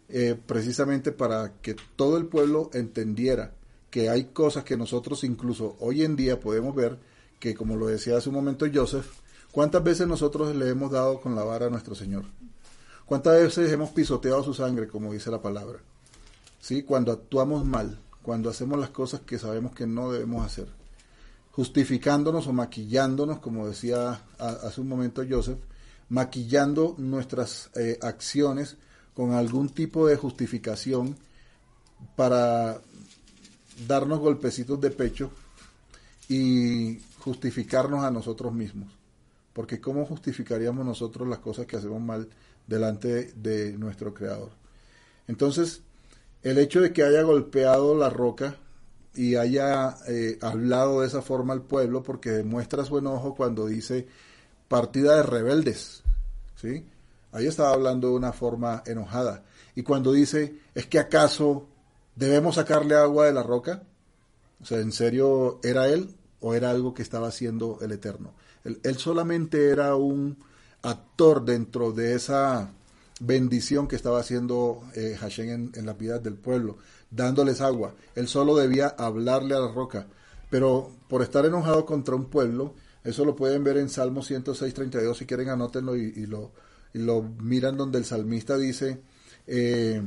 Speaker 1: eh, precisamente para que todo el pueblo entendiera que hay cosas que nosotros incluso hoy en día podemos ver, que como lo decía hace un momento Joseph, ¿cuántas veces nosotros le hemos dado con la vara a nuestro Señor? ¿Cuántas veces hemos pisoteado su sangre, como dice la palabra? ¿Sí? Cuando actuamos mal, cuando hacemos las cosas que sabemos que no debemos hacer, justificándonos o maquillándonos, como decía hace un momento Joseph, maquillando nuestras eh, acciones con algún tipo de justificación para darnos golpecitos de pecho y justificarnos a nosotros mismos. Porque ¿cómo justificaríamos nosotros las cosas que hacemos mal delante de nuestro Creador? Entonces, el hecho de que haya golpeado la roca y haya eh, hablado de esa forma al pueblo, porque demuestra su enojo cuando dice partida de rebeldes, ¿sí? Ahí estaba hablando de una forma enojada. Y cuando dice, ¿es que acaso debemos sacarle agua de la roca? O sea, ¿en serio era él o era algo que estaba haciendo el Eterno? Él, solamente era un actor dentro de esa bendición que estaba haciendo eh, Hashem en, en la vida del pueblo, dándoles agua. Él solo debía hablarle a la roca. Pero por estar enojado contra un pueblo, eso lo pueden ver en Salmo 106, 32, si quieren anótenlo y, lo, y lo miran donde el salmista dice, eh,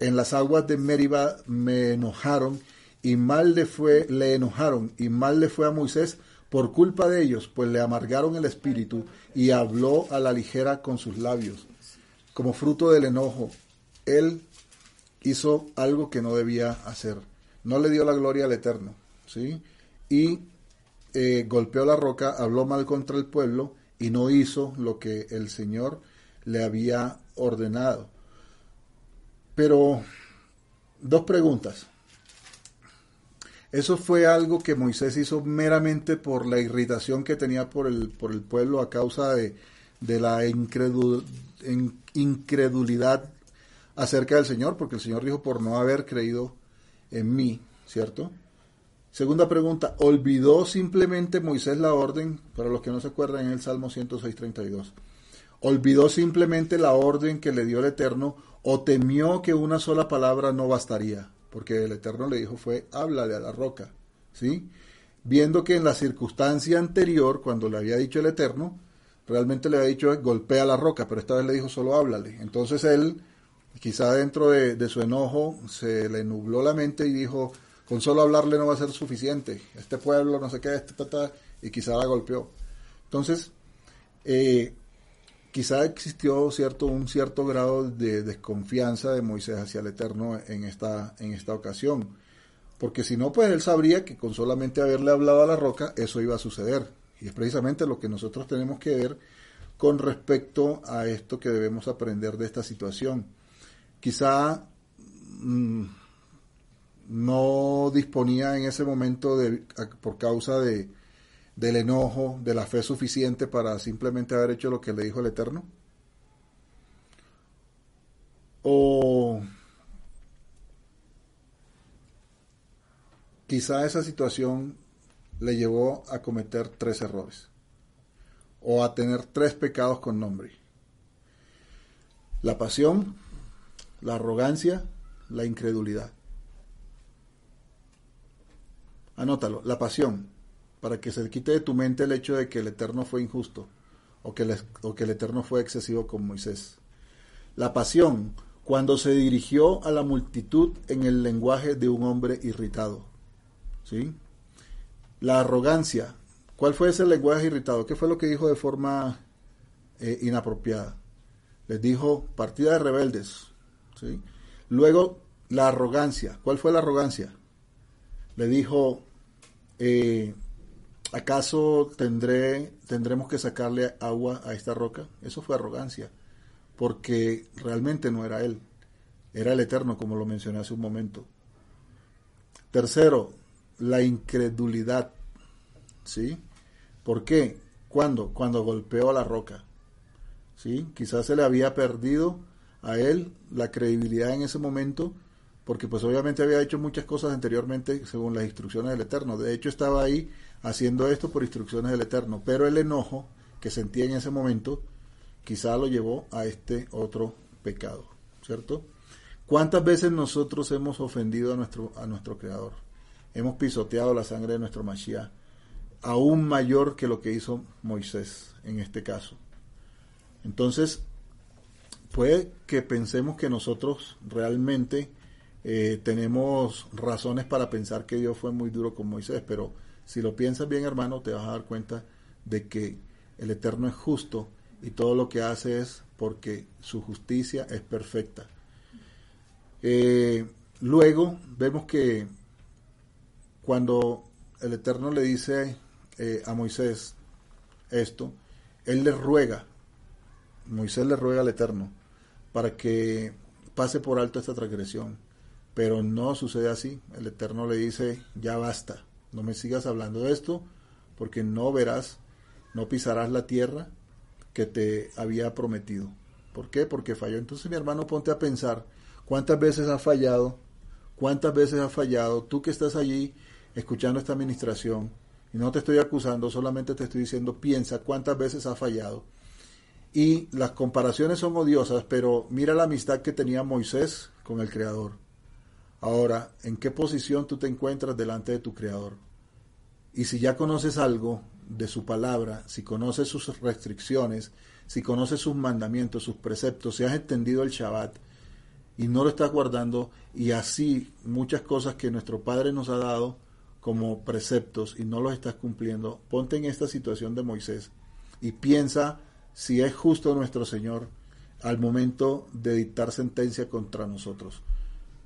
Speaker 1: en las aguas de Meriba me enojaron y mal le fue, le enojaron y mal le fue a Moisés por culpa de ellos, pues le amargaron el espíritu y habló a la ligera con sus labios. Como fruto del enojo, él hizo algo que no debía hacer. No le dio la gloria al Eterno, ¿sí? Y eh, golpeó la roca, habló mal contra el pueblo y no hizo lo que el Señor le había ordenado. Pero, dos preguntas. ¿Eso fue algo que Moisés hizo meramente por la irritación que tenía por el, por el pueblo a causa de, de la incredulidad acerca del Señor? Porque el Señor dijo por no haber creído en mí, ¿cierto? Segunda pregunta, ¿olvidó simplemente Moisés la orden? Para los que no se acuerdan en el Salmo 106.32. ¿Olvidó simplemente la orden que le dio el Eterno o temió que una sola palabra no bastaría? Porque el Eterno le dijo fue, háblale a la roca. ¿Sí? Viendo que en la circunstancia anterior, cuando le había dicho el Eterno, realmente le había dicho golpea la roca, pero esta vez le dijo solo háblale. Entonces él, quizá dentro de, su enojo, se le nubló la mente y dijo, con solo hablarle no va a ser suficiente. Este pueblo, no sé qué, este, y quizá la golpeó. Entonces, eh, quizá existió cierto, un cierto grado de desconfianza de Moisés hacia el Eterno en esta, en esta ocasión. Porque si no, pues él sabría que con solamente haberle hablado a la roca, eso iba a suceder. Y es precisamente lo que nosotros tenemos que ver con respecto a esto que debemos aprender de esta situación. Quizá mm, no disponía en ese momento de, por causa de, del enojo, de la fe suficiente para simplemente haber hecho lo que le dijo el Eterno? O quizá esa situación le llevó a cometer tres errores o a tener tres pecados con nombre. La pasión, la arrogancia, la incredulidad. Anótalo, la pasión, para que se quite de tu mente el hecho de que el Eterno fue injusto o que, el, Eterno fue excesivo con Moisés. La pasión, cuando se dirigió a la multitud en el lenguaje de un hombre irritado. ¿Sí? La arrogancia. ¿Cuál fue ese lenguaje irritado? ¿Qué fue lo que dijo de forma eh, inapropiada? Les dijo partida de rebeldes. ¿sí? Luego, la arrogancia. ¿Cuál fue la arrogancia? Le dijo, eh, ¿acaso tendré, tendremos que sacarle agua a esta roca? Eso fue arrogancia, porque realmente no era él, era el Eterno, como lo mencioné hace un momento. Tercero, la incredulidad. ¿Sí? ¿Por qué? ¿Cuándo? Cuando golpeó a la roca. ¿Sí? Quizás se le había perdido a él la credibilidad en ese momento, porque pues obviamente había hecho muchas cosas anteriormente según las instrucciones del Eterno. De hecho estaba ahí haciendo esto por instrucciones del Eterno, pero el enojo que sentía en ese momento quizá lo llevó a este otro pecado, ¿cierto? ¿Cuántas veces nosotros hemos ofendido a nuestro, a nuestro Creador? Hemos pisoteado la sangre de nuestro Mashiach, aún mayor que lo que hizo Moisés en este caso. Entonces, puede que pensemos que nosotros realmente eh, tenemos razones para pensar que Dios fue muy duro con Moisés, pero si lo piensas bien, hermano, te vas a dar cuenta de que el Eterno es justo y todo lo que hace es porque su justicia es perfecta. Eh, luego vemos que cuando el Eterno le dice eh, a Moisés esto, él le ruega, Moisés le ruega al Eterno para que pase por alto esta transgresión, pero no sucede así. El Eterno le dice, ya basta, no me sigas hablando de esto, porque no verás, no pisarás la tierra que te había prometido. ¿Por qué? Porque falló. Entonces, mi hermano, ponte a pensar ¿Cuántas veces has fallado? ¿Cuántas veces has fallado? Tú que estás allí escuchando esta administración, y no te estoy acusando, solamente te estoy diciendo, piensa cuántas veces has fallado. Y las comparaciones son odiosas, pero mira la amistad que tenía Moisés con el Creador. Ahora, ¿en qué posición tú te encuentras delante de tu Creador? Y si ya conoces algo de su palabra, si conoces sus restricciones, si conoces sus mandamientos, sus preceptos, si has entendido el Shabbat, y no lo estás guardando y así muchas cosas que nuestro Padre nos ha dado como preceptos y no los estás cumpliendo, ponte en esta situación de Moisés y piensa si es justo nuestro Señor al momento de dictar sentencia contra nosotros.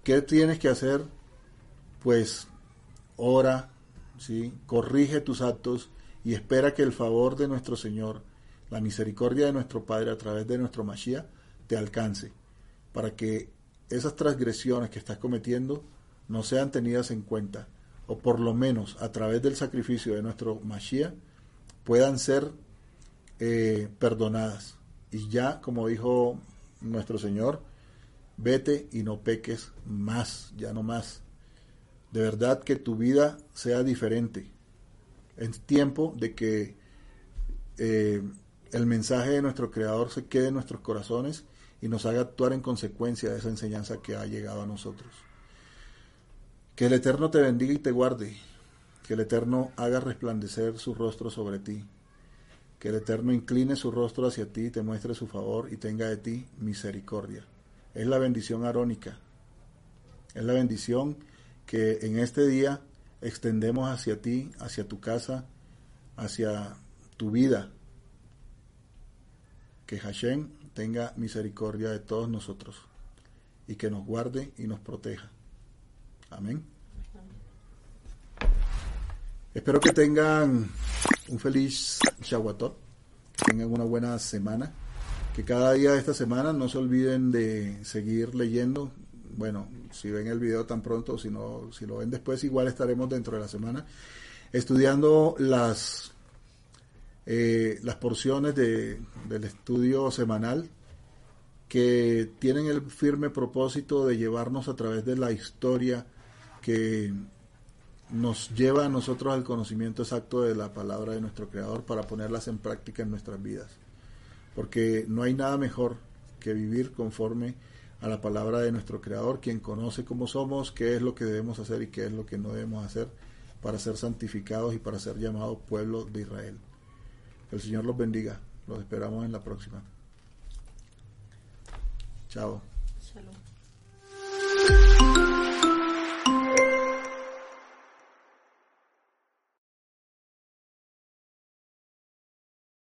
Speaker 1: ¿Qué tienes que hacer? Pues ora, ¿sí? corrige tus actos y espera que el favor de nuestro Señor, la misericordia de nuestro Padre a través de nuestro Mashiach, te alcance, para que esas transgresiones que estás cometiendo no sean tenidas en cuenta, o por lo menos a través del sacrificio de nuestro Mashiach, puedan ser eh, perdonadas. Y ya, como dijo nuestro Señor, vete y no peques más, ya no más. De verdad que tu vida sea diferente. Es tiempo de que eh, el mensaje de nuestro Creador se quede en nuestros corazones y nos haga actuar en consecuencia de esa enseñanza que ha llegado a nosotros. Que el Eterno te bendiga y te guarde, que el Eterno haga resplandecer su rostro sobre ti, que el Eterno incline su rostro hacia ti, te muestre su favor y tenga de ti misericordia. Es la bendición arónica, es la bendición que en este día extendemos hacia ti, hacia tu casa, hacia tu vida. Que Hashem tenga misericordia de todos nosotros y que nos guarde y nos proteja. Amén. Espero que tengan un feliz Shawatot, que tengan una buena semana, que cada día de esta semana no se olviden de seguir leyendo. Bueno, si ven el video tan pronto, si no, si lo ven después, igual estaremos dentro de la semana estudiando las eh, las porciones de, del estudio semanal que tienen el firme propósito de llevarnos a través de la historia que nos lleva a nosotros al conocimiento exacto de la palabra de nuestro Creador para ponerlas en práctica en nuestras vidas. Porque no hay nada mejor que vivir conforme a la palabra de nuestro Creador, quien conoce cómo somos, qué es lo que debemos hacer y qué es lo que no debemos hacer para ser santificados y para ser llamados pueblo de Israel. El Señor los bendiga. Los esperamos en la próxima. Chao.